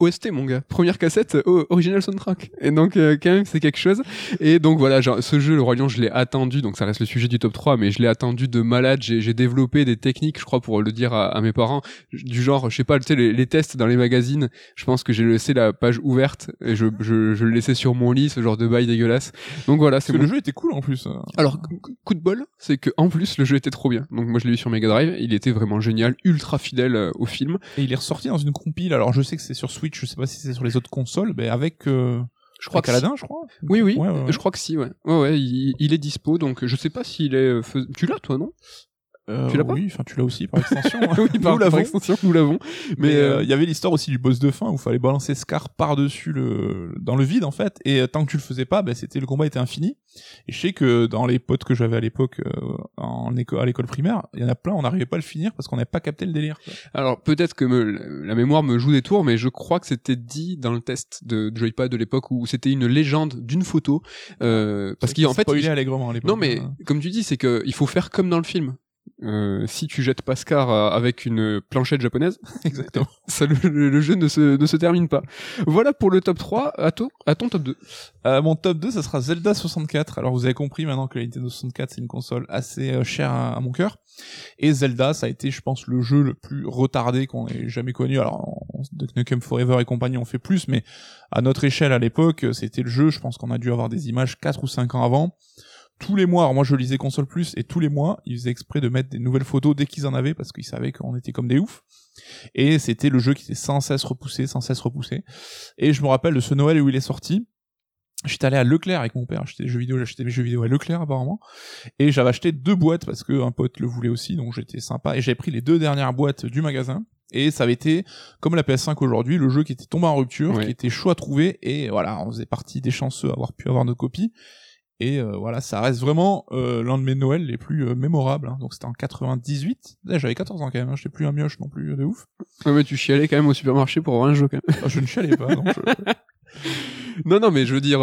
[SPEAKER 1] OST mon gars, première cassette euh, original soundtrack. Et donc euh, quand même c'est quelque chose. Et donc voilà, genre, ce jeu le Roi Lion, je l'ai attendu, donc ça reste le sujet du top 3 mais je l'ai attendu de malade, j'ai développé des techniques, je crois pour le dire à, à mes parents, du genre je sais pas, tu sais les, les tests dans les magazines, je pense que j'ai laissé la page ouverte et je je, je le laissais sur mon lit, ce genre de bail dégueulasse. Donc voilà, c'est
[SPEAKER 2] le jeu était cool en plus. hein.
[SPEAKER 1] alors, coup- coup de bol, c'est que en plus le jeu était trop bien. Donc moi je l'ai eu sur Mega Drive, il était vraiment génial, ultra fidèle euh, au film.
[SPEAKER 2] Et il est ressorti dans une compile. Alors je sais que c'est sur Switch, je sais pas si c'est sur les autres consoles, mais avec euh,
[SPEAKER 1] Je crois si.
[SPEAKER 2] Aladdin, je crois.
[SPEAKER 1] Oui oui,
[SPEAKER 2] Ouais, ouais, ouais.
[SPEAKER 1] je crois que si ouais. Ouais ouais, il, il est dispo donc je sais pas s'il est euh, fais- tu l'as toi non?
[SPEAKER 2] Euh,
[SPEAKER 1] Tu l'as
[SPEAKER 2] Oui, enfin tu l'as aussi par extension.
[SPEAKER 1] Oui,
[SPEAKER 2] Nous
[SPEAKER 1] par, par
[SPEAKER 2] l'avons.
[SPEAKER 1] extension, nous l'avons.
[SPEAKER 2] Mais euh,
[SPEAKER 1] euh,
[SPEAKER 2] il y avait l'histoire aussi du boss de fin où il fallait balancer Scar par-dessus le dans le vide en fait et euh, tant que tu le faisais pas, ben c'était le combat était infini. Et je sais que dans les potes que j'avais à l'époque euh, en éco à l'école primaire, il y en a plein on n'arrivait pas à le finir parce qu'on n'avait pas capté le délire. quoi.
[SPEAKER 1] alors peut-être que me- la mémoire me joue des tours, mais je crois que c'était dit dans le test de, de Joypad de l'époque où c'était une légende d'une photo, euh, parce qu'en fait, il-
[SPEAKER 2] allègrement à l'époque.
[SPEAKER 1] Non, mais
[SPEAKER 2] hein.
[SPEAKER 1] comme tu dis, c'est que il faut faire comme dans le film. Euh, si tu jettes Pascal euh, avec une planchette japonaise,
[SPEAKER 2] exactement.
[SPEAKER 1] ça, le, le- jeu ne se, ne se termine pas. Voilà pour le top 3. À, ton- à ton top 2.
[SPEAKER 2] Euh, mon top 2, ça sera Zelda 64. Alors vous avez compris maintenant que la Nintendo 64 c'est une console assez euh, chère à, à mon cœur. Et Zelda, ça a été, je pense, le jeu le plus retardé qu'on ait jamais connu. Alors on, de Nukem Forever et compagnie ont fait plus, mais à notre échelle à l'époque, c'était le jeu, je pense qu'on a dû avoir des images 4 ou 5 ans avant. Tous les mois, alors moi je lisais console plus, et tous les mois, ils faisaient exprès de mettre des nouvelles photos dès qu'ils en avaient, parce qu'ils savaient qu'on était comme des oufs. Et c'était le jeu qui était sans cesse repoussé, sans cesse repoussé. Et je me rappelle de ce Noël où il est sorti, J'étais allé à Leclerc avec mon père, des jeux vidéo, j'achetais mes jeux vidéo à Leclerc apparemment, et j'avais acheté deux boîtes parce que un pote le voulait aussi, donc j'étais sympa, et j'avais pris les deux dernières boîtes du magasin, et ça avait été, comme la PS5 aujourd'hui, le jeu qui était tombé en rupture, qui était chaud à trouver, et voilà, on faisait partie des chanceux à avoir pu avoir nos copies, et euh, voilà, ça reste vraiment euh, l'un de mes Noëls les plus euh, mémorables. Hein. Donc c'était en 98. Là, j'avais 14 ans quand même. Hein. J'étais plus un mioche non plus de ouf.
[SPEAKER 1] Ouais, mais tu chialais quand même au supermarché pour avoir un jeu quand même.
[SPEAKER 2] Ah, je ne chialais pas. Non,
[SPEAKER 1] non, non, mais je veux dire,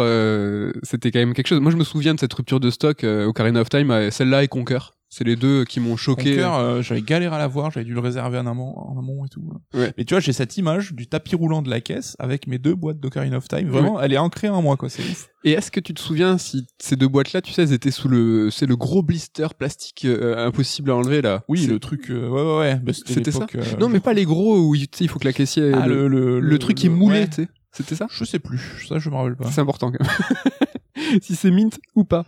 [SPEAKER 1] c'était quand même quelque chose. Moi, je me souviens de cette rupture de stock au Ocarina of Time, celle-là et Conquer. C'est les deux qui m'ont choqué.
[SPEAKER 2] Conquer, euh, j'avais galéré à l'avoir, j'avais dû le réserver en amont, en amont et tout. Ouais. Mais tu vois, j'ai cette image du tapis roulant de la caisse avec mes deux boîtes d'Ocarina of Time. Vraiment, elle est ancrée en moi, quoi. C'est ouf.
[SPEAKER 1] Et est-ce que tu te souviens si ces deux boîtes-là, tu sais, elles étaient sous le, c'est le gros blister plastique euh, impossible à enlever là?
[SPEAKER 2] Oui, le truc. Euh, ouais, ouais, ouais. Bah,
[SPEAKER 1] c'était ça? non, mais pas les gros où il faut que la caissière.
[SPEAKER 2] Ah, le, le,
[SPEAKER 1] le, truc qui est moulé, tu sais. C'était ça?
[SPEAKER 2] Je sais plus. Ça, je me rappelle pas.
[SPEAKER 1] C'est important quand même. si c'est mint ou pas.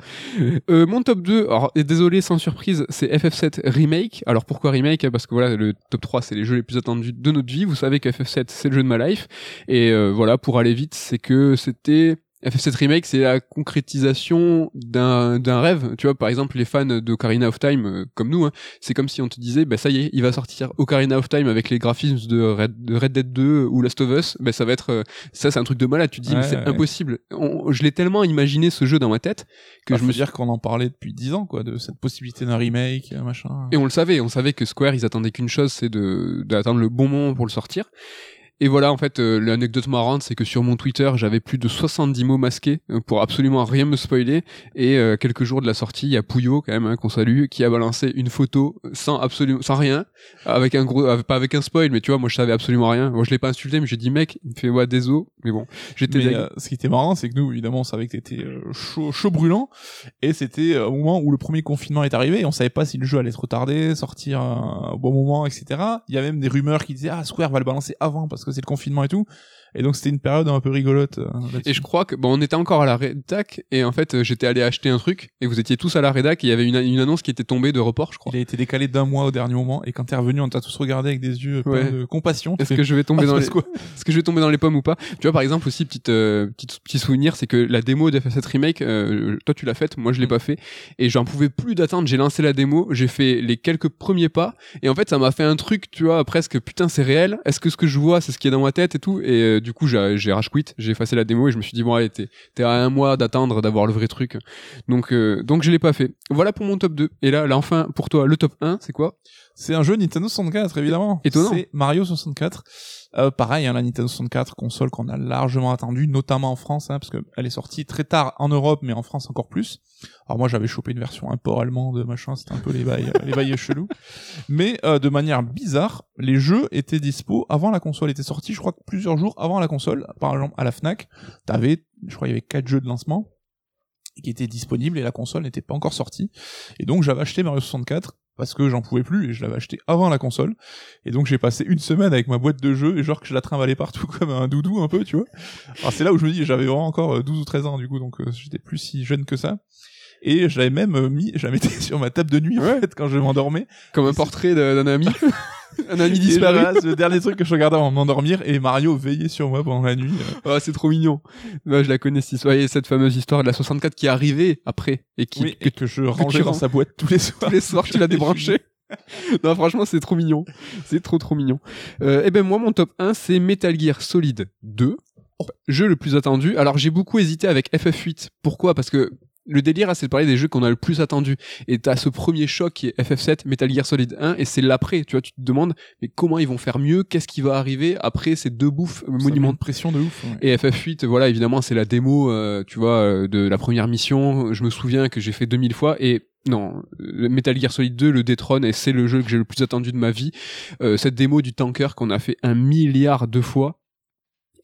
[SPEAKER 1] Euh, mon top 2, alors et désolé sans surprise, c'est FF7 Remake. Alors pourquoi Remake? Parce que voilà, le top 3 c'est les jeux les plus attendus de notre vie. Vous savez que FF7 c'est le jeu de ma life. Et euh, voilà, pour aller vite, c'est que c'était FF7 Remake, c'est la concrétisation d'un d'un rêve. Tu vois, par exemple, les fans d'Ocarina of Time, euh, comme nous, hein, c'est comme si on te disait, bah ça y est, il va sortir Ocarina of Time avec les graphismes de Red, de Red Dead 2 ou Last of Us. Bah ça va être, euh, ça c'est un truc de malade. Tu te dis, mais c'est impossible. je l'ai tellement imaginé ce jeu dans ma tête que
[SPEAKER 2] bah,
[SPEAKER 1] je me
[SPEAKER 2] dire qu'on en parlait depuis 10 ans, quoi, de cette possibilité d'un remake, machin.
[SPEAKER 1] Et on le savait, on savait que Square, ils attendaient qu'une chose, c'est de d'attendre le bon moment pour le sortir. Et voilà, en fait, euh, l'anecdote marrante, c'est que sur mon Twitter, j'avais plus de 70 mots masqués euh, pour absolument rien me spoiler. Et euh, quelques jours de la sortie, il y a Pouillot, quand même, hein, qu'on salue, qui a balancé une photo sans absolument, sans rien, avec un gros, pas avec un spoil, mais tu vois, moi je savais absolument rien. Moi je l'ai pas insulté, mais j'ai dit mec, il me fait ouais désolé, mais bon, j'étais.
[SPEAKER 2] ce qui était marrant, c'est que nous, évidemment, on savait que t'étais chaud, chaud brûlant, et c'était au moment où le premier confinement est arrivé, et on savait pas si le jeu allait être retardé, sortir au bon moment, etc. Il y a même des rumeurs qui disaient ah Square va le balancer avant parce que c'est le confinement et tout. Et donc c'était une période un peu rigolote. Euh,
[SPEAKER 1] et je crois que bon, on était encore à la rédac et en fait euh, j'étais allé acheter un truc et vous étiez tous à la rédac et il y avait une, une, annonce qui était tombée de report, je crois.
[SPEAKER 2] Il a été décalé d'un mois au dernier moment et quand t'es revenu, on t'a tous regardé avec des yeux pleins de compassion.
[SPEAKER 1] Est-ce que je vais tomber ah, dans les Est-ce que je vais tomber dans les pommes ou pas? Tu vois par exemple aussi petite euh, petite petit souvenir, c'est que la démo d'FF7 remake, euh, toi tu l'as faite, moi je l'ai mm. pas fait et j'en pouvais plus d'attendre. J'ai lancé la démo, j'ai fait les quelques premiers pas et en fait ça m'a fait un truc, tu vois, presque putain c'est réel. Est-ce que ce que je vois c'est ce qui est dans ma tête et tout et du coup j'ai rage quit, j'ai effacé la démo et je me suis dit bon allez t'es à un mois d'attendre d'avoir le vrai truc. Donc euh, donc je l'ai pas fait. Voilà pour mon top 2. Et là là enfin pour toi le top 1 c'est quoi?
[SPEAKER 2] C'est un jeu Nintendo 64 évidemment.
[SPEAKER 1] Étonnant.
[SPEAKER 2] C'est Mario 64. Euh, pareil, hein, la Nintendo 64, console qu'on a largement attendue, notamment en France, hein, parce qu'elle est sortie très tard en Europe, mais en France encore plus. Alors moi, j'avais chopé une version import allemande, machin, c'était un peu les bails, les bails chelous. Mais euh, de manière bizarre, les jeux étaient dispo avant la console était sortie, je crois que plusieurs jours avant la console. Par exemple, à la Fnac, t'avais, je crois, il y avait quatre jeux de lancement qui étaient disponibles et la console n'était pas encore sortie. Et donc j'avais acheté Mario 64 parce que j'en pouvais plus et je l'avais acheté avant la console. Et donc j'ai passé une semaine avec ma boîte de jeux et genre que je la trimbalais partout comme un doudou un peu, tu vois. Alors c'est là où je me dis j'avais vraiment encore 12 euh, ou 13 ans du coup donc euh, j'étais plus si jeune que ça. Et je l'avais même euh, mis, je la mettais sur ma table de nuit en fait quand je m'endormais.
[SPEAKER 1] Comme un portrait d'un ami. un ami disparu.
[SPEAKER 2] C'est le dernier truc que je regardais avant de m'endormir et Mario veillait sur moi pendant la nuit.
[SPEAKER 1] Oh, c'est trop mignon. Moi, je la connais cette histoire. cette fameuse histoire de la 64 qui est arrivée après et qui
[SPEAKER 2] que, que, je rangeais dans sa boîte tous les soirs.
[SPEAKER 1] Tous les soirs, tu l'as débranché. non, franchement, c'est trop mignon. C'est trop, trop mignon. Euh, eh ben, moi, mon top 1, c'est Metal Gear Solid 2. Jeu le plus attendu. Alors, j'ai beaucoup hésité avec FF8. Pourquoi? Parce que le délire, c'est de parler des jeux qu'on a le plus attendu. Et t'as ce premier choc qui est FF7, Metal Gear Solid 1, et c'est l'après. Tu vois, tu te demandes, mais comment ils vont faire mieux? Qu'est-ce qui va arriver après ces deux bouffes monuments?
[SPEAKER 2] de pression de ouf.
[SPEAKER 1] Et FF8, voilà, évidemment, c'est la démo, euh, tu vois, euh, de la première mission. Je me souviens que j'ai fait 2000 fois et non, Metal Gear Solid 2 le détrône et c'est le jeu que j'ai le plus attendu de ma vie. Euh, cette démo du tanker qu'on a fait un milliard de fois,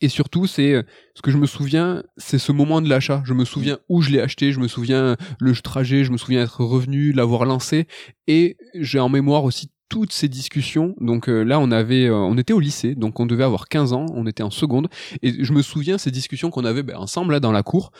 [SPEAKER 1] et surtout c'est euh, ce que je me souviens c'est ce moment de l'achat. Je me souviens où je l'ai acheté je me souviens le trajet je me souviens être revenu l'avoir lancé. Et j'ai en mémoire aussi toutes ces discussions. Donc euh, là, on avait, euh, on était au lycée, donc on devait avoir 15 ans, on était en seconde, et je me souviens ces discussions qu'on avait ben, ensemble là dans la cour,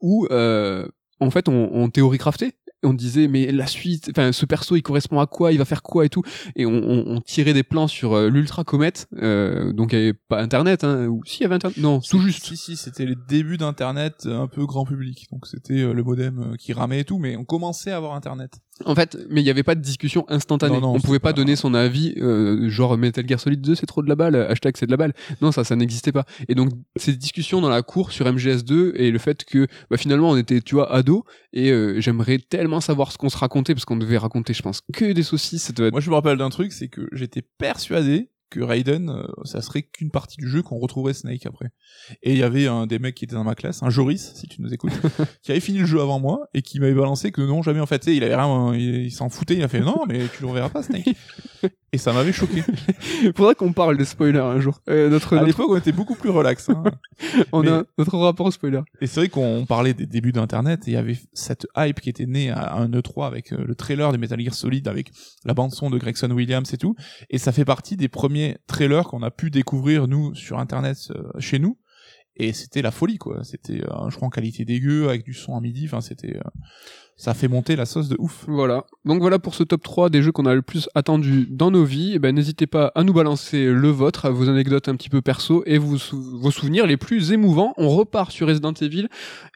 [SPEAKER 1] où euh, en fait on, on théorie craftait on disait mais la suite, enfin ce perso il correspond à quoi, il va faire quoi et tout, et on, on, on tirait des plans sur euh, l'ultra comète, euh, donc il y avait pas internet, hein, ou si il y avait internet, non tout juste.
[SPEAKER 2] Si si, c'était les débuts d'internet un peu grand public, donc c'était euh, le modem euh, qui ramait et tout, mais on commençait à avoir internet.
[SPEAKER 1] En fait, mais il y avait pas de discussion instantanée.
[SPEAKER 2] Non, non,
[SPEAKER 1] on pouvait pas
[SPEAKER 2] pas-
[SPEAKER 1] donner son avis, euh, genre Metal Gear Solid 2 c'est trop de la balle, hashtag c'est de la balle. Non, ça, ça n'existait pas. Et donc ces discussions dans la cour sur MGS2 et le fait que bah, finalement on était, tu vois, ados et euh, j'aimerais tellement savoir ce qu'on se racontait parce qu'on devait raconter, je pense, que des saucisses. Ça devait être-
[SPEAKER 2] Moi, je me rappelle d'un truc, c'est que j'étais persuadé que Raiden, euh, ça serait qu'une partie du jeu qu'on retrouverait Snake après. Et il y avait un des mecs qui était dans ma classe, un Joris, si tu nous écoutes, qui avait fini le jeu avant moi et qui m'avait balancé que non, jamais en fait. Il avait rien, il, il s'en foutait, il a fait non, mais tu le reverras pas Snake. Et ça m'avait choqué.
[SPEAKER 1] Faudrait qu'on parle des spoilers un jour. Euh, notre,
[SPEAKER 2] À l'époque, on était beaucoup plus relax. hein.
[SPEAKER 1] on
[SPEAKER 2] mais-
[SPEAKER 1] a notre rapport au spoiler.
[SPEAKER 2] Et c'est vrai qu'on parlait des débuts d'Internet et il y avait cette hype qui était née à un E3 avec euh, le trailer de Metal Gear Solid avec la bande son de Gregson Williams et tout. Et ça fait partie des premiers trailers qu'on a pu découvrir nous sur Internet euh, chez nous. Et c'était la folie quoi. C'était euh, je crois en qualité dégueu avec du son à midi. Enfin c'était euh, ça fait monter la sauce de ouf.
[SPEAKER 1] Voilà. Donc voilà pour ce top 3 des jeux qu'on a le plus attendu dans nos vies. Et ben n'hésitez pas à nous balancer le vôtre, vos anecdotes un petit peu perso et vos, sou- vos souvenirs les plus émouvants. On repart sur Resident Evil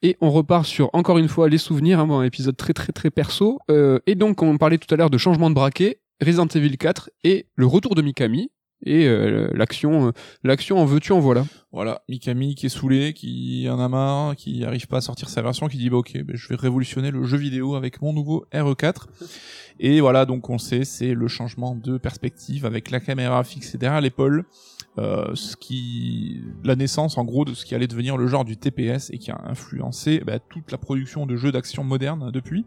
[SPEAKER 1] et on repart sur encore une fois les souvenirs, hein, bon, un épisode très très très perso. Et donc on parlait tout à l'heure de changement de braquet, Resident Evil 4 et le retour de Mikami et euh, l'action, euh, l'action en veux-tu en voilà.
[SPEAKER 2] Voilà, Mikami qui est saoulé, qui en a marre, qui arrive pas à sortir sa version, qui dit bah ok, bah, je vais révolutionner le jeu vidéo avec mon nouveau RE4. Et voilà, donc on sait, c'est le changement de perspective avec la caméra fixée derrière l'épaule, euh, ce qui, la naissance en gros de ce qui allait devenir le genre du TPS et qui a influencé bah, toute la production de jeux d'action modernes depuis.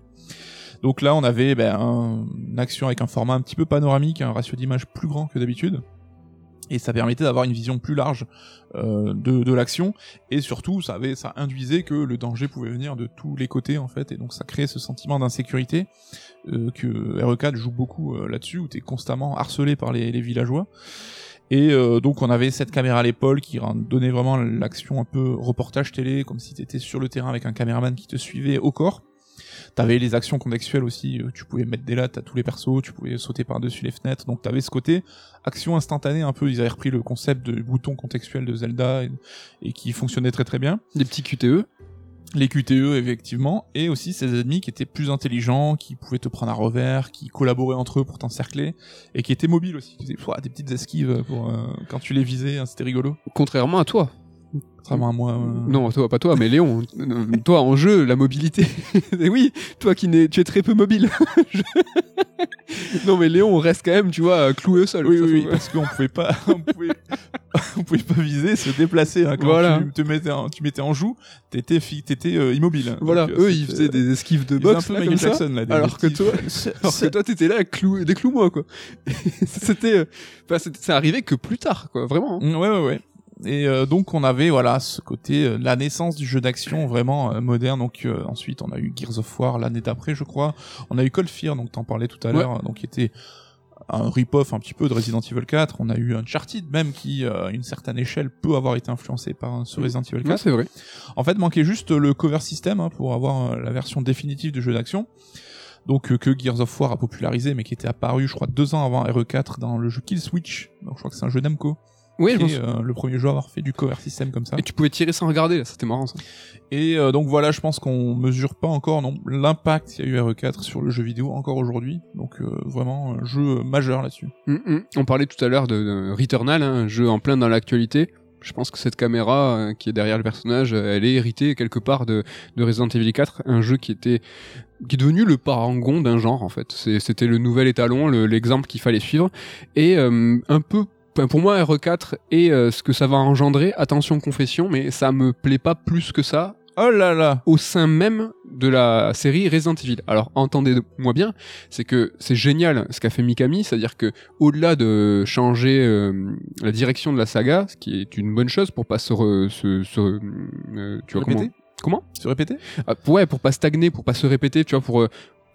[SPEAKER 2] Donc là, on avait bah, un- une action avec un format un petit peu panoramique, un ratio d'image plus grand que d'habitude. Et ça permettait d'avoir une vision plus large euh, de, l'action. Et surtout ça avait ça induisait que le danger pouvait venir de tous les côtés en fait. Et donc ça créait ce sentiment d'insécurité euh, que RE4 joue beaucoup euh, là-dessus où t'es constamment harcelé par les, les villageois. Et donc on avait cette caméra à l'épaule qui donnait vraiment l'action un peu reportage télé comme si t'étais sur le terrain avec un caméraman qui te suivait au corps T'avais les actions contextuelles aussi, euh, tu pouvais mettre des lattes à tous les persos, tu pouvais sauter par-dessus les fenêtres, donc t'avais ce côté action instantanée un peu, ils avaient repris le concept de bouton contextuel de Zelda et, et qui fonctionnait très très bien.
[SPEAKER 1] Des petits QTE.
[SPEAKER 2] Les QTE effectivement, et aussi ces ennemis qui étaient plus intelligents, qui pouvaient te prendre à revers, qui collaboraient entre eux pour t'encercler, et qui étaient mobiles aussi, qui faisaient des petites esquives pour, euh, quand tu les visais, hein, c'était rigolo.
[SPEAKER 1] Contrairement à toi.
[SPEAKER 2] Contrairement à moi. euh,
[SPEAKER 1] Non, toi, pas toi, mais Léon. Euh, toi, en jeu, la mobilité. Et oui, toi qui n'es, tu es très peu mobile. Je- non, mais Léon, on reste quand même, tu vois, cloué au sol.
[SPEAKER 2] Oui, oui, oui, parce qu'on pouvait pas, on pouvait, on pouvait pas viser, se déplacer. Hein, quand
[SPEAKER 1] Voilà.
[SPEAKER 2] tu te mettais, en, tu mettais en joue, t'étais, t'étais euh, immobile.
[SPEAKER 1] Voilà,
[SPEAKER 2] Donc, euh,
[SPEAKER 1] eux, ils faisaient des esquives de boxe,
[SPEAKER 2] un peu
[SPEAKER 1] là, comme ça.
[SPEAKER 2] Jackson, là, des-
[SPEAKER 1] alors que
[SPEAKER 2] des
[SPEAKER 1] toi, alors que toi, t'étais là, clou, déclou-moi, quoi. c'était, euh, enfin, c'était- ça arrivait que plus tard, quoi, vraiment. hein.
[SPEAKER 2] Ouais, ouais, ouais. Et euh, donc on avait voilà ce côté euh, la naissance du jeu d'action vraiment euh, moderne. Donc euh, ensuite on a eu Gears of War l'année d'après je crois. On a eu Cold Fear donc t'en parlais tout à
[SPEAKER 1] Ouais.
[SPEAKER 2] l'heure donc qui était un rip-off un petit peu de Resident Evil 4. On a eu Uncharted même qui euh, à une certaine échelle peut avoir été influencé par euh, ce Resident Evil 4.
[SPEAKER 1] Ouais, c'est vrai.
[SPEAKER 2] En fait, manquait juste le cover system hein, pour avoir euh, la version définitive du jeu d'action. Donc euh, que Gears of War a popularisé, mais qui était apparu, je crois, deux ans avant RE4 dans le jeu Kill Switch. Donc je crois que c'est un jeu Namco.
[SPEAKER 1] Oui,
[SPEAKER 2] qui est euh, le premier jeu à avoir fait du cover system comme ça.
[SPEAKER 1] Et tu pouvais tirer sans regarder, là, c'était marrant, ça.
[SPEAKER 2] Et euh, donc voilà, je pense qu'on mesure pas encore non l'impact qu'il y a eu RE4 sur le jeu vidéo encore aujourd'hui. Donc euh, vraiment un jeu majeur là-dessus.
[SPEAKER 1] Mm, mm. On parlait tout à l'heure de, de Returnal, hein, un jeu en plein dans l'actualité. Je pense que cette caméra qui est derrière le personnage, elle est héritée quelque part de, de Resident Evil 4, un jeu qui était qui est devenu le parangon d'un genre en fait. C'était le nouvel étalon, le- l'exemple qu'il fallait suivre, et euh, un peu. Pour moi, RE4 et euh, ce que ça va engendrer, attention confession, mais ça me plaît pas plus que ça
[SPEAKER 2] Oh là là.
[SPEAKER 1] au sein même de la série Resident Evil. Alors entendez-moi bien, c'est que c'est génial ce qu'a fait Mikami, c'est-à-dire que au-delà de changer euh, la direction de la saga, ce qui est une bonne chose pour pas se, re- se, se euh, tu vois comment
[SPEAKER 2] Répéter
[SPEAKER 1] comment?
[SPEAKER 2] Se répéter?
[SPEAKER 1] Ah, Ouais, pour pas stagner, pour pas se répéter, tu vois, pour euh,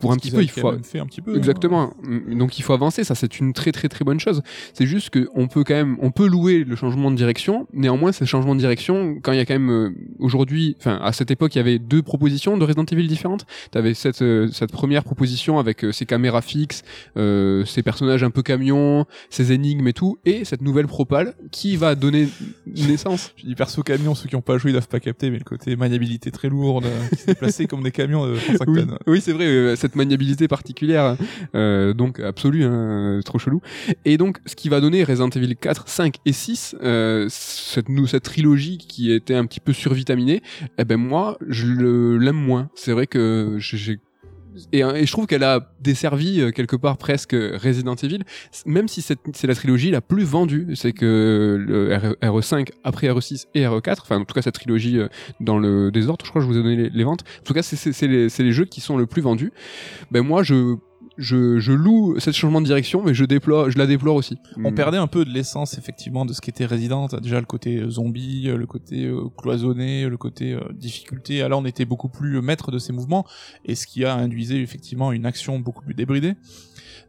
[SPEAKER 1] pour un
[SPEAKER 2] Ce
[SPEAKER 1] petit peu, il
[SPEAKER 2] avaient
[SPEAKER 1] faut
[SPEAKER 2] quand même fait un petit peu. hein.
[SPEAKER 1] Exactement. Donc il faut avancer, ça c'est une très très très bonne chose. C'est juste que on peut quand même, on peut louer le changement de direction. Néanmoins, ces changements de direction, quand il y a quand même euh, aujourd'hui, enfin à cette époque, il y avait deux propositions de Resident Evil différentes. T'avais cette euh, cette première proposition avec euh, ses caméras fixes, euh, ses personnages un peu camions, ses énigmes et tout, et cette nouvelle propale qui va donner naissance.
[SPEAKER 2] Je dis perso camion, ceux qui ont pas joué ils doivent pas capter, mais le côté maniabilité très lourde, euh, qui se déplaçaient comme des camions de 35
[SPEAKER 1] Oui,
[SPEAKER 2] tonnes.
[SPEAKER 1] oui c'est vrai, euh, maniabilité particulière, euh, donc absolue, hein, trop chelou. Et donc, ce qui va donner Resident Evil 4, 5 et 6, euh, cette, cette trilogie qui était un petit peu survitaminée, eh ben moi, je l'aime moins. C'est vrai que j'ai et, et je trouve qu'elle a desservi euh, quelque part presque Resident Evil, même si c'est la trilogie la plus vendue. C'est que le R- RE5 après RE6 et RE4, enfin en tout cas cette trilogie euh, dans le désordre, je crois que je vous ai donné les, les ventes. En tout cas, c'est- les, les jeux qui sont le plus vendus. Ben moi, je je, je loue ce changement de direction, mais je déplore, je la déplore aussi.
[SPEAKER 2] On
[SPEAKER 1] Mm.
[SPEAKER 2] perdait un peu de l'essence effectivement de ce qu'était Resident, déjà le côté euh, zombie, euh, le côté euh, cloisonné, le côté euh, difficulté. Ah, Là, on était beaucoup plus maître de ses mouvements et ce qui a induisé effectivement une action beaucoup plus débridée.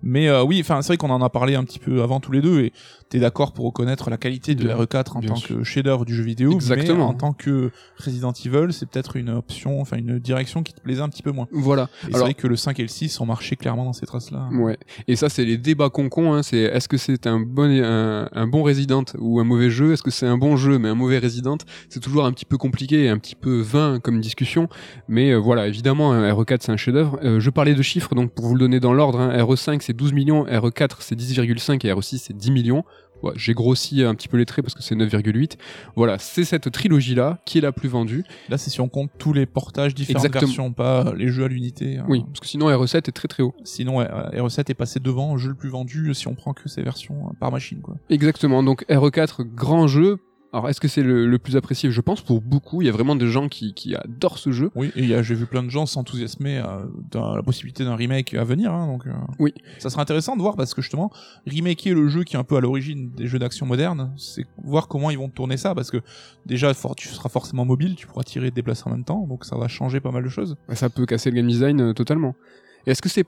[SPEAKER 2] Mais euh, oui, enfin c'est vrai qu'on en a parlé un petit peu avant tous les deux et t'es d'accord pour reconnaître la qualité de
[SPEAKER 1] Bien-
[SPEAKER 2] RE4 en tant
[SPEAKER 1] sûr.
[SPEAKER 2] que chef-d'œuvre du jeu vidéo,
[SPEAKER 1] Exactement.
[SPEAKER 2] mais en tant que Resident Evil, c'est peut-être une option, enfin une direction qui te plaisait un petit peu moins.
[SPEAKER 1] Voilà.
[SPEAKER 2] C'est vrai que le 5 et le 6 ont marché clairement dans ces traces-là.
[SPEAKER 1] Ouais. Et ça, c'est les débats concons. Hein. C'est est-ce que c'est un bon un, un bon Resident ou un mauvais jeu? Est-ce que c'est un bon jeu mais un mauvais Resident? C'est toujours un petit peu compliqué et un petit peu vain comme discussion. Mais euh, voilà, évidemment, un RE4 c'est un chef-d'œuvre. Euh, je parlais de chiffres, donc pour vous le donner dans l'ordre, hein, RE5 c'est 12 millions, RE4 c'est 10,5 et RE6 c'est 10 millions. Ouais, J'ai grossi un petit peu les traits parce que c'est 9,8. Voilà, c'est cette trilogie-là qui est la plus vendue.
[SPEAKER 2] Là, c'est si on compte tous les portages différentes
[SPEAKER 1] Exactement.
[SPEAKER 2] versions, pas les jeux à l'unité. hein.
[SPEAKER 1] Oui, parce que sinon RE7 est très très haut.
[SPEAKER 2] Sinon, ouais, euh, RE7 est passé devant jeu le plus vendu si on prend que ces versions euh, par machine, quoi.
[SPEAKER 1] Exactement. Donc RE4, grand jeu. Alors est-ce que c'est le, le plus apprécié? Je pense pour beaucoup. Il y a vraiment des gens qui, qui adorent ce jeu.
[SPEAKER 2] Oui, et j'ai vu plein de gens s'enthousiasmer euh, dans la possibilité d'un remake à venir, hein, donc. euh,
[SPEAKER 1] Oui.
[SPEAKER 2] Ça sera intéressant de voir parce que justement, remaker le jeu qui est un peu à l'origine des jeux d'action modernes, c'est voir comment ils vont tourner ça parce que déjà, for- tu seras forcément mobile, tu pourras tirer et te déplacer en même temps, donc ça va changer pas mal de choses.
[SPEAKER 1] Ça peut casser le game design euh, totalement. Et est-ce que c'est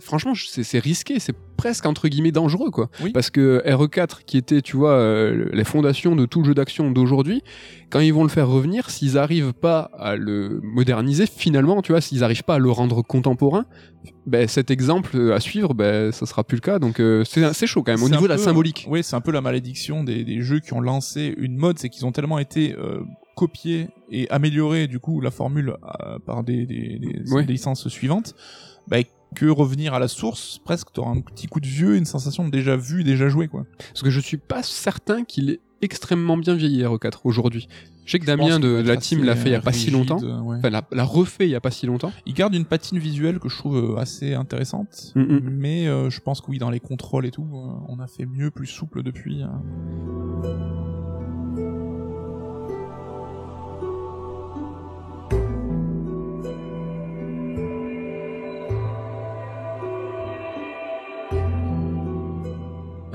[SPEAKER 1] franchement je- c'est risqué, c'est presque entre guillemets dangereux quoi.
[SPEAKER 2] Oui.
[SPEAKER 1] Parce que RE4 qui était tu vois euh, les fondations de tout le jeu d'action d'aujourd'hui, quand ils vont le faire revenir, s'ils arrivent pas à le moderniser finalement, tu vois, s'ils arrivent pas à le rendre contemporain, ben cet exemple euh, à suivre, ben ça sera plus le cas. Donc euh, c'est chaud quand même au niveau de la symbolique.
[SPEAKER 2] Oui, c'est un peu la malédiction des, des jeux qui ont lancé une mode, c'est qu'ils ont tellement été euh, copiés et améliorés du coup la formule euh, par des, des, des-
[SPEAKER 1] Ouais.
[SPEAKER 2] licences suivantes, bah, que revenir à la source, presque t'auras un petit coup de vieux, une sensation de déjà vu, déjà joué quoi.
[SPEAKER 1] Parce que je suis pas certain qu'il est extrêmement bien vieilli RE4 aujourd'hui. Je sais que Damien
[SPEAKER 2] Je
[SPEAKER 1] de, la team l'a fait il y a pas si longtemps.
[SPEAKER 2] ouais.
[SPEAKER 1] Enfin, l'a, l'a refait il y a pas si longtemps.
[SPEAKER 2] Il garde une patine visuelle que je trouve euh, assez intéressante,
[SPEAKER 1] Mm, mm.
[SPEAKER 2] mais euh, je pense que oui, dans les contrôles et tout, euh, on a fait mieux, plus souple depuis. hein.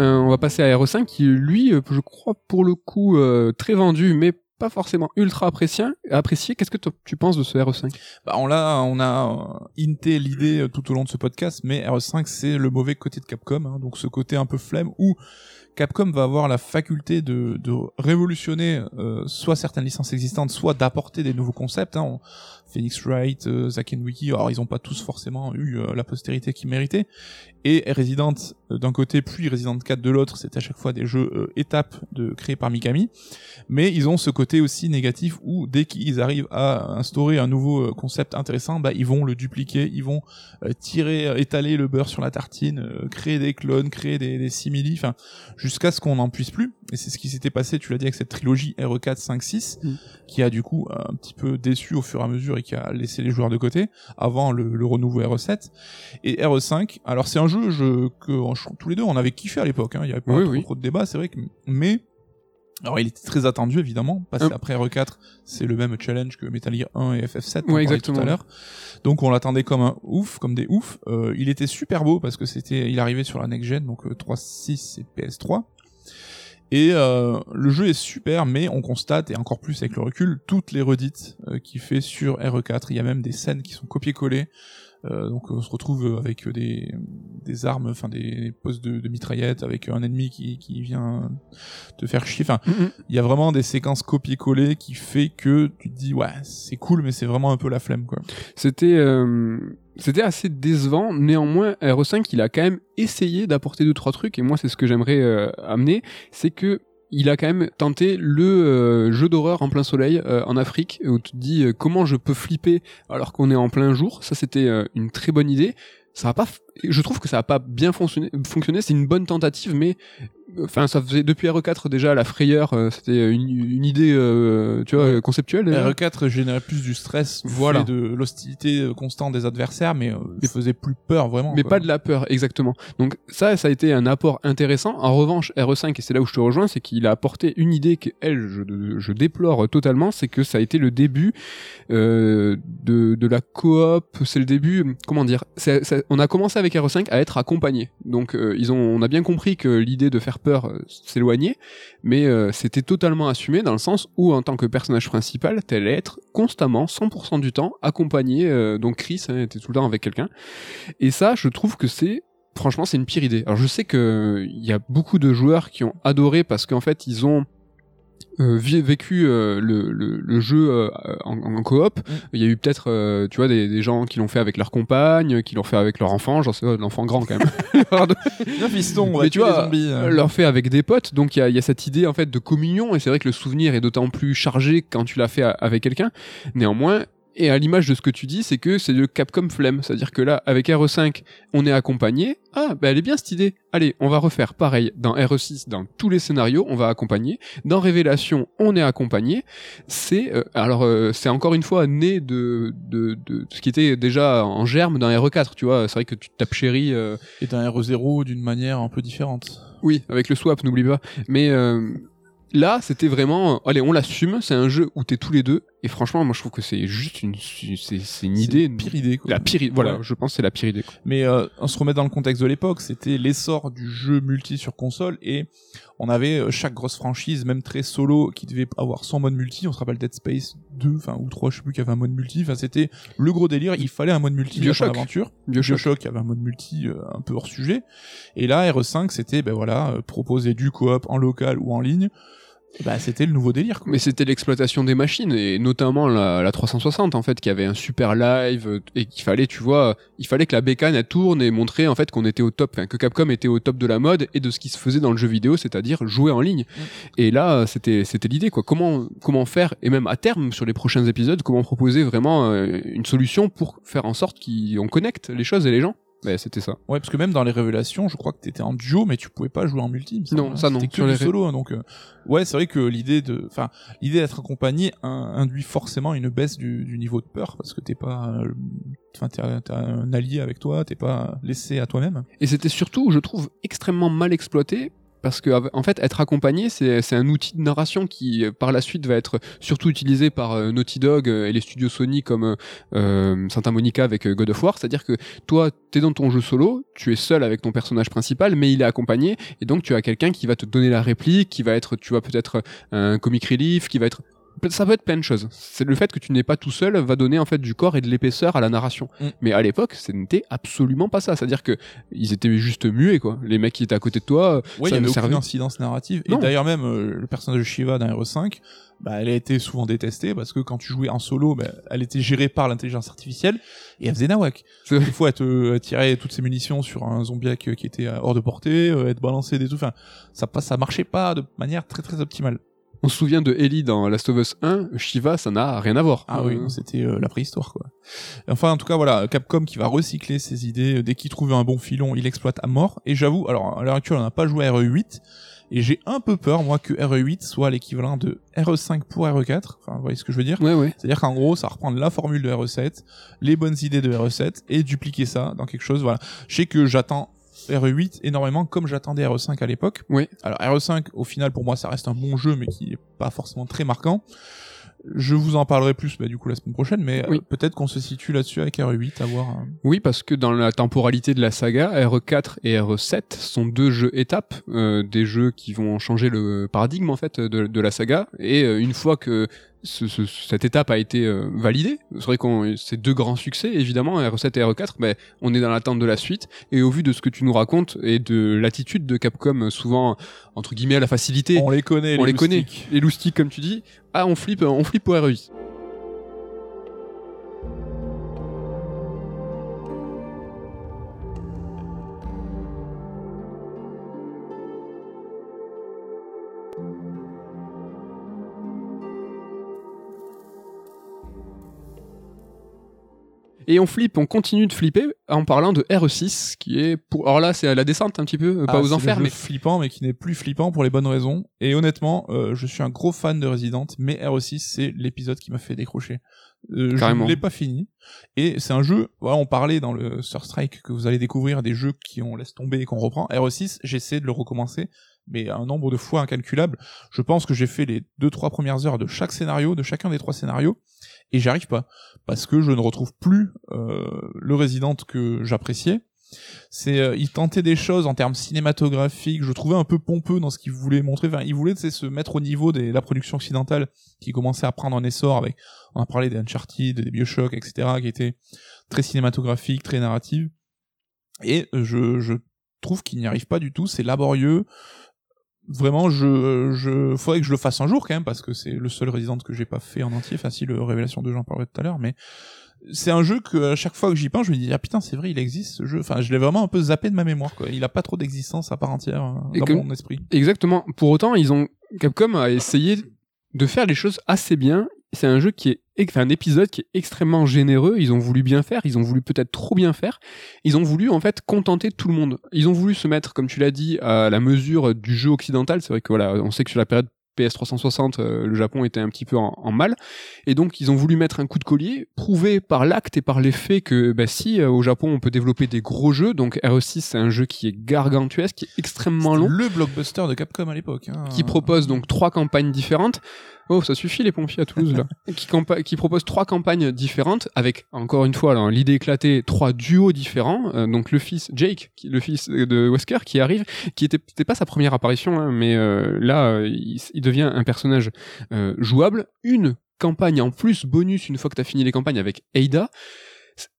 [SPEAKER 1] On va passer à RE5 qui lui, euh, je crois pour le coup euh, très vendu, mais pas forcément ultra apprécié. apprécié. Qu'est-ce que tu penses de ce RE5
[SPEAKER 2] Bah, on l'a, on a euh, hinté l'idée euh, tout au long de ce podcast, mais RE5 c'est le mauvais côté de Capcom, hein, donc ce côté un peu flemme où Capcom va avoir la faculté de, de révolutionner euh, soit certaines licences existantes, soit d'apporter des nouveaux concepts. Hein. Phoenix Wright, euh, Zack and Wiki, alors ils ont pas tous forcément eu euh, la postérité qu'ils méritaient. Et Resident euh, d'un côté, puis Resident 4 de l'autre, c'est à chaque fois des jeux euh, étapes de créés par Mikami. Mais ils ont ce côté aussi négatif où dès qu'ils arrivent à instaurer un nouveau concept intéressant, bah ils vont le dupliquer, ils vont tirer, étaler le beurre sur la tartine, créer des clones, créer des, des simili, enfin jusqu'à ce qu'on n'en puisse plus. Et c'est ce qui s'était passé, tu l'as dit, avec cette trilogie E RE4, 5, 6,
[SPEAKER 1] Mm.
[SPEAKER 2] qui a du coup un petit peu déçu au fur et à mesure qui a laissé les joueurs de côté avant le, le renouveau RE7 et RE5. Alors c'est un jeu je, que tous les deux on avait kiffé à l'époque, hein, il y avait pas
[SPEAKER 1] Oui,
[SPEAKER 2] trop,
[SPEAKER 1] oui.
[SPEAKER 2] trop de débat, c'est vrai que mais alors il était très attendu évidemment, passer
[SPEAKER 1] Hum.
[SPEAKER 2] après RE4, c'est le même challenge que Metal Gear 1 et FF7 on
[SPEAKER 1] Ouais,
[SPEAKER 2] parlait tout
[SPEAKER 1] exactement.
[SPEAKER 2] à l'heure. Donc on l'attendait comme un ouf, comme des oufs. Euh, il était super beau parce que c'était il arrivait sur la next gen donc euh, 3.6 et PS3. Et euh, le jeu est super, mais on constate, et encore plus avec le recul, toutes les redites euh, qu'il fait sur RE4. Il y a même des scènes qui sont copiées-collées. Euh, donc on se retrouve avec des, des armes, enfin des postes de, de mitraillettes, avec un ennemi qui, qui vient te faire chier. Enfin,
[SPEAKER 1] Mhm.
[SPEAKER 2] il y a vraiment des séquences copier-coller qui fait que tu te dis ouais c'est cool, mais c'est vraiment un peu la flemme quoi.
[SPEAKER 1] C'était euh, c'était assez décevant. Néanmoins, RE5, il a quand même essayé d'apporter deux trois trucs et moi c'est ce que j'aimerais euh, amener, c'est que il a quand même tenté le euh, jeu d'horreur en plein soleil euh, en Afrique où tu te dis comment je peux flipper alors qu'on est en plein jour. Ça c'était une très bonne idée. Ça a pas, je trouve que ça a pas bien fonctionné. Fonctionné, c'est une bonne tentative, mais enfin ça faisait depuis RE4 déjà la frayeur, euh, c'était une, une idée, euh, tu vois, conceptuelle. déjà.
[SPEAKER 2] RE4 générait plus du stress,
[SPEAKER 1] Voilà.
[SPEAKER 2] de l'hostilité euh, constante des adversaires, mais, euh,
[SPEAKER 1] Mais-
[SPEAKER 2] faisait plus peur vraiment.
[SPEAKER 1] mais
[SPEAKER 2] quoi.
[SPEAKER 1] pas de la peur exactement. Donc ça, ça a été un apport intéressant. En revanche, RE5 et c'est là où je te rejoins, c'est qu'il a apporté une idée que elle, je, je déplore totalement, c'est que ça a été le début de, de la coop. C'est le début, comment dire On a commencé avec RE5 à être accompagné. Donc euh, on a bien compris que l'idée de faire peur euh, s'éloignait, mais euh, c'était totalement assumé dans le sens où en tant que personnage principal, t'allais être constamment, 100% du temps, accompagné. donc Chris hein, était tout le temps avec quelqu'un. Et ça, je trouve que c'est franchement c'est une pire idée. Alors je sais que il y a beaucoup de joueurs qui ont adoré parce qu'en fait ils ont euh, vécu euh, le, le, le jeu euh, en, en coop. Il y a eu peut-être euh, tu vois des, des gens qui l'ont fait avec leur compagne, qui l'ont fait avec leur enfant, j'en sais euh, l'enfant grand quand même.
[SPEAKER 2] Bien fiston, on
[SPEAKER 1] Mais tu vois,
[SPEAKER 2] zombies. euh.
[SPEAKER 1] Euh, leur fait avec des potes, donc il y a, y a cette idée en fait de communion, et c'est vrai que le souvenir est d'autant plus chargé quand tu l'as fait a- avec quelqu'un. Néanmoins, et à l'image de ce que tu dis, c'est que c'est le Capcom flemme, c'est-à-dire que là, avec RE5, on est accompagné. Ah, bah elle est bien cette idée. Allez, on va refaire pareil dans RE6, dans tous les scénarios, on va accompagner. Dans Révélation, on est accompagné. C'est euh, alors euh, c'est encore une fois né de, de de ce qui était déjà en germe dans RE4. Tu vois, c'est vrai que tu tapes chéri. euh,
[SPEAKER 2] Et d'un RE0 d'une manière un peu différente.
[SPEAKER 1] oui, avec le swap, n'oublie pas. Mais là, c'était vraiment, allez, on l'assume. C'est un jeu où t'es tous les deux. Et franchement, moi, je trouve que c'est juste une, c'est, c'est une idée.
[SPEAKER 2] la pire idée quoi.
[SPEAKER 1] La pire, i- voilà,
[SPEAKER 2] Ouais.
[SPEAKER 1] je pense que c'est la pire idée. quoi.
[SPEAKER 2] Mais euh, on se remet dans le contexte de l'époque, c'était l'essor du jeu multi sur console et on avait euh, chaque grosse franchise, même très solo, qui devait avoir son mode multi. On se rappelle Dead Space 2, enfin ou 3, je sais plus, qui avait un mode multi. Enfin, c'était le gros délire. Il fallait un mode multi
[SPEAKER 1] Bioshock.
[SPEAKER 2] dans l'aventure.
[SPEAKER 1] Bioshock.
[SPEAKER 2] Bioshock avait un mode multi euh, un peu hors sujet. Et là, RE5, c'était ben voilà, euh, proposer du coop en local ou en ligne. Bah, c'était le nouveau délire. Quoi.
[SPEAKER 1] Mais c'était l'exploitation des machines et notamment la, la 360 en fait qui avait un super live et qu'il fallait tu vois il fallait que la bécane elle tourne et montrer en fait qu'on était au top enfin, que Capcom était au top de la mode et de ce qui se faisait dans le jeu vidéo c'est-à-dire jouer en ligne et là c'était c'était l'idée quoi comment comment faire et même à terme sur les prochains épisodes comment proposer vraiment euh, une solution pour faire en sorte qu'on connecte les choses et les gens? C'était ça
[SPEAKER 2] Ouais, parce que même dans les révélations, je crois que t'étais en duo, mais tu pouvais pas jouer en multi.
[SPEAKER 1] Non,
[SPEAKER 2] hein.
[SPEAKER 1] ça non,
[SPEAKER 2] C'était que du solo, hein, donc euh, ouais, c'est vrai que l'idée de, enfin, l'idée d'être accompagné in- induit forcément une baisse du, du niveau de peur parce que t'es pas, euh, enfin, t'as un allié avec toi, t'es pas laissé à toi-même.
[SPEAKER 1] Et c'était surtout, je trouve, extrêmement mal exploité. Parce que en fait, être accompagné, c'est un outil de narration qui, euh, par la suite, va être surtout utilisé par euh, Naughty Dog euh, et les studios Sony comme Santa Monica avec God of War. C'est-à-dire que toi, t'es dans ton jeu solo, tu es seul avec ton personnage principal, mais il est accompagné, et donc tu as quelqu'un qui va te donner la réplique, qui va être, tu vois, peut-être un comic relief, qui va être ça peut être plein de choses. C'est le fait que tu n'es pas tout seul va donner en fait du corps et de l'épaisseur à la narration.
[SPEAKER 2] Mm.
[SPEAKER 1] Mais à l'époque, ce n'était absolument pas ça. C'est-à-dire que ils étaient juste muets quoi. Les mecs qui étaient à côté de toi,
[SPEAKER 2] Ouais, il
[SPEAKER 1] ça
[SPEAKER 2] y avait
[SPEAKER 1] ne
[SPEAKER 2] aucune
[SPEAKER 1] servait.
[SPEAKER 2] incidence narrative.
[SPEAKER 1] Non.
[SPEAKER 2] Et d'ailleurs même euh, le personnage de Shiva dans RE5, bah, elle a été souvent détestée parce que quand tu jouais en solo, bah, elle était gérée par l'intelligence artificielle et elle faisait nawak. Des fois, elle te tirait toutes ses munitions sur un zombiac euh, qui était euh, hors de portée, euh, elle te balançait des tout. Enfin, ça ça marchait pas de manière très très optimale.
[SPEAKER 1] On se souvient de Ellie dans Last of Us 1, Shiva, ça n'a rien à voir.
[SPEAKER 2] Ah
[SPEAKER 1] Euh,
[SPEAKER 2] oui, non, c'était euh, la préhistoire quoi. Enfin, en tout cas, voilà, Capcom qui va recycler ses idées euh, dès qu'il trouve un bon filon, il exploite à mort. Et j'avoue, alors à l'heure actuelle, on n'a pas joué à RE8 et j'ai un peu peur moi que RE8 soit l'équivalent de RE5 pour RE4. Enfin, vous voyez ce que je veux dire?
[SPEAKER 1] Ouais ouais.
[SPEAKER 2] C'est-à-dire qu'en gros, ça reprend la formule de RE7, les bonnes idées de RE7 et dupliquer ça dans quelque chose. Voilà. Je sais que j'attends RE8 énormément comme j'attendais RE5 à l'époque.
[SPEAKER 1] Oui.
[SPEAKER 2] Alors RE5, au final, pour moi, ça reste un bon jeu, mais qui est pas forcément très marquant. Je vous en parlerai plus, bah, du coup, la semaine prochaine, mais euh, peut-être qu'on se situe là-dessus avec RE8, à voir. euh.
[SPEAKER 1] Oui, parce que dans la temporalité de la saga, RE4 et RE7 sont deux jeux étapes, euh, des jeux qui vont changer le paradigme en fait de, de la saga. Et euh, une fois que cette étape a été euh, validée. C'est vrai qu'on c'est deux grands succès évidemment R7 et R4, mais on est dans l'attente de la suite et au vu de ce que tu nous racontes et de l'attitude de Capcom euh, souvent entre guillemets à la facilité.
[SPEAKER 2] On les connaît,
[SPEAKER 1] on les,
[SPEAKER 2] les
[SPEAKER 1] connaît. Les loustiques comme tu dis. Ah on flippe, on flippe pour R8. Et on flippe, on continue de flipper en parlant de RE6, qui est pour. Alors là, c'est à la descente un petit peu, euh, pas
[SPEAKER 2] Ah,
[SPEAKER 1] aux enfers, mais
[SPEAKER 2] flippant, mais qui n'est plus flippant pour les bonnes raisons. Et honnêtement, euh, je suis un gros fan de Resident, mais RE6, c'est l'épisode qui m'a fait décrocher. Euh, je
[SPEAKER 1] Carrément.
[SPEAKER 2] ne l'ai pas fini. Et c'est un jeu, voilà, on parlait dans le Sur Strike que vous allez découvrir des jeux qui on laisse tomber et qu'on reprend. RE6, j'essaie de le recommencer, mais un nombre de fois incalculable. Je pense que j'ai fait les deux, trois premières heures de chaque scénario, de chacun des trois scénarios, et j'arrive pas. Parce que je ne retrouve plus euh, le Resident que j'appréciais. C'est, euh, il tentait des choses en termes cinématographiques. Je trouvais un peu pompeux dans ce qu'il voulait montrer. Enfin, il voulait se mettre au niveau de la production occidentale qui commençait à prendre un essor avec. On a parlé des Uncharted, des Bioshock, etc., qui étaient très cinématographiques, très narratives. Et je, je trouve qu'il n'y arrive pas du tout. C'est laborieux. Vraiment, je, je, faudrait que je le fasse un jour quand même parce que c'est le seul Resident que j'ai pas fait en entier. Enfin, si le Révélation 2, j'en parlerai tout à l'heure, mais c'est un jeu que à chaque fois que j'y pense, je me dis ah putain c'est vrai il existe ce jeu. Enfin je l'ai vraiment un peu zappé de ma mémoire quoi. Il a pas trop d'existence à part entière euh, dans
[SPEAKER 1] que-
[SPEAKER 2] mon esprit.
[SPEAKER 1] Exactement. Pour autant, ils ont Capcom a essayé de faire les choses assez bien. C'est un jeu qui est, un épisode qui est extrêmement généreux. Ils ont voulu bien faire. Ils ont voulu peut-être trop bien faire. Ils ont voulu en fait contenter tout le monde. Ils ont voulu se mettre, comme tu l'as dit, à la mesure du jeu occidental. C'est vrai que voilà, on sait que sur la période PS360, euh, le Japon était un petit peu en, en mal, et donc ils ont voulu mettre un coup de collier, prouver par l'acte et par les faits que bah, si euh, au Japon on peut développer des gros jeux, donc RE6 c'est un jeu qui est gargantuesque, qui est extrêmement long,
[SPEAKER 2] Le blockbuster de Capcom à l'époque. Hein.
[SPEAKER 1] qui propose donc trois campagnes différentes. Oh, ça suffit les pompiers à Toulouse là. qui, qui propose trois campagnes différentes avec encore une fois l'idée éclatée trois duos différents. Euh, donc le fils Jake, qui, le fils de Wesker qui arrive, qui était pas sa première apparition, hein, mais euh, là il, il devient un personnage euh, jouable. Une campagne en plus bonus une fois que t'as fini les campagnes avec Ada.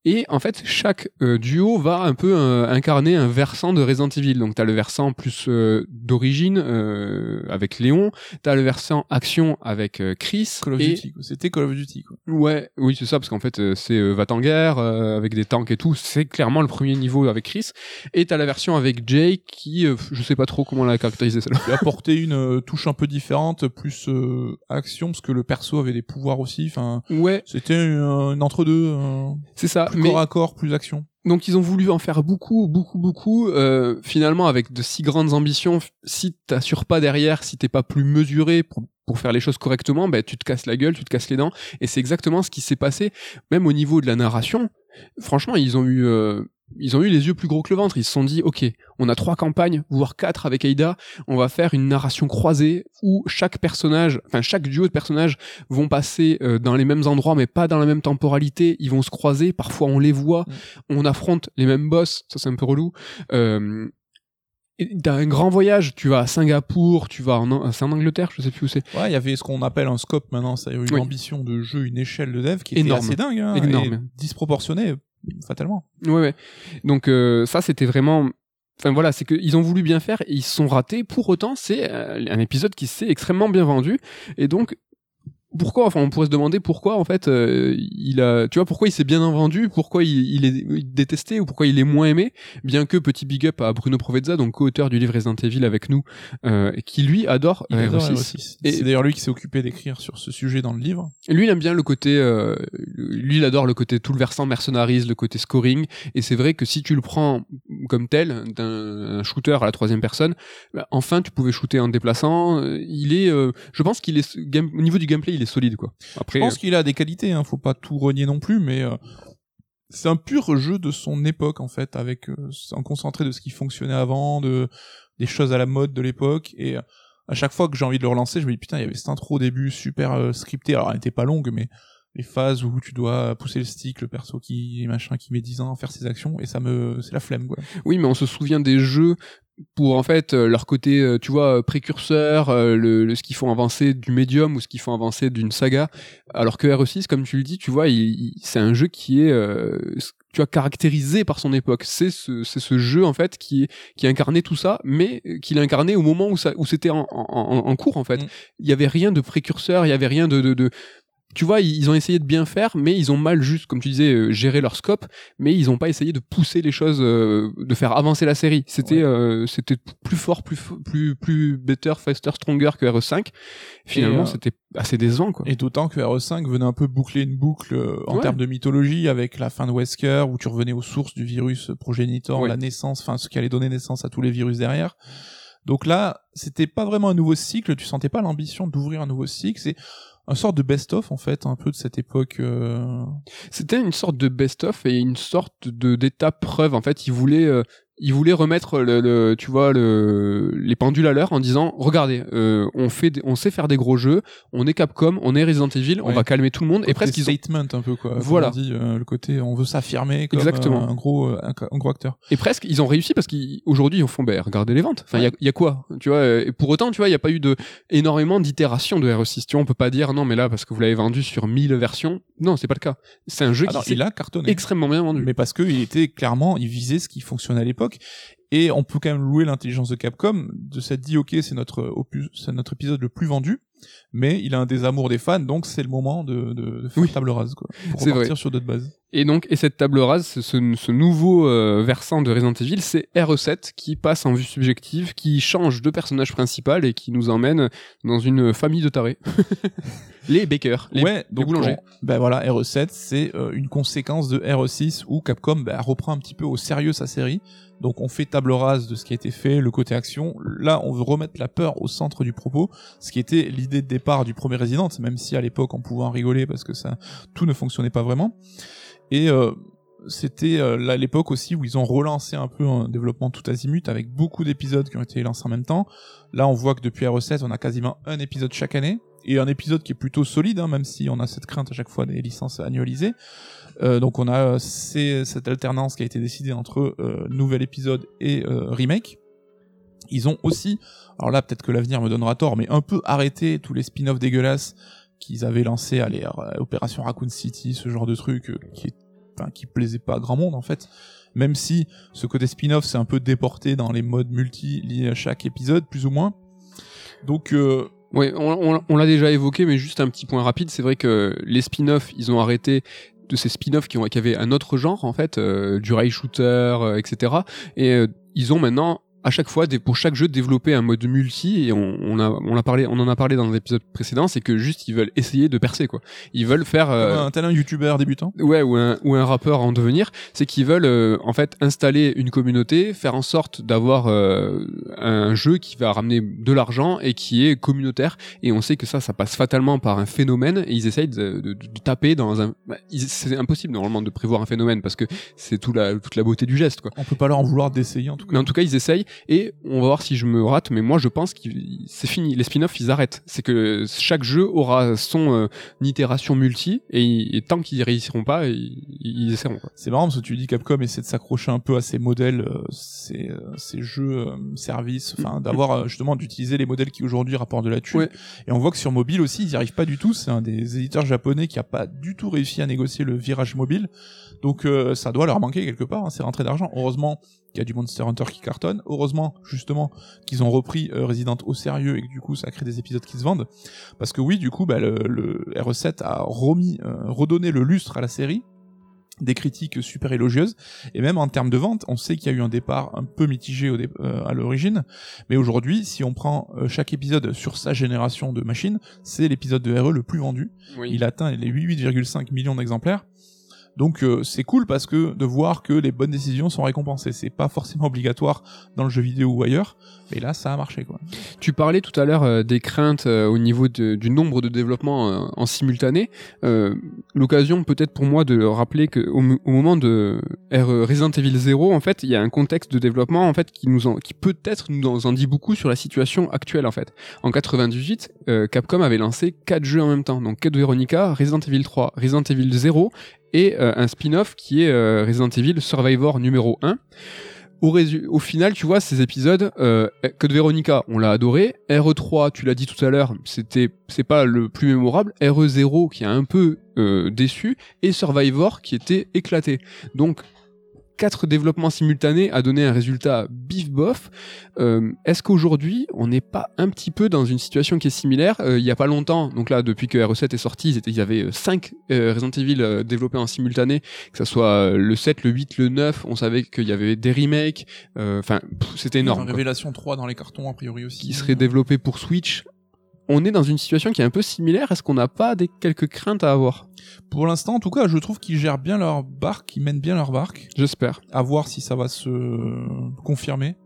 [SPEAKER 1] Et en fait, chaque euh, duo va un peu euh, incarner un versant de Resident Evil. Donc, t'as le versant plus euh, d'origine euh, avec Léon, t'as le versant action avec euh, Chris.
[SPEAKER 2] Call of
[SPEAKER 1] et...
[SPEAKER 2] Duty. C'était Call of Duty. Quoi.
[SPEAKER 1] Ouais, oui, c'est ça, parce qu'en fait, euh, c'est euh, va en guerre euh, avec des tanks et tout. C'est clairement le premier niveau avec Chris. Et t'as la version avec Jake qui, euh, je sais pas trop comment la caractériser celle-là.
[SPEAKER 2] Qui apportait une euh, touche un peu différente, plus euh, action parce que le perso avait des pouvoirs aussi. Enfin,
[SPEAKER 1] Ouais,
[SPEAKER 2] c'était une, une entre deux. euh,
[SPEAKER 1] c'est ça.
[SPEAKER 2] plus
[SPEAKER 1] mais
[SPEAKER 2] corps à corps, plus action.
[SPEAKER 1] Donc ils ont voulu en faire beaucoup, beaucoup, beaucoup. Euh, finalement, avec de si grandes ambitions, si t'assures pas derrière, si t'es pas plus mesuré pour, pour faire les choses correctement, ben tu te casses la gueule, tu te casses les dents. Et c'est exactement ce qui s'est passé, même au niveau de la narration. Franchement, ils ont eu, euh, ils ont eu les yeux plus gros que le ventre. Ils se sont dit, ok, on a trois campagnes, voire quatre avec Aida. On va faire une narration croisée où chaque personnage, enfin chaque duo de personnages vont passer euh, dans les mêmes endroits, mais pas dans la même temporalité. Ils vont se croiser. Parfois, on les voit.
[SPEAKER 2] Mm.
[SPEAKER 1] On affronte les mêmes boss. Ça, c'est un peu relou. Euh, T'as un grand voyage, tu vas à Singapour, tu vas en, An- c'est en Angleterre, je sais plus où c'est.
[SPEAKER 2] Ouais, il y avait ce qu'on appelle un scope maintenant. Ça a eu une
[SPEAKER 1] Oui.
[SPEAKER 2] ambition de jeu, une échelle de dev qui
[SPEAKER 1] Énorme.
[SPEAKER 2] assez dingue. Hein,
[SPEAKER 1] Énorme.
[SPEAKER 2] et disproportionnée, fatalement.
[SPEAKER 1] Ouais, ouais. Donc euh, ça, c'était vraiment. Enfin voilà, c'est qu'ils ont voulu bien faire et ils sont ratés. Pour autant, c'est euh, un épisode qui s'est extrêmement bien vendu. Et donc, pourquoi Enfin, on pourrait se demander pourquoi en fait euh, il a. Tu vois pourquoi il s'est bien vendu Pourquoi il, il est détesté ou pourquoi il est moins aimé Bien que petit big up à Bruno Provezza, donc co-auteur du livre Resident Evil avec nous, euh, qui lui adore,
[SPEAKER 2] Il
[SPEAKER 1] euh,
[SPEAKER 2] adore
[SPEAKER 1] RE6.
[SPEAKER 2] RE6.
[SPEAKER 1] Et-
[SPEAKER 2] C'est d'ailleurs lui qui s'est occupé d'écrire sur ce sujet dans le livre.
[SPEAKER 1] Lui, il aime bien le côté, euh, lui, il adore le côté tout le versant mercenaries, le côté scoring. Et c'est vrai que si tu le prends comme tel, d'un un shooter à la troisième personne, bah, enfin, tu pouvais shooter en déplaçant. Il est, je pense qu'il est, game- au niveau du gameplay, il est solide, quoi. Après,
[SPEAKER 2] Je pense qu'il a des qualités, hein, faut pas tout renier non plus, mais euh, c'est un pur jeu de son époque en fait, avec euh, un concentré de ce qui fonctionnait avant, de des choses à la mode de l'époque, et euh, à chaque fois que j'ai envie de le relancer, je me dis putain, il y avait cette intro au début super euh, scriptée, alors elle n'était pas longue, mais les phases où tu dois pousser le stick, le perso qui machin qui met 10 ans à faire ses actions, et ça me c'est la flemme quoi.
[SPEAKER 1] oui, mais on se souvient des jeux pour en fait euh, leur côté, euh, tu vois, précurseur, euh, le, le- ce qu'ils font avancer du médium ou ce qu'ils font avancer d'une saga. Alors que RE6, comme tu le dis, tu vois, il- il- c'est un jeu qui est, euh, tu vois, caractérisé par son époque. C'est ce, c'est ce jeu en fait qui, qui incarnait tout ça, mais qu'il a incarné au moment où ça, où c'était en, en, en- en cours en fait.
[SPEAKER 2] Mm.
[SPEAKER 1] Il y avait rien de précurseur, il y avait rien de, de, de tu vois, ils ont essayé de bien faire, mais ils ont mal juste, comme tu disais, euh, géré leur scope, mais ils ont pas essayé de pousser les choses, euh, de faire avancer la série. C'était,
[SPEAKER 2] Ouais.
[SPEAKER 1] euh, c'était plus fort, plus, plus, plus better, faster, stronger que RE5. Finalement,
[SPEAKER 2] euh,
[SPEAKER 1] c'était assez décevant, quoi.
[SPEAKER 2] Et d'autant que RE5 venait un peu boucler une boucle en
[SPEAKER 1] Ouais.
[SPEAKER 2] termes de mythologie avec la fin de Wesker où tu revenais aux sources du virus progénitor,
[SPEAKER 1] Ouais.
[SPEAKER 2] la naissance, enfin ce qui allait donner naissance à tous les virus derrière. Donc là, c'était pas vraiment un nouveau cycle, tu sentais pas l'ambition d'ouvrir un nouveau cycle, c'est un sort de best-of en fait, un peu de cette époque. euh,
[SPEAKER 1] C'était une sorte de best-of et une sorte de d'étape preuve. En fait, ils voulaient, euh, ils voulaient remettre le, le- tu vois, le, les pendules à l'heure en disant, regardez, euh, on fait, des- on sait faire des gros jeux, on est Capcom, on est Resident Evil, on va calmer tout le monde. Et presque ils ont,
[SPEAKER 2] statement un peu quoi.
[SPEAKER 1] Voilà.
[SPEAKER 2] Dit, euh, le côté on veut s'affirmer comme
[SPEAKER 1] Exactement.
[SPEAKER 2] euh, un gros euh, un, un gros acteur.
[SPEAKER 1] et presque ils ont réussi parce qu'aujourd'hui ils font, ben regardez les ventes. Enfin, il y a- il y, a quoi, tu vois. Et pour autant, tu vois, il y a pas eu de énormément d'itérations de RE6. Tu vois, on peut pas dire non, mais là parce que vous l'avez vendu sur 1000 versions. Non, c'est pas le cas. C'est un jeu
[SPEAKER 2] Alors,
[SPEAKER 1] qui
[SPEAKER 2] il a cartonné.
[SPEAKER 1] extrêmement bien vendu.
[SPEAKER 2] mais parce que il était clairement, il visait ce qui fonctionnait à l'époque. Et on peut quand même louer l'intelligence de Capcom de s'être dit ok c'est notre opus, c'est notre épisode le plus vendu, mais il a un désamour des fans donc c'est le moment de, de, de faire
[SPEAKER 1] Oui.
[SPEAKER 2] table rase quoi pour repartir
[SPEAKER 1] vrai.
[SPEAKER 2] sur d'autres bases.
[SPEAKER 1] Et donc, et cette table rase, ce nouveau euh, versant de Resident Evil, c'est RE7 qui passe en vue subjective, qui change de personnage principal et qui nous emmène dans une famille de tarés. les bakers, les,
[SPEAKER 2] ouais,
[SPEAKER 1] les
[SPEAKER 2] donc
[SPEAKER 1] boulangers.
[SPEAKER 2] ben voilà, RE7 c'est euh, une conséquence de RE6 où Capcom ben, reprend un petit peu au sérieux sa série. Donc on fait table rase de ce qui a été fait, le côté action. Là, on veut remettre la peur au centre du propos, ce qui était l'idée de départ du premier Resident, même si à l'époque on pouvait en rigoler parce que ça tout ne fonctionnait pas vraiment. Et euh, c'était euh, là l'époque aussi où ils ont relancé un peu un développement tout azimut avec beaucoup d'épisodes qui ont été lancés en même temps. Là, on voit que depuis RE7, on a quasiment un épisode chaque année et un épisode qui est plutôt solide, hein, même si on a cette crainte à chaque fois des licences annualisées. Euh, donc on a cette alternance qui a été décidée entre euh, nouvel épisode et euh, remake. Ils ont aussi, alors là peut-être que l'avenir me donnera tort, mais un peu arrêté tous les spin-offs dégueulasses qu'ils avaient lancés à l'ère euh, Opération Raccoon City, ce genre de truc qui, enfin, plaisait pas à grand monde en fait. Même si ce côté spin-off s'est un peu déporté dans les modes multi liés à chaque épisode, plus ou moins. Donc
[SPEAKER 1] Oui, on, l'a déjà évoqué, mais juste un petit point rapide. C'est vrai que les spin-offs, ils ont arrêté de ces spin-offs qui, avaient un autre genre, en fait, euh, du rail shooter, euh, etc. Et euh, ils ont maintenant, à chaque fois, pour chaque jeu, développé un mode multi. Et on, on, a, on, a parlé, on en a parlé dans l'épisode précédent, c'est que juste, ils veulent essayer de percer, quoi. Ils veulent faire... euh,
[SPEAKER 2] un tel un youtubeur débutant.
[SPEAKER 1] Ouais, ou un, ou un rappeur en devenir, c'est qu'ils veulent euh, en fait installer une communauté, faire en sorte d'avoir euh, un jeu qui va ramener de l'argent et qui est communautaire. Et on sait que ça, ça passe fatalement par un phénomène et ils essayent de, de- de taper dans un. bah, c'est impossible normalement de prévoir un phénomène parce que c'est tout la, toute la beauté du geste, quoi.
[SPEAKER 2] On peut pas leur en vouloir d'essayer en tout cas.
[SPEAKER 1] Mais en tout cas, ils essayent et on va voir si je me rate. Mais moi, je pense que c'est fini. Les spin-offs, ils arrêtent. C'est que chaque jeu aura son euh, itération multi et, et tant qu'ils réussiront pas, ils, ils essaieront.
[SPEAKER 2] C'est marrant parce que tu dis Capcom essaie de s'accrocher un peu à ces modèles, euh, ces, euh, ces jeux, euh, services, enfin d'avoir euh, justement d'utiliser les modèles qui aujourd'hui rapportent de la thune.
[SPEAKER 1] Ouais.
[SPEAKER 2] Et on voit que sur mobile aussi, ils y arrivent pas du tout. C'est un des éditeurs japonais qui a pas du tout réussi à négocier le virage mobile. Donc euh, ça doit leur manquer quelque part, hein, ces rentrées d'argent. Heureusement qu'il y a du Monster Hunter qui cartonne. Heureusement justement qu'ils ont repris euh, Resident au sérieux et que du coup ça crée des épisodes qui se vendent. Parce que oui, du coup, bah, le, le RE7 a remis, euh, redonné le lustre à la série des critiques super élogieuses. Et même en termes de vente on sait qu'il y a eu un départ un peu mitigé au dé- euh, à l'origine. Mais aujourd'hui si on prend euh, chaque épisode sur sa génération de machines c'est l'épisode de RE le plus vendu. Il atteint les 8,5 millions d'exemplaires donc euh, c'est cool parce que de voir que les bonnes décisions sont récompensées. C'est pas forcément obligatoire dans le jeu vidéo ou ailleurs mais là ça a marché quoi
[SPEAKER 1] Tu parlais tout à l'heure euh, des craintes euh, au niveau du nombre de développements euh, en simultané. L'occasion peut-être pour moi de rappeler que au, mo- au moment de R- Resident Evil 0, en fait, il y a un contexte de développement en fait qui qui peut-être nous en, dit beaucoup sur la situation actuelle en fait. En 98, euh, Capcom avait lancé quatre jeux en même temps, donc Code Veronica, Resident Evil 3, Resident Evil 0 et un spin-off qui est Resident Evil Survivor numéro 1. Au, final, tu vois, ces épisodes, euh, Code Veronica, on l'a adoré. RE3, tu l'as dit tout à l'heure, c'était, c'est pas le plus mémorable. RE0, qui a un peu euh, déçu, et Survivor, qui était éclaté. Donc, quatre développements simultanés a donné un résultat bif bof. Euh, Est-ce qu'aujourd'hui, on n'est pas un petit peu dans une situation qui est similaire? Euh, Il y a pas longtemps, donc là, depuis que RE7 est sorti, ils, étaient, ils avaient 5 Resident Evil euh, développés en simultané, que ce soit euh, le 7, le 8, le 9, on savait qu'il y avait des remakes, euh, enfin, c'était énorme.
[SPEAKER 2] Révélation 3 dans les cartons, a priori aussi.
[SPEAKER 1] qui serait développé pour Switch. On est dans une situation qui est un peu similaire. Est-ce qu'on n'a pas des quelques craintes à avoir
[SPEAKER 2] Pour l'instant, en tout cas, je trouve qu'ils gèrent bien leur barque, ils mènent bien leur barque.
[SPEAKER 1] J'espère.
[SPEAKER 2] À voir si ça va se confirmer.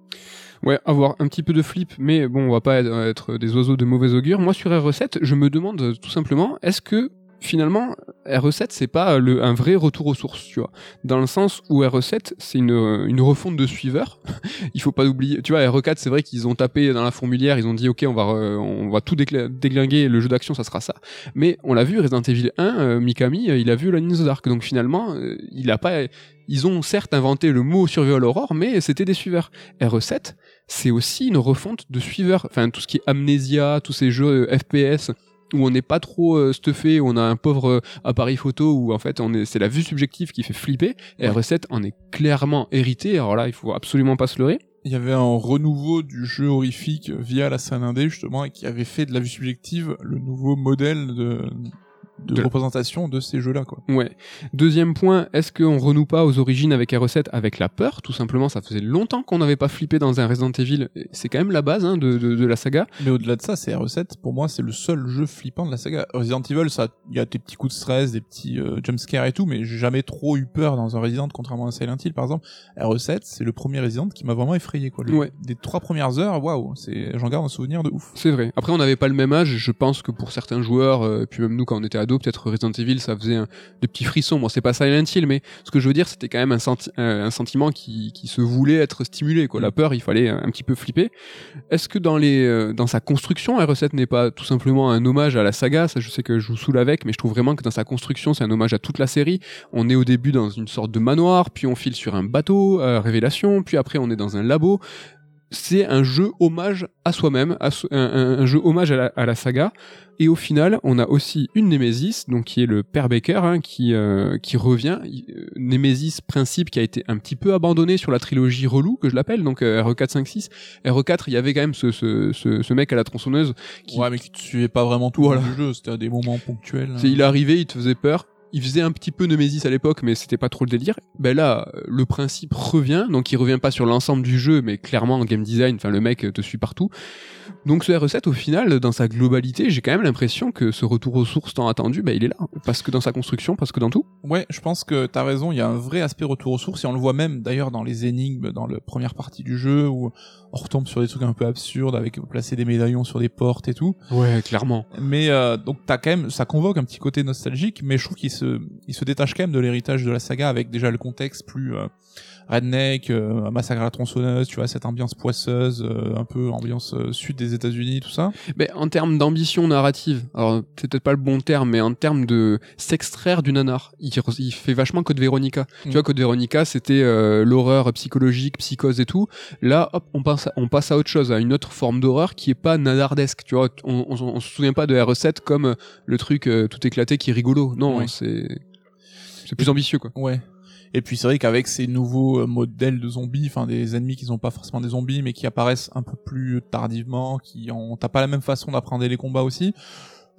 [SPEAKER 1] Ouais, avoir un petit peu de flip, mais bon, on va pas être- des oiseaux de mauvais augure. Moi, sur RE7, je me demande tout simplement, est-ce que finalement RE7 c'est pas le, un vrai retour aux sources, tu vois, dans le sens où RE7 c'est une, une refonte de suiveur. Il faut pas oublier, tu vois, RE4 c'est vrai qu'ils ont tapé dans la fourmilière, ils ont dit ok on va on va tout déglinguer, le jeu d'action ça sera ça. Mais on l'a vu Resident Evil 1, euh, Mikami euh, il a vu Alone in the Dark, donc finalement euh, il a pas, ils ont certes inventé le mot survival horror, mais c'était des suiveurs. RE7 c'est aussi une refonte de suiveurs. Enfin, tout ce qui est Amnesia, tous ces jeux euh, FPS où on n'est pas trop euh, stuffé, où on a un pauvre euh, appareil photo où en fait on est, c'est la vue subjective qui fait flipper. Et
[SPEAKER 2] Ouais.
[SPEAKER 1] R7 en est clairement hérité. Alors là, il faut absolument pas se leurrer.
[SPEAKER 2] Il y avait un renouveau du jeu horrifique via la scène indé, justement, et qui avait fait de la vue subjective le nouveau modèle de, de,
[SPEAKER 1] De-
[SPEAKER 2] représentation de ces jeux-là, quoi.
[SPEAKER 1] Ouais. Deuxième point, est-ce qu'on renoue pas aux origines avec R7 avec la peur Tout simplement, ça faisait longtemps qu'on n'avait pas flippé dans un Resident Evil. C'est quand même la base hein, de, de, de la saga.
[SPEAKER 2] Mais au-delà de ça, c'est RE7, pour moi, c'est le seul jeu flippant de la saga. Resident Evil, ça, il y a des petits coups de stress, des petits euh, jumpscares et tout, mais j'ai jamais trop eu peur dans un Resident, contrairement à Silent Hill, par exemple. RE7, c'est le premier Resident qui m'a vraiment effrayé, quoi. Le-
[SPEAKER 1] Ouais.
[SPEAKER 2] Des trois premières heures, waouh, c'est, j'en garde un souvenir de ouf.
[SPEAKER 1] C'est vrai. Après, on n'avait pas le même âge. Je pense que pour certains joueurs, euh, puis même nous quand on était ados, peut-être Resident Evil, ça faisait un, des petits frissons. Bon, c'est pas Silent Hill, mais ce que je veux dire, c'était quand même un, senti- un, un sentiment qui, qui se voulait être stimulé. Quoi. La
[SPEAKER 2] Mm.
[SPEAKER 1] peur, il fallait un petit peu flipper. Est-ce que dans les euh, dans sa construction, R7 n'est pas tout simplement un hommage à la saga? Ça, je sais que je vous saoule avec, mais je trouve vraiment que dans sa construction, c'est un hommage à toute la série. On est au début dans une sorte de manoir, puis on file sur un bateau, euh, révélation, puis après on est dans un labo c'est un jeu hommage à soi-même, so- un, un- un jeu hommage à la, à la saga. Et au final, on a aussi une Némésis, donc qui est le père Baker, hein, qui euh, qui revient. Euh, Némésis principe qui a été un petit peu abandonné sur la trilogie relou que je l'appelle, donc euh, RE4 5 6. RE4, il y avait quand même ce ce, ce, ce mec à la tronçonneuse qui
[SPEAKER 2] Ouais, mais qui te suivait pas vraiment tout
[SPEAKER 1] Voilà.
[SPEAKER 2] le jeu, c'était à des moments ponctuels.
[SPEAKER 1] c'est- il arrivé, il te faisait peur. Il faisait un petit peu Nemesis à l'époque, mais c'était pas trop le délire. Ben là, le principe revient, donc il revient pas sur l'ensemble du jeu, mais clairement en game design, enfin le mec euh, te suit partout. Donc ce R7 au final, dans sa globalité, j'ai quand même l'impression que ce retour aux sources tant attendu, ben il est là, parce que dans sa construction, parce que dans tout.
[SPEAKER 2] Ouais, je pense que t'as raison, il y a un vrai aspect retour aux sources, et on le voit même d'ailleurs dans les énigmes, dans la première partie du jeu, où on retombe sur des trucs un peu absurdes, avec placer des médaillons sur des portes et tout.
[SPEAKER 1] Ouais, clairement.
[SPEAKER 2] Mais euh, donc t'as quand même, ça convoque un petit côté nostalgique, mais je trouve qu'il se, il se détache quand même de l'héritage de la saga, avec déjà le contexte plus euh, redneck, euh, massacre à la tronçonneuse, tu vois, cette ambiance poisseuse, euh, un peu ambiance euh, sud des États-Unis, tout ça.
[SPEAKER 1] Ben, en termes d'ambition narrative, alors c'est peut-être pas le bon terme, mais en termes de s'extraire du nanar, il, il fait vachement Code Veronica. Tu
[SPEAKER 2] Mm.
[SPEAKER 1] vois, Code Veronica, c'était euh, l'horreur psychologique, psychose et tout. Là, hop, on passe, à, on passe à autre chose, à une autre forme d'horreur qui est pas nanardesque. Tu vois, on, on, on se souvient pas de R7 comme euh, le truc euh, tout éclaté qui est rigolo. Non, c'est c'est plus ambitieux quoi.
[SPEAKER 2] Ouais. Et puis c'est vrai qu'avec ces nouveaux euh, modèles de zombies, enfin des ennemis qui sont pas forcément des zombies, mais qui apparaissent un peu plus tardivement, qui ont, t'as pas la même façon d'apprendre les combats aussi.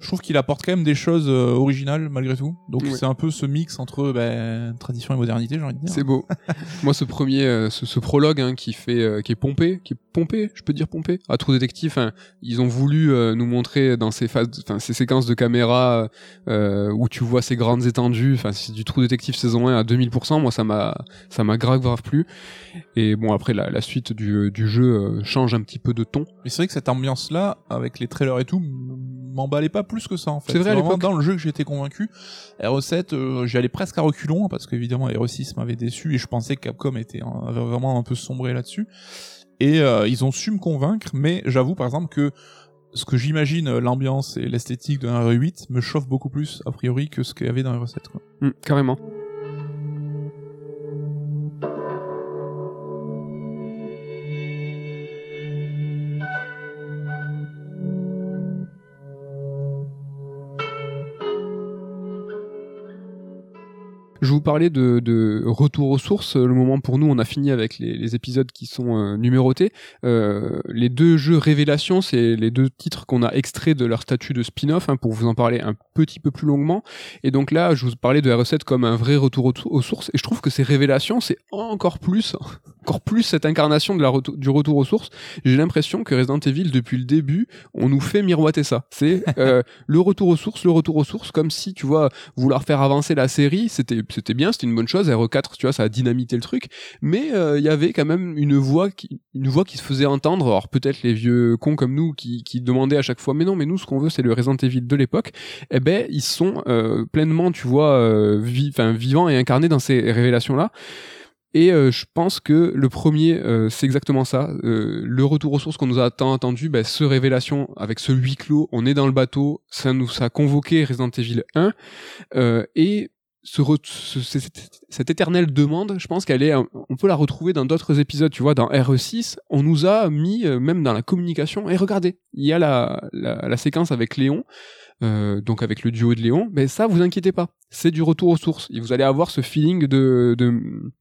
[SPEAKER 2] Je trouve qu'il apporte quand même des choses euh, originales malgré tout. Donc c'est un peu ce mix entre ben, tradition et modernité, j'ai envie de dire.
[SPEAKER 1] C'est beau. Moi, ce premier, euh, ce, ce prologue hein, qui fait, euh, qui est pompé, qui est pompé, je peux dire pompé, à True Détective. hein, ils ont voulu euh, nous montrer dans ces phases, enfin ces séquences de caméra où tu vois ces grandes étendues. Enfin, c'est du True Détective saison 1 à 2000%. Moi, ça m'a, ça m'a grave grave plu. Et bon, après la, la suite du, du jeu change un petit peu de ton.
[SPEAKER 2] Mais c'est vrai que cette ambiance-là, avec les trailers et tout, m'emballait pas plus que ça en fait.
[SPEAKER 1] C'est vrai, à l'époque.
[SPEAKER 2] dans le jeu que j'étais convaincu. RE7, euh, j'y allais presque à reculons parce qu'évidemment RE6 m'avait déçu et je pensais que Capcom était avait vraiment un peu sombré là-dessus. Et euh, ils ont su me convaincre, mais j'avoue par exemple que ce que j'imagine euh, l'ambiance et l'esthétique d'un RE8 me chauffe beaucoup plus a priori que ce qu'il y avait dans RE7 quoi.
[SPEAKER 1] Mm, carrément. Parlais de, retour aux sources. Le moment pour nous, on a fini avec les, épisodes qui sont euh, numérotés. Euh, les deux jeux révélations, c'est les deux titres qu'on a extraits de leur statut de spin-off hein, pour vous en parler un petit peu plus longuement. Et donc là, je vous parlais de R7 comme un vrai retour aux, sources. Et je trouve que ces révélations, c'est encore plus, encore plus cette incarnation de la du retour aux sources. J'ai l'impression que Resident Evil, depuis le début, on nous fait miroiter ça. C'est euh, le retour aux sources, le retour aux sources, comme si, tu vois, vouloir faire avancer la série, c'était bien, c'était une bonne chose. RE4, tu vois, ça a dynamité le truc, mais euh, il y avait quand même une voix qui une voix qui se faisait entendre. Alors peut-être les vieux cons comme nous qui demandaient à chaque fois, mais non, mais nous ce qu'on veut c'est le Resident Evil de l'époque. Eh ben ils sont euh, pleinement, tu vois, euh, vi vivants et incarnés dans ces révélations là. Et je pense que le premier, c'est exactement ça. Le retour aux sources qu'on nous a tant attendu, ben, ce révélation avec ce huis clos, on est dans le bateau, ça nous a convoqué Resident Evil 1. et ce, ce, cette, éternelle demande, je pense qu'elle est, on peut la retrouver dans d'autres épisodes. Tu vois, dans RE6, on nous a mis même dans la communication. Et regardez, il y a la, la, la séquence avec Léon. Euh, donc avec le duo de Léon, mais ça vous inquiétez pas, c'est du retour aux sources. Et vous allez avoir ce feeling de, de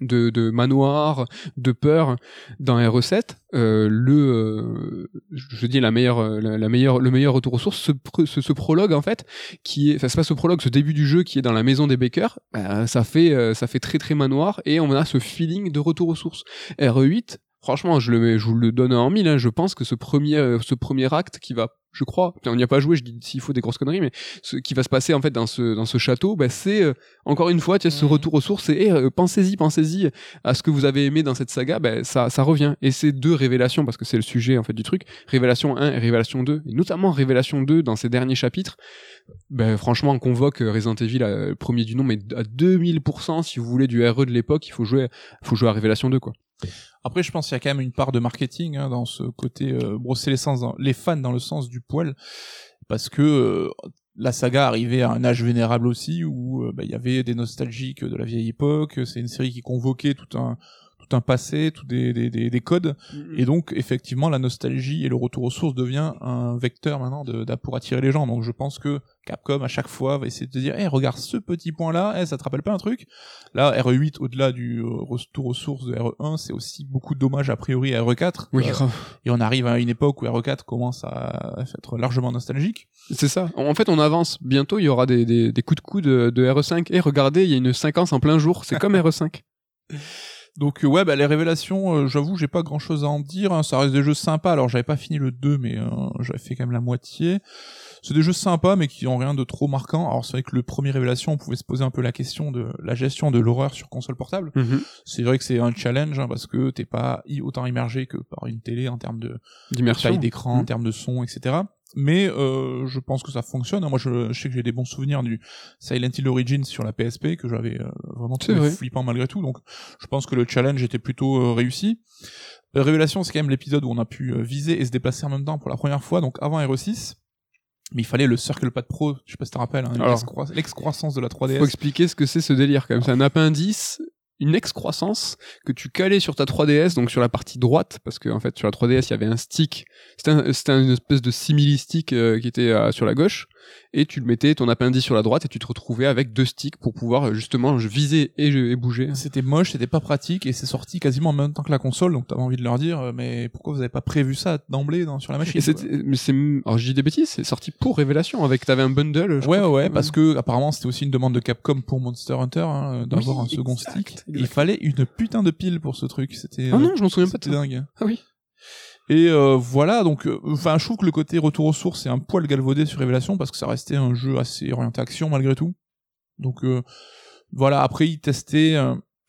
[SPEAKER 1] de, de manoir, de peur dans r 7 euh, le, euh, je dis la meilleure, la, meilleure, le meilleur retour aux sources, ce, ce, prologue en fait, qui est, enfin c'est ce prologue, ce début du jeu qui est dans la maison des Baker, bah, ça fait, euh, ça fait très très manoir et on a ce feeling de retour aux sources. RE8, franchement, je le, je vous le donne en mille. Hein, je pense que ce premier, ce premier acte qui va je crois. On n'y a pas joué, je dis s'il faut des grosses conneries, mais ce qui va se passer en fait dans ce dans ce château, bah, c'est euh, encore une fois, tu sais, ce mhm. retour aux sources. Et euh, pensez-y, pensez-y à ce que vous avez aimé dans cette saga, bah, ça ça revient. Et ces deux révélations, parce que c'est le sujet en fait du truc, révélation 1 et révélation 2, et notamment révélation 2 dans ces derniers chapitres. Ben franchement, on convoque Resident Evil à, premier du nom, mais à 2000%, si vous voulez du RE de l'époque, il faut jouer, faut jouer à Révélation 2, quoi.
[SPEAKER 2] Après, je pense qu'il y a quand même une part de marketing hein, dans ce côté euh, brosser les fans dans le sens du poil, parce que euh, la saga arrivait à un âge vénérable aussi où euh, bah, il y avait des nostalgiques de la vieille époque. C'est une série qui convoquait tout un tout un passé, tout des, des, des, codes. Mm-hmm. Et donc, effectivement, la nostalgie et le retour aux sources devient un vecteur maintenant de, pour attirer les gens. Donc, je pense que Capcom, à chaque fois, va essayer de te dire, hey, regarde ce petit point-là, hey, ça te rappelle pas un truc? Là, RE8, au-delà du euh, retour aux sources de RE1, c'est aussi beaucoup d'hommages a priori à RE4.
[SPEAKER 1] Oui,
[SPEAKER 2] euh, et on arrive à une époque où RE4 commence à être largement nostalgique.
[SPEAKER 1] C'est ça. En fait, on avance. Bientôt, il y aura des, des, des coups de coude de, de RE5. Et regardez, il y a une séquence en plein jour. C'est comme RE5.
[SPEAKER 2] Donc euh, ouais, bah, les révélations, euh, j'avoue, j'ai pas grand chose à en dire. Hein. Ça reste des jeux sympas. Alors j'avais pas fini le 2, mais euh, j'avais fait quand même la moitié. C'est des jeux sympas, mais qui ont rien de trop marquant. Alors c'est vrai que le premier révélation, on pouvait se poser un peu la question de la gestion de l'horreur sur console portable.
[SPEAKER 1] Mhm.
[SPEAKER 2] C'est vrai que c'est un challenge hein, parce que t'es pas autant immergé que par une télé en termes de taille d'écran, en mhm. termes de son, etc mais euh, je pense que ça fonctionne. Moi, je, sais que j'ai des bons souvenirs du Silent Hill Origins sur la PSP que j'avais euh, vraiment trouvé flippant malgré tout. Donc, je pense que le challenge était plutôt euh, réussi. Révélation, c'est quand même l'épisode où on a pu viser et se déplacer en même temps pour la première fois, donc avant RE6. Mais il fallait le Circle Pad Pro, je sais pas si tu te rappelles, hein, l'excroissance de la 3DS.
[SPEAKER 1] Faut expliquer ce que c'est ce délire quand même. C'est un appendice une excroissance que tu calais sur ta 3DS, donc sur la partie droite, parce que en fait sur la 3DS il y avait un stick, c'était un, une espèce de simili-stick euh, qui était euh, sur la gauche, et tu le mettais ton appendice sur la droite et tu te retrouvais avec deux sticks pour pouvoir euh, justement viser et, bouger.
[SPEAKER 2] C'était moche, c'était pas pratique et c'est sorti quasiment en même temps que la console, donc t'avais envie de leur dire mais pourquoi vous avez pas prévu ça d'emblée sur la machine
[SPEAKER 1] Mais c'est, alors je dis des bêtises, c'est sorti pour Révélation avec t'avais un bundle.
[SPEAKER 2] ouais ouais, parce que apparemment c'était aussi une demande de Capcom pour Monster Hunter hein, d'avoir un second stick. Il fallait une putain de pile pour ce truc, c'était.
[SPEAKER 1] Ah non, je m'en souviens pas.
[SPEAKER 2] C'était dingue.
[SPEAKER 1] Ah oui.
[SPEAKER 2] Et euh, voilà, donc, euh, enfin, je trouve que le côté retour aux sources c'est un poil galvaudé sur Révélation parce que ça restait un jeu assez orienté action malgré tout. Donc euh, voilà, après il testait.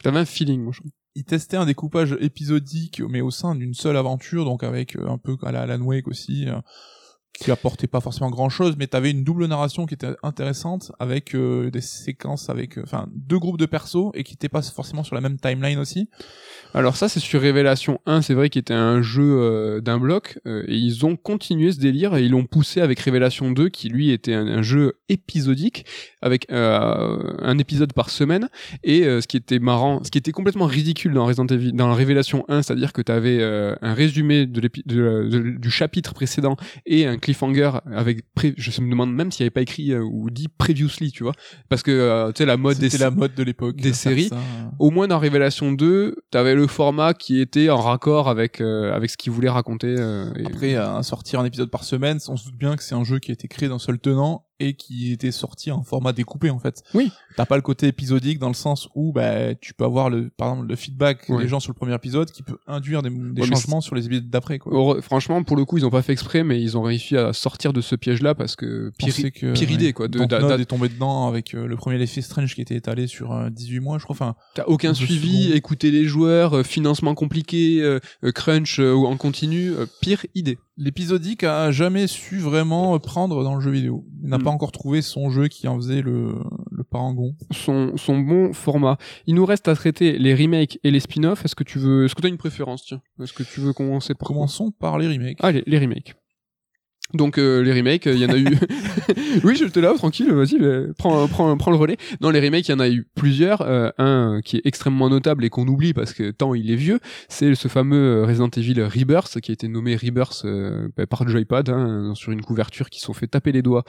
[SPEAKER 1] T'avais un feeling, moi je trouve.
[SPEAKER 2] Il testait un découpage épisodique, mais au sein d'une seule aventure, donc avec un peu à la Alan Wake aussi qui apportait pas forcément grand chose, mais t'avais une double narration qui était intéressante avec euh, des séquences avec, euh, enfin, deux groupes de persos et qui n'étaient pas forcément sur la même timeline aussi.
[SPEAKER 1] Alors ça, c'est sur Révélation 1, c'est vrai qu'il était un jeu euh, d'un bloc et ils ont continué ce délire et ils l'ont poussé avec Révélation 2 qui lui était un, jeu épisodique avec un épisode par semaine et ce qui était marrant, ce qui était complètement ridicule dans Révélation 1, c'est-à-dire que t'avais un résumé de, du chapitre précédent et un cliffhanger avec pré- je me demande même s'il n'y avait pas écrit euh, ou dit previously, tu vois, parce que euh, tu sais la mode des
[SPEAKER 2] C'était la mode de l'époque.
[SPEAKER 1] des séries.
[SPEAKER 2] ça.
[SPEAKER 1] au moins dans Révélation 2, t'avais le format qui était en raccord avec euh, avec ce qu'il voulait raconter. euh, et-
[SPEAKER 2] Après, à sortir un épisode par semaine, on se doute bien que c'est un jeu qui a été créé d'un seul tenant et qui était sorti en format découpé en fait.
[SPEAKER 1] Oui.
[SPEAKER 2] T'as pas le côté épisodique dans le sens où bah tu peux avoir le par exemple le feedback des gens sur le premier épisode qui peut induire des, changements sur les épisodes d'après quoi.
[SPEAKER 1] Franchement, pour le coup, ils ont pas fait exprès, mais ils ont réussi à sortir de ce piège-là parce que pire,
[SPEAKER 2] pensais que,
[SPEAKER 1] pire
[SPEAKER 2] ouais,
[SPEAKER 1] idée, quoi, de-
[SPEAKER 2] Dontnod est tombé dedans avec euh, le premier is Strange qui était étalé sur euh, 18 mois, je crois. Enfin,
[SPEAKER 1] T'as aucun suivi, écouter les joueurs, euh, financement compliqué, euh, euh, crunch euh, ou en continu, euh, pire idée.
[SPEAKER 2] L'épisodique a jamais su vraiment prendre dans le jeu vidéo. Il n'a
[SPEAKER 1] Mm.
[SPEAKER 2] pas encore trouvé son jeu qui en faisait le, le parangon.
[SPEAKER 1] Son, son bon format. Il nous reste à traiter les remakes et les spin-offs. Est-ce que tu veux, est-ce que t'as une préférence, tiens? Est-ce que tu veux commencer par
[SPEAKER 2] Commençons par les remakes.
[SPEAKER 1] Allez, les remakes. Donc euh, les remakes, il y en a eu. oui, je te là, tranquille, vas-y, prends, prends, prends le relais. Non, les remakes, il y en a eu plusieurs. Euh, un qui est extrêmement notable et qu'on oublie parce que tant il est vieux, c'est ce fameux euh, Resident Evil Rebirth qui a été nommé Rebirth euh, bah, par Joypad hein, sur une couverture qui sont fait taper les doigts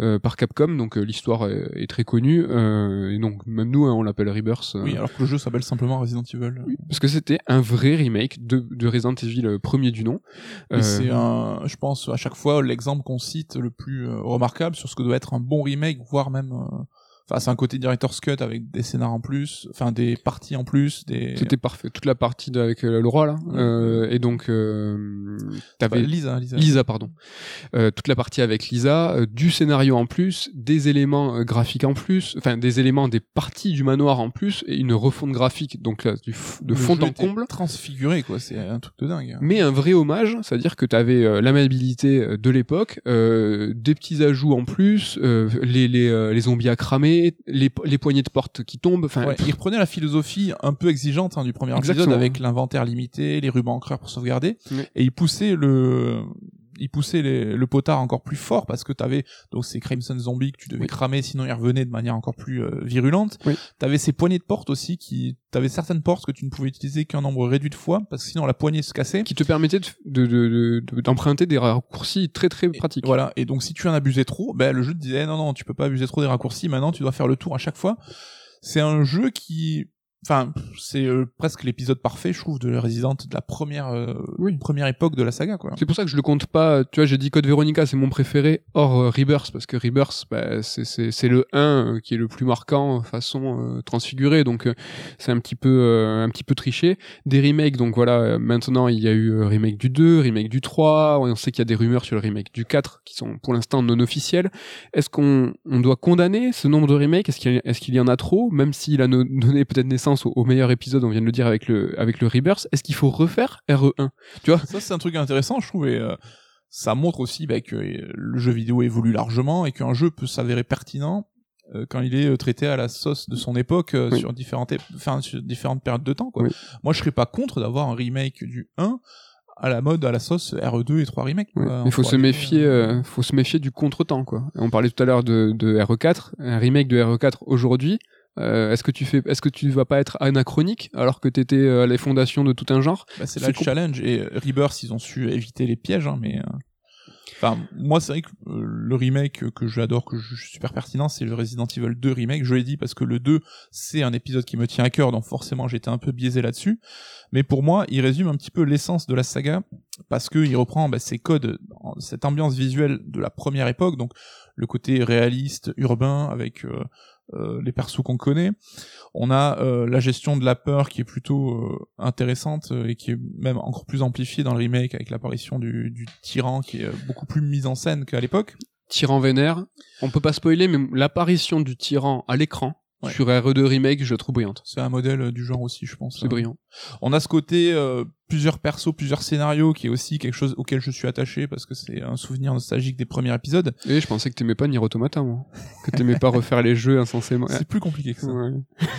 [SPEAKER 1] euh, par Capcom. Donc euh, l'histoire est, est très connue euh, et donc même nous, hein, on l'appelle Rebirth. euh,
[SPEAKER 2] Oui, alors que le jeu s'appelle simplement Resident Evil.
[SPEAKER 1] oui, parce que c'était un vrai remake de, de Resident Evil euh, premier du nom. Euh,
[SPEAKER 2] c'est un, je pense, à chaque fois, l'exemple qu'on cite le plus euh, remarquable sur ce que doit être un bon remake, voire même, euh, enfin, c'est un côté director's cut avec des scénars en plus, enfin, des parties en plus, des...
[SPEAKER 1] C'était parfait. Toute la partie de- avec euh, le roi là, euh, et donc euh, t'avais
[SPEAKER 2] Lisa, Lisa.
[SPEAKER 1] Lisa, pardon. Toute la partie avec Lisa, du scénario en plus, des éléments graphiques en plus, enfin des éléments des parties du manoir en plus, et une refonte graphique, donc là, du de fond en comble.
[SPEAKER 2] Transfiguré, quoi, c'est un truc de dingue.
[SPEAKER 1] Mais un vrai hommage, c'est-à-dire que tu avais l'amabilité de l'époque, des petits ajouts en plus, les, les, les zombies à cramer, les, les poignées de porte qui tombent, enfin
[SPEAKER 2] Ouais, il reprenait la philosophie un peu exigeante hein, du premier
[SPEAKER 1] Exactement.
[SPEAKER 2] épisode avec l'inventaire limité, les rubans encreurs pour sauvegarder, et il poussait le, il poussait les- le potard encore plus fort parce que t'avais donc ces Crimson Zombies que tu devais
[SPEAKER 1] Oui.
[SPEAKER 2] cramer sinon ils revenaient de manière encore plus euh, virulente.
[SPEAKER 1] Oui.
[SPEAKER 2] T'avais ces poignées de porte aussi qui, t'avais certaines portes que tu ne pouvais utiliser qu'un nombre réduit de fois parce que sinon la poignée se cassait.
[SPEAKER 1] qui te permettait de- de- de- de- d'emprunter des raccourcis très très pratiques.
[SPEAKER 2] Voilà. Et donc si tu en abusais trop, ben le jeu te disait non non tu peux pas abuser trop des raccourcis. Maintenant tu dois faire le tour à chaque fois. C'est un jeu qui, enfin c'est euh, presque l'épisode parfait je trouve de Resident de la première euh,
[SPEAKER 1] Oui.
[SPEAKER 2] première époque de la saga quoi.
[SPEAKER 1] C'est pour ça que je le compte pas. Tu vois, j'ai dit Code Veronica, c'est mon préféré, hors euh, Rebirth, parce que Rebirth, bah, c'est- c'est c'est le 1 euh, qui est le plus marquant euh, façon euh, transfigurée, donc euh, c'est un petit peu euh, un petit peu triché. Des remakes, donc voilà, euh, maintenant il y a eu euh, remake du 2, remake du 3, on sait qu'il y a des rumeurs sur le remake du 4 qui sont pour l'instant non officielles. Est-ce qu'on on doit condamner ce nombre de remakes? Est-ce qu'il est-ce qu'il y en a trop? Même s'il a donné peut-être naissance au, au meilleur épisode, on vient de le dire avec le avec le Rebirth, est-ce qu'il faut refaire RE1
[SPEAKER 2] Ça c'est un truc intéressant je trouve et euh, ça montre aussi bah, que euh, le jeu vidéo évolue largement et qu'un jeu peut s'avérer pertinent euh, quand il est traité à la sauce de son époque euh,
[SPEAKER 1] Oui.
[SPEAKER 2] sur différentes ép- enfin, sur différentes périodes de temps quoi.
[SPEAKER 1] Oui.
[SPEAKER 2] Moi je serais pas contre d'avoir un remake du 1 à la mode à la sauce RE2 et 3 remakes.
[SPEAKER 1] Ouais,
[SPEAKER 2] quoi.
[SPEAKER 1] il faut se méfier,
[SPEAKER 2] euh,
[SPEAKER 1] faut se méfier du contretemps quoi. On parlait tout à l'heure de, de RE4, un remake de RE4 aujourd'hui. Euh, est-ce que tu fais, est-ce que tu vas pas être anachronique alors que t'étais euh, à les fondations de tout un genre?
[SPEAKER 2] Bah, c'est là le challenge. Et euh, Rebirth ils ont su éviter les pièges hein, mais euh, enfin moi c'est vrai que euh, le remake que j'adore que je suis super pertinent c'est le Resident Evil 2 remake. Je l'ai dit parce que le 2 c'est un épisode qui me tient à cœur donc forcément j'étais un peu biaisé là-dessus. Mais pour moi il résume un petit peu l'essence de la saga parce que il reprend bah, ces codes cette ambiance visuelle de la première époque. Donc le côté réaliste urbain avec euh, euh, les persos qu'on connaît. On a euh, la gestion de la peur qui est plutôt euh, intéressante euh, et qui est même encore plus amplifiée dans le remake avec l'apparition du, du tyran qui est euh, beaucoup plus mise en scène qu'à l'époque.
[SPEAKER 1] Tyran vénère. On peut pas spoiler, mais l'apparition du tyran à l'écran
[SPEAKER 2] Ouais.
[SPEAKER 1] sur RE2 remake, je la trouve brillante.
[SPEAKER 2] C'est un modèle euh, du genre aussi, je pense.
[SPEAKER 1] C'est brillant.
[SPEAKER 2] On a ce côté euh, plusieurs persos, plusieurs scénarios qui est aussi quelque chose auquel je suis attaché parce que c'est un souvenir nostalgique des premiers épisodes.
[SPEAKER 1] Et je pensais que t'aimais pas Nier Automata, moi. Que t'aimais pas refaire les jeux insensément.
[SPEAKER 2] C'est plus compliqué que ça.
[SPEAKER 1] Ouais.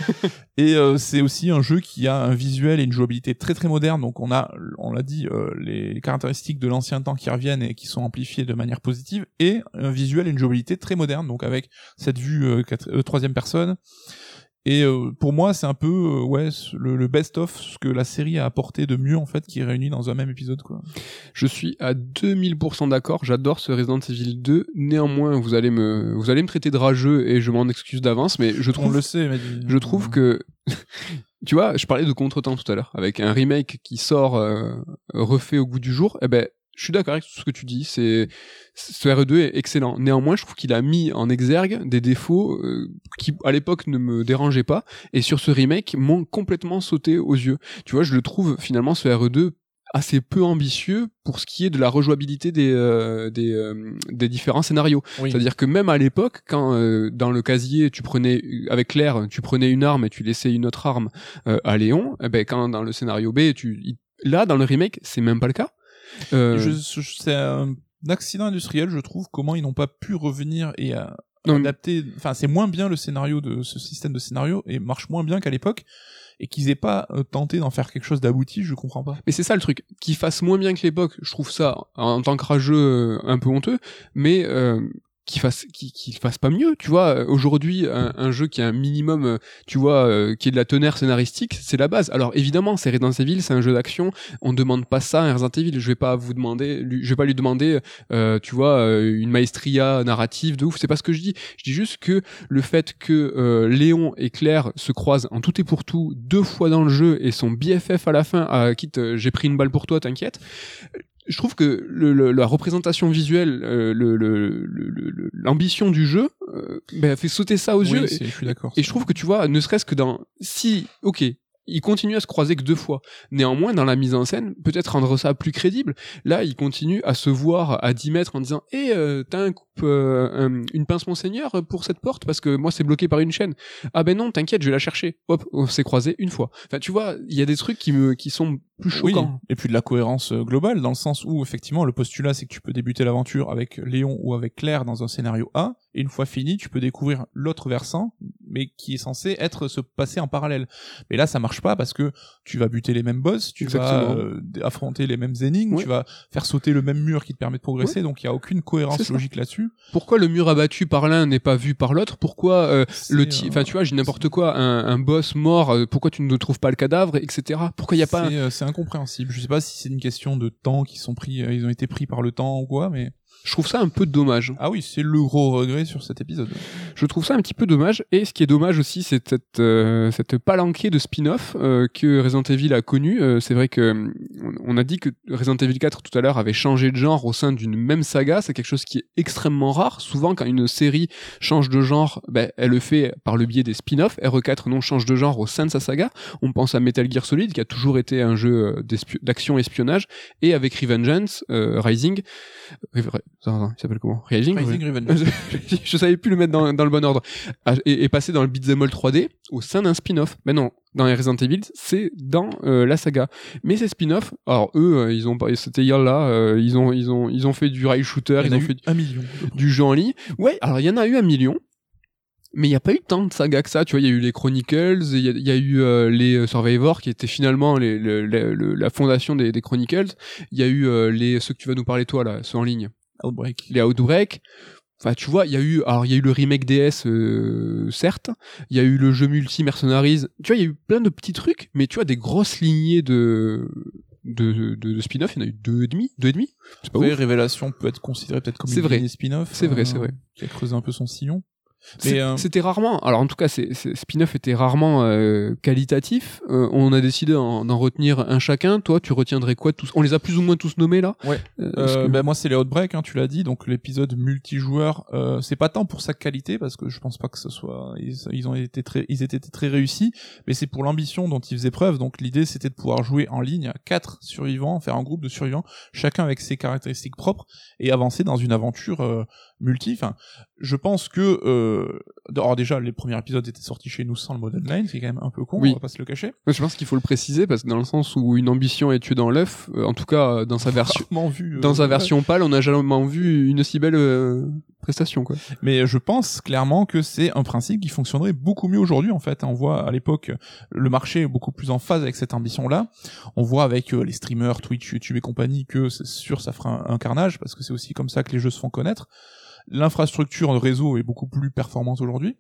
[SPEAKER 2] Et euh, c'est aussi un jeu qui a un visuel et une jouabilité très très moderne. Donc on a, on l'a dit, euh, les caractéristiques de l'ancien temps qui reviennent et qui sont amplifiées de manière positive, et un visuel et une jouabilité très moderne. Donc avec cette vue euh, euh, troisième personne Et euh, pour moi, c'est un peu euh, ouais le, le best-of ce que la série a apporté de mieux en fait, qui est réuni dans un même épisode quoi.
[SPEAKER 1] Je suis à 2000% d'accord. J'adore ce Resident Evil 2. Néanmoins, vous allez me vous allez me traiter de rageux et je m'en excuse d'avance, mais je
[SPEAKER 2] On
[SPEAKER 1] trouve
[SPEAKER 2] le sait, mais
[SPEAKER 1] je trouve que tu vois, je parlais de contretemps tout à l'heure avec un remake qui sort euh, refait au goût du jour. Eh ben, je suis d'accord avec tout ce que tu dis. C'est ce RE2 est excellent. Néanmoins, je trouve qu'il a mis en exergue des défauts euh, qui à l'époque ne me dérangeaient pas et sur ce remake m'ont complètement sauté aux yeux. Tu vois, je le trouve finalement ce RE2 assez peu ambitieux pour ce qui est de la rejouabilité des euh, des, euh, des différents scénarios.
[SPEAKER 2] Oui.
[SPEAKER 1] C'est-à-dire que même à l'époque, quand euh, dans le casier tu prenais avec Claire, tu prenais une arme et tu laissais une autre arme euh, à Léon, eh ben quand dans le scénario B, tu là dans le remake, c'est même pas le cas. Euh,
[SPEAKER 2] Je, je- c'est un accident industriel, je trouve, comment ils n'ont pas pu revenir et
[SPEAKER 1] Non,
[SPEAKER 2] adapter. Enfin, c'est moins bien le scénario de ce système de scénario et marche moins bien qu'à l'époque. Et qu'ils aient pas euh, tenté d'en faire quelque chose d'abouti, je comprends pas.
[SPEAKER 1] Mais c'est ça le truc, qu'il fasse moins bien que l'époque, je trouve ça en tant que rageux euh, un peu honteux, mais euh, qu'il fasse qu'il fasse pas mieux, tu vois. Euh, Aujourd'hui, un, un jeu qui a un minimum, euh, tu vois, euh, qui est de la teneur scénaristique, c'est la base. Alors évidemment, c'est Resident Evil, c'est un jeu d'action, on demande pas ça à Resident Evil. Je vais pas vous demander, je vais pas lui demander, euh, tu vois, euh, une maestria narrative de ouf. C'est pas ce que je dis. Je dis juste que le fait que euh, Léon et Claire se croisent en tout et pour tout deux fois dans le jeu et son BFF à la fin, ah, quitte, j'ai pris une balle pour toi, t'inquiète. Je trouve que le, le- la représentation visuelle, euh, le- le- le- le- l'ambition du jeu, euh, ben, fait sauter ça aux
[SPEAKER 2] Oui,
[SPEAKER 1] yeux.
[SPEAKER 2] je suis d'accord.
[SPEAKER 1] Et je trouve que tu vois, ne serait-ce que dans si, ok, ils continuent à se croiser que deux fois. Néanmoins, dans la mise en scène, peut-être rendre ça plus crédible. Là, ils continuent à se voir à 10 mètres en disant, eh, euh, t'as un coupe, euh, un- une pince monseigneur pour cette porte parce que moi c'est bloqué par une chaîne. Ah ben non, t'inquiète, je vais la chercher. Hop, on s'est croisés une fois. Enfin, tu vois, il y a des trucs qui me, qui sont plus
[SPEAKER 2] Oui,
[SPEAKER 1] choquants.
[SPEAKER 2] et puis de la cohérence euh, globale, dans le sens où effectivement le postulat c'est que tu peux débuter l'aventure avec Léon ou avec Claire dans un scénario A, et une fois fini, tu peux découvrir l'autre versant, mais qui est censé être se passer en parallèle. Mais là, ça marche pas parce que tu vas buter les mêmes boss, tu
[SPEAKER 1] Exactement.
[SPEAKER 2] vas euh, affronter les mêmes énigmes, tu vas faire sauter le même mur qui te permet de progresser, donc il y a aucune cohérence logique là-dessus.
[SPEAKER 1] Pourquoi le mur abattu par l'un n'est pas vu par l'autre? Pourquoi euh, le
[SPEAKER 2] euh,
[SPEAKER 1] enfin tu vois, j'ai n'importe quoi, un, un boss mort, euh, pourquoi tu ne trouves pas le cadavre, etc. Pourquoi il y a pas
[SPEAKER 2] C'est euh, incompréhensible. Je sais pas si c'est une question de temps qui sont pris, euh, ils ont été pris par le temps ou quoi, mais
[SPEAKER 1] Je trouve ça un peu dommage.
[SPEAKER 2] ah oui, c'est le gros regret sur cet épisode.
[SPEAKER 1] Je trouve ça un petit peu dommage. Et ce qui est dommage aussi, c'est cette, euh, cette palanquée de spin-off euh, que Resident Evil a connu. Euh, c'est vrai que euh, on a dit que Resident Evil 4 tout à l'heure avait changé de genre au sein d'une même saga. C'est quelque chose qui est extrêmement rare. Souvent, quand une série change de genre, ben, elle le fait par le biais des spin-offs. RE4 non change de genre au sein de sa saga. On pense à Metal Gear Solid qui a toujours été un jeu euh, d'action espionnage. Et avec Revengeance, euh, Rising, euh, attends, attends, il s'appelle comment? Rising,
[SPEAKER 2] Rising Revenge.
[SPEAKER 1] je, je savais plus le mettre dans, dans le bon ordre. Ah, Et, et passer dans le beat'em all 3D au sein d'un spin-off. Mais non, dans les Resident Evil, c'est dans euh, la saga. Mais ces spin-offs, alors eux, euh, ils ont pas, c'était hier là, euh, ils ont, ils ont, ils ont fait du rail shooter,
[SPEAKER 2] Il
[SPEAKER 1] ils ont fait
[SPEAKER 2] un million.
[SPEAKER 1] du jeu en ligne. Ouais, alors il y en a eu un million. Mais il n'y a pas eu tant de sagas que ça, tu vois, il y a eu les Chronicles, il y, a- il y a eu euh, les Survivors qui étaient finalement les, la fondation des, des Chronicles, il y a eu euh, les ceux que tu vas nous parler toi là, ceux en ligne
[SPEAKER 2] Outbreak.
[SPEAKER 1] les Outbreak. Enfin, tu vois, il y a eu, alors il y a eu le remake DS, euh, certes. Il y a eu le jeu multi Mercenaries. Tu vois, il y a eu plein de petits trucs, mais tu vois des grosses lignées de de, de, de spin-off. Il y en a eu deux et demi, deux et demi. C'est pas ouf.
[SPEAKER 2] Révélation peut être considéré peut-être comme
[SPEAKER 1] C'est
[SPEAKER 2] une spin-off.
[SPEAKER 1] C'est vrai,
[SPEAKER 2] euh,
[SPEAKER 1] c'est vrai.
[SPEAKER 2] Qui a creusé un peu son sillon. Euh,
[SPEAKER 1] C'était rarement. Alors en tout cas, c'est c'est- spin-off était rarement euh, qualitatif. Euh, on a décidé d'en retenir un chacun. Toi, tu retiendrais quoi tous On les a plus ou moins tous nommés là?
[SPEAKER 2] Ouais.
[SPEAKER 1] Euh, que-
[SPEAKER 2] bah, moi c'est les Outbreak, hein, tu l'as dit, donc l'épisode multijoueur, euh, c'est pas tant pour sa qualité parce que je pense pas que ce soit, ils, ils ont été très, ils étaient très réussis, mais c'est pour l'ambition dont ils faisaient preuve. Donc l'idée c'était de pouvoir jouer en ligne à quatre survivants, faire un groupe de survivants, chacun avec ses caractéristiques propres et avancer dans une aventure euh, multi. Enfin, je pense que, euh, alors déjà les premiers épisodes étaient sortis chez nous sans le mode online, c'est quand même un peu con,
[SPEAKER 1] Oui.
[SPEAKER 2] on va pas se le cacher.
[SPEAKER 1] Moi, je pense qu'il faut le préciser parce que dans le sens où une ambition est tuée dans l'œuf, euh, en tout cas euh, dans sa version
[SPEAKER 2] vu. euh,
[SPEAKER 1] dans sa version pâle, on n'a jamais vu une aussi belle prestation quoi.
[SPEAKER 2] Mais je pense clairement que c'est un principe qui fonctionnerait beaucoup mieux aujourd'hui en fait. On voit à l'époque le marché est beaucoup plus en phase avec cette ambition-là. On voit avec les streamers, Twitch, YouTube et compagnie que c'est sûr ça fera un, un carnage parce que c'est aussi comme ça que les jeux se font connaître. L'infrastructure de réseau est beaucoup plus performante aujourd'hui.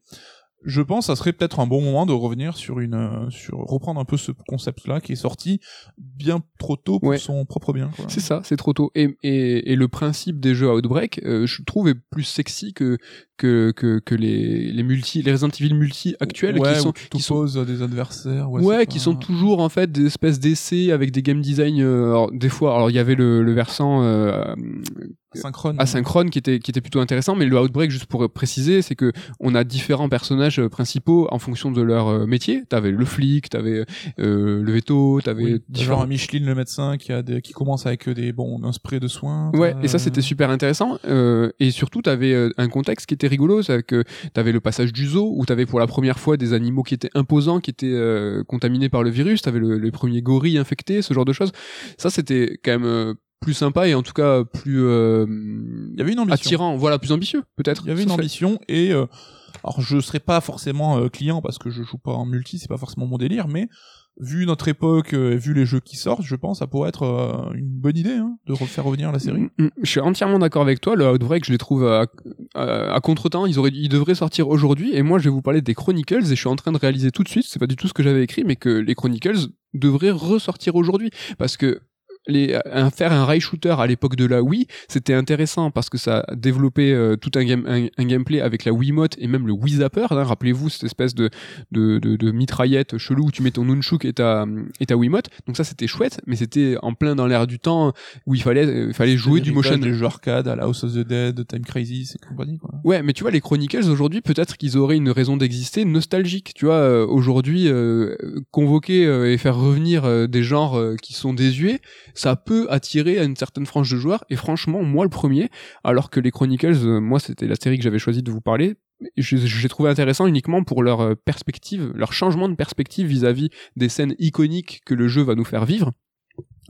[SPEAKER 2] je pense ça serait peut-être un bon moment de revenir sur une euh, sur reprendre un peu ce concept là qui est sorti bien trop tôt pour
[SPEAKER 1] Ouais.
[SPEAKER 2] son propre bien.
[SPEAKER 1] C'est ça, c'est trop tôt. Et, et, et le principe des jeux Outbreak, euh, je trouve, est plus sexy que que que, que les les multi, les Resident Evil multi actuels
[SPEAKER 2] ouais,
[SPEAKER 1] qui sont qui sont
[SPEAKER 2] des adversaires ouais,
[SPEAKER 1] Ouais, qui
[SPEAKER 2] pas-
[SPEAKER 1] sont toujours en fait des espèces d'essais avec des game design. euh, alors, des fois, alors il y avait le, le versant euh,
[SPEAKER 2] synchrone
[SPEAKER 1] asynchrone qui était qui était plutôt intéressant, mais le Outbreak, juste pour préciser, c'est que on a différents personnages euh, principaux en fonction de leur euh, métier. T'avais le flic, t'avais euh, le veto, t'avais
[SPEAKER 2] Oui, genre
[SPEAKER 1] différents.
[SPEAKER 2] un Micheline le médecin qui a des, qui commence avec des bon un spray de soins
[SPEAKER 1] Ouais, et ça c'était super intéressant. Euh, et surtout, t'avais un contexte qui était rigolo, c'est que t'avais le passage du zoo où t'avais pour la première fois des animaux qui étaient imposants, qui étaient euh, contaminés par le virus. T'avais le, les premiers gorilles infectés, ce genre de choses. Ça c'était quand même plus sympa et en tout cas plus euh,
[SPEAKER 2] il y avait une ambition
[SPEAKER 1] attirant, voilà, plus ambitieux peut-être.
[SPEAKER 2] Il y avait une ambition et euh, alors je serais pas forcément euh, client parce que je joue pas en multi, c'est pas forcément mon délire, mais vu notre époque, et vu les jeux qui sortent, je pense que ça pourrait être une bonne idée hein, de refaire revenir la série.
[SPEAKER 1] Mm, mm. Je suis entièrement d'accord avec toi. Le Outbreak, je les trouve à, à, à contre-temps. Ils auraient, ils devraient sortir aujourd'hui. Et moi, je vais vous parler des Chronicles. Et je suis en train de réaliser tout de suite. C'est pas du tout ce que j'avais écrit, mais que les Chronicles devraient ressortir aujourd'hui parce que les, un, faire un rail shooter à l'époque de la Wii, c'était intéressant parce que ça développait euh, tout un, game, un, un gameplay avec la Wiimote et même le Wii Zapper. hein. Rappelez-vous cette espèce de, de, de, de mitraillette chelou où tu mets ton nunchuk et ta, et ta Wiimote. Donc ça, c'était chouette, mais c'était en plein dans l'air du temps où il fallait, euh, il fallait jouer du motion.
[SPEAKER 2] des jeux arcade à la House of the Dead, Time compagnie quoi.
[SPEAKER 1] Ouais, mais tu vois, les Chronicles aujourd'hui, peut-être qu'ils auraient une raison d'exister nostalgique. Tu vois, euh, aujourd'hui, euh, convoquer euh, et faire revenir euh, des genres qui sont désuets, ça peut attirer à une certaine frange de joueurs. Et franchement, moi le premier, alors que les Chronicles, euh, moi c'était la série que j'avais choisi de vous parler. L'ai trouvé intéressant uniquement pour leur euh, perspective, leur changement de perspective vis-à-vis des scènes iconiques que le jeu va nous faire vivre.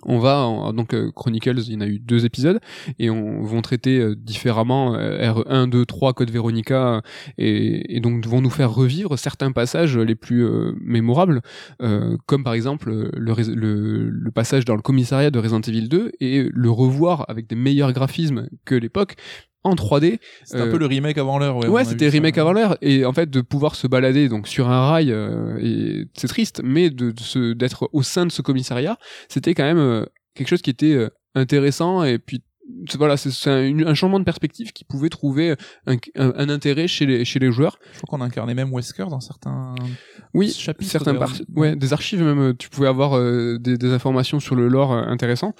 [SPEAKER 1] On va donc euh, Chronicles, il y en a eu deux épisodes et on vont traiter euh, différemment euh, R1, 2, 3, Code Veronica et, et donc vont nous faire revivre certains passages les plus euh, mémorables, euh, comme par exemple euh, le, le passage dans le commissariat de Resident Evil 2 et le revoir avec des meilleurs graphismes que l'époque en 3D
[SPEAKER 2] C'était un
[SPEAKER 1] Euh,
[SPEAKER 2] peu le remake avant l'heure. Ouais,
[SPEAKER 1] Ouais, c'était
[SPEAKER 2] vu ça.
[SPEAKER 1] remake avant l'heure et en fait de pouvoir se balader donc sur un rail euh, et c'est triste, mais de, de d'être au sein de ce commissariat, c'était quand même euh, quelque chose qui était euh, intéressant et puis c'est- voilà, c'est c'est un, changement de perspective qui pouvait trouver un, un- un intérêt chez les chez les joueurs.
[SPEAKER 2] Je crois qu'on incarnait même Wesker dans certains
[SPEAKER 1] Oui,
[SPEAKER 2] chapitres.
[SPEAKER 1] certains par ouais, des archives même euh, tu pouvais avoir euh, des, des informations sur le lore euh, intéressant.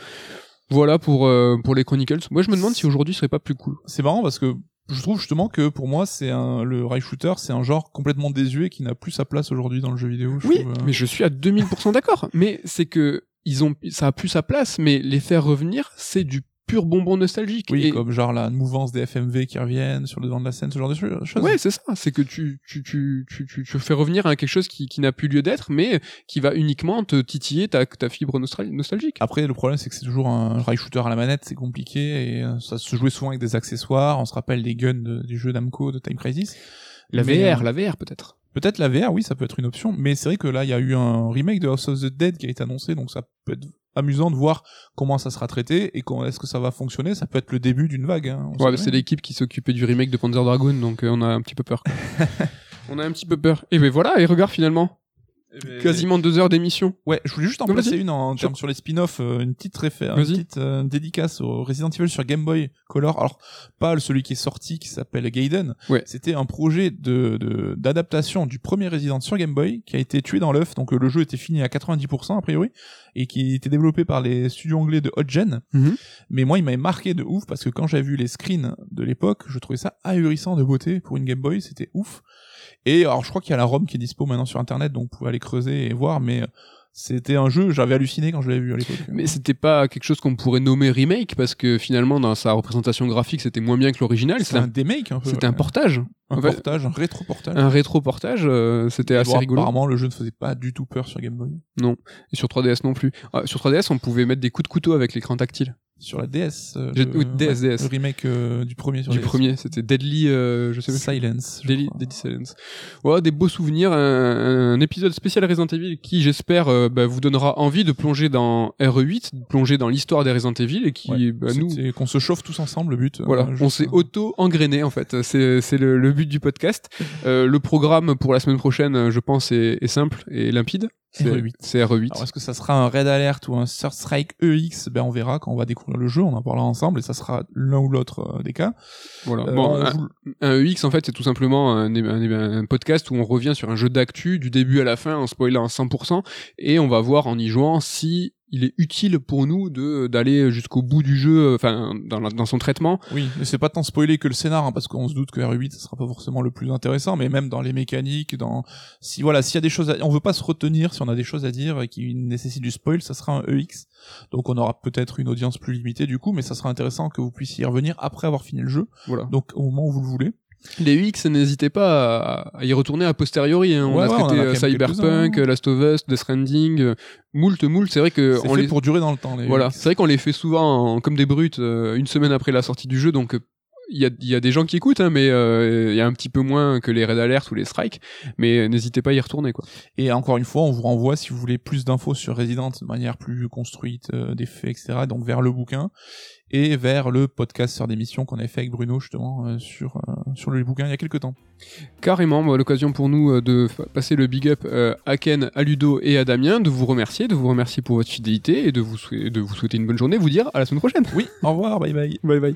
[SPEAKER 1] Voilà pour euh, pour les Chronicles. Moi je me demande si aujourd'hui ce serait pas plus cool.
[SPEAKER 2] C'est marrant parce que je trouve justement que pour moi c'est un le rail shooter c'est un genre complètement désuet qui n'a plus sa place aujourd'hui dans le jeu vidéo. je
[SPEAKER 1] Oui,
[SPEAKER 2] trouve, euh.
[SPEAKER 1] mais je suis à 2000% d'accord. Mais c'est que ils ont, ça a plus sa place, mais les faire revenir, c'est du pur bonbon nostalgique.
[SPEAKER 2] Oui,
[SPEAKER 1] Et-
[SPEAKER 2] comme genre la mouvance des FMV qui reviennent sur le devant de la scène, ce genre de cho- choses.
[SPEAKER 1] Ouais, c'est ça. C'est que tu, tu, tu, tu, tu, tu fais revenir à quelque chose qui, qui n'a plus lieu d'être, mais qui va uniquement te titiller ta, ta fibre nostal- nostalgique.
[SPEAKER 2] Après, le problème, c'est que c'est toujours un rail shooter à la manette, c'est compliqué, et euh, ça se jouait souvent avec des accessoires. On se rappelle des guns de- du jeu Namco de Time Crisis.
[SPEAKER 1] La VR,
[SPEAKER 2] euh,
[SPEAKER 1] la VR peut-être.
[SPEAKER 2] Peut-être la VR, oui, ça peut être une option, mais c'est vrai que là, il y a eu un remake de House of the Dead qui a été annoncé, donc ça peut être amusant de voir comment ça sera traité et comment est-ce que ça va fonctionner. Ça peut être le début d'une vague. Hein,
[SPEAKER 1] Ouais, c'est l'équipe qui s'occupait du remake de Panzer Dragoon, donc euh, on a un petit peu peur. on a un petit peu peur. Et ben voilà, et regarde finalement, Quasiment deux heures d'émission.
[SPEAKER 2] Ouais, je voulais juste en
[SPEAKER 1] Non,
[SPEAKER 2] placer une en termes sur les spin-offs, euh, une petite référence, une petite euh, dédicace au Resident Evil sur Game Boy Color. Alors pas celui qui est sorti qui s'appelle Gaiden.
[SPEAKER 1] Ouais.
[SPEAKER 2] C'était un projet de de- d'adaptation du premier Resident sur Game Boy qui a été tué dans l'œuf. Donc euh, le jeu était fini à 90% a priori et qui était développé par les studios anglais de Hotgen.
[SPEAKER 1] Mhm.
[SPEAKER 2] Mais moi, il m'avait marqué de ouf parce que quand j'avais vu les screens de l'époque, je trouvais ça ahurissant de beauté pour une Game Boy. C'était ouf. Et alors, je crois qu'il y a la ROM qui est dispo maintenant sur Internet, donc vous pouvez aller creuser et voir. Mais euh, c'était un jeu, j'avais halluciné quand je l'avais vu à l'époque.
[SPEAKER 1] Mais c'était pas quelque chose qu'on pourrait nommer remake parce que finalement dans sa représentation graphique c'était moins bien que l'original.
[SPEAKER 2] c'est
[SPEAKER 1] C'était
[SPEAKER 2] un
[SPEAKER 1] un,
[SPEAKER 2] démake un peu.
[SPEAKER 1] c'était un portage,
[SPEAKER 2] un
[SPEAKER 1] en fait.
[SPEAKER 2] portage, un rétro-portage.
[SPEAKER 1] un rétro-portage. euh, c'était assez rigolo.
[SPEAKER 2] Apparemment, le jeu ne faisait pas du tout peur sur Game Boy.
[SPEAKER 1] Et sur 3DS non plus. Ah, sur 3DS on pouvait mettre des coups de couteau avec l'écran tactile.
[SPEAKER 2] Sur la DS. euh,
[SPEAKER 1] oui, DS,
[SPEAKER 2] ouais,
[SPEAKER 1] DS.
[SPEAKER 2] Le remake euh, du premier sur
[SPEAKER 1] du
[SPEAKER 2] DS.
[SPEAKER 1] premier, c'était Deadly, euh, je sais pas.
[SPEAKER 2] Silence.
[SPEAKER 1] Deadly. Deadly Silence. Ouais, des beaux souvenirs, un, un épisode spécial Resident Evil qui, j'espère, euh, bah, vous donnera envie de plonger dans RE8, de plonger dans l'histoire des Resident Evil et qui,
[SPEAKER 2] Ouais,
[SPEAKER 1] bah, nous,
[SPEAKER 2] qu'on se chauffe tous ensemble, le but. euh,
[SPEAKER 1] Voilà,
[SPEAKER 2] juste,
[SPEAKER 1] on s'est
[SPEAKER 2] euh,
[SPEAKER 1] auto-engrainé en fait. C'est c'est le, le but du podcast. Euh, le programme pour la semaine prochaine, euh, je pense, est, est simple et limpide. C'est
[SPEAKER 2] RE8.
[SPEAKER 1] C'est RE8.
[SPEAKER 2] Alors est-ce que ça sera un Red Alert ou un Third Strike EX Ben on verra quand on va découvrir le jeu, on en parlera ensemble et ça sera l'un ou l'autre euh, des cas.
[SPEAKER 1] voilà.
[SPEAKER 2] Euh,
[SPEAKER 1] bon,
[SPEAKER 2] on
[SPEAKER 1] un, EX en fait, c'est tout simplement un, un- un podcast où on revient sur un jeu d'actu du début à la fin en spoilant à 100% et on va voir en y jouant si il est utile pour nous de d'aller jusqu'au bout du jeu, euh, enfin dans, dans son traitement.
[SPEAKER 2] Oui, mais c'est pas tant spoiler que le scénar, hein, parce qu'on se doute que RE8 ça sera pas forcément le plus intéressant, mais même dans les mécaniques, dans si voilà, s'il y a des choses, à... on veut pas se retenir si on a des choses à dire qui nécessitent du spoil, ça sera un EX. Donc on aura peut-être une audience plus limitée du coup, mais ça sera intéressant que vous puissiez y revenir après avoir fini le jeu,
[SPEAKER 1] Voilà.
[SPEAKER 2] donc au moment où vous le voulez.
[SPEAKER 1] Les UX, n'hésitez pas à, y retourner a posteriori. hein. On
[SPEAKER 2] Ouais,
[SPEAKER 1] a
[SPEAKER 2] on
[SPEAKER 1] traité euh, Cyberpunk,
[SPEAKER 2] quelques-uns.
[SPEAKER 1] Last of Us, Death Stranding, euh, moult, moult. C'est vrai que on
[SPEAKER 2] fait
[SPEAKER 1] les,
[SPEAKER 2] pour durer dans le temps. Les
[SPEAKER 1] voilà, c'est vrai qu'on les fait souvent en- comme des brutes euh, une semaine après la sortie du jeu, donc il y a, il y a des gens qui écoutent, hein, mais euh, il y a un petit peu moins que les Red Alert ou les Strike. Mais n'hésitez pas à y retourner, quoi.
[SPEAKER 2] Et encore une fois, on vous renvoie si vous voulez plus d'infos sur Resident de manière plus construite, euh, des faits, etc. Donc vers le bouquin et vers le podcast sur d'émission qu'on avait fait avec Bruno justement euh, sur euh, sur le bouquin il y a quelques temps.
[SPEAKER 1] Carrément, bah, l'occasion pour nous euh, de passer le big up euh, à Ken, à Ludo et à Damien, de vous remercier, de vous remercier pour votre fidélité et de vous, souhaiter, de vous souhaiter une bonne journée, vous dire à la semaine prochaine.
[SPEAKER 2] Oui, au revoir, bye bye.
[SPEAKER 1] Bye bye.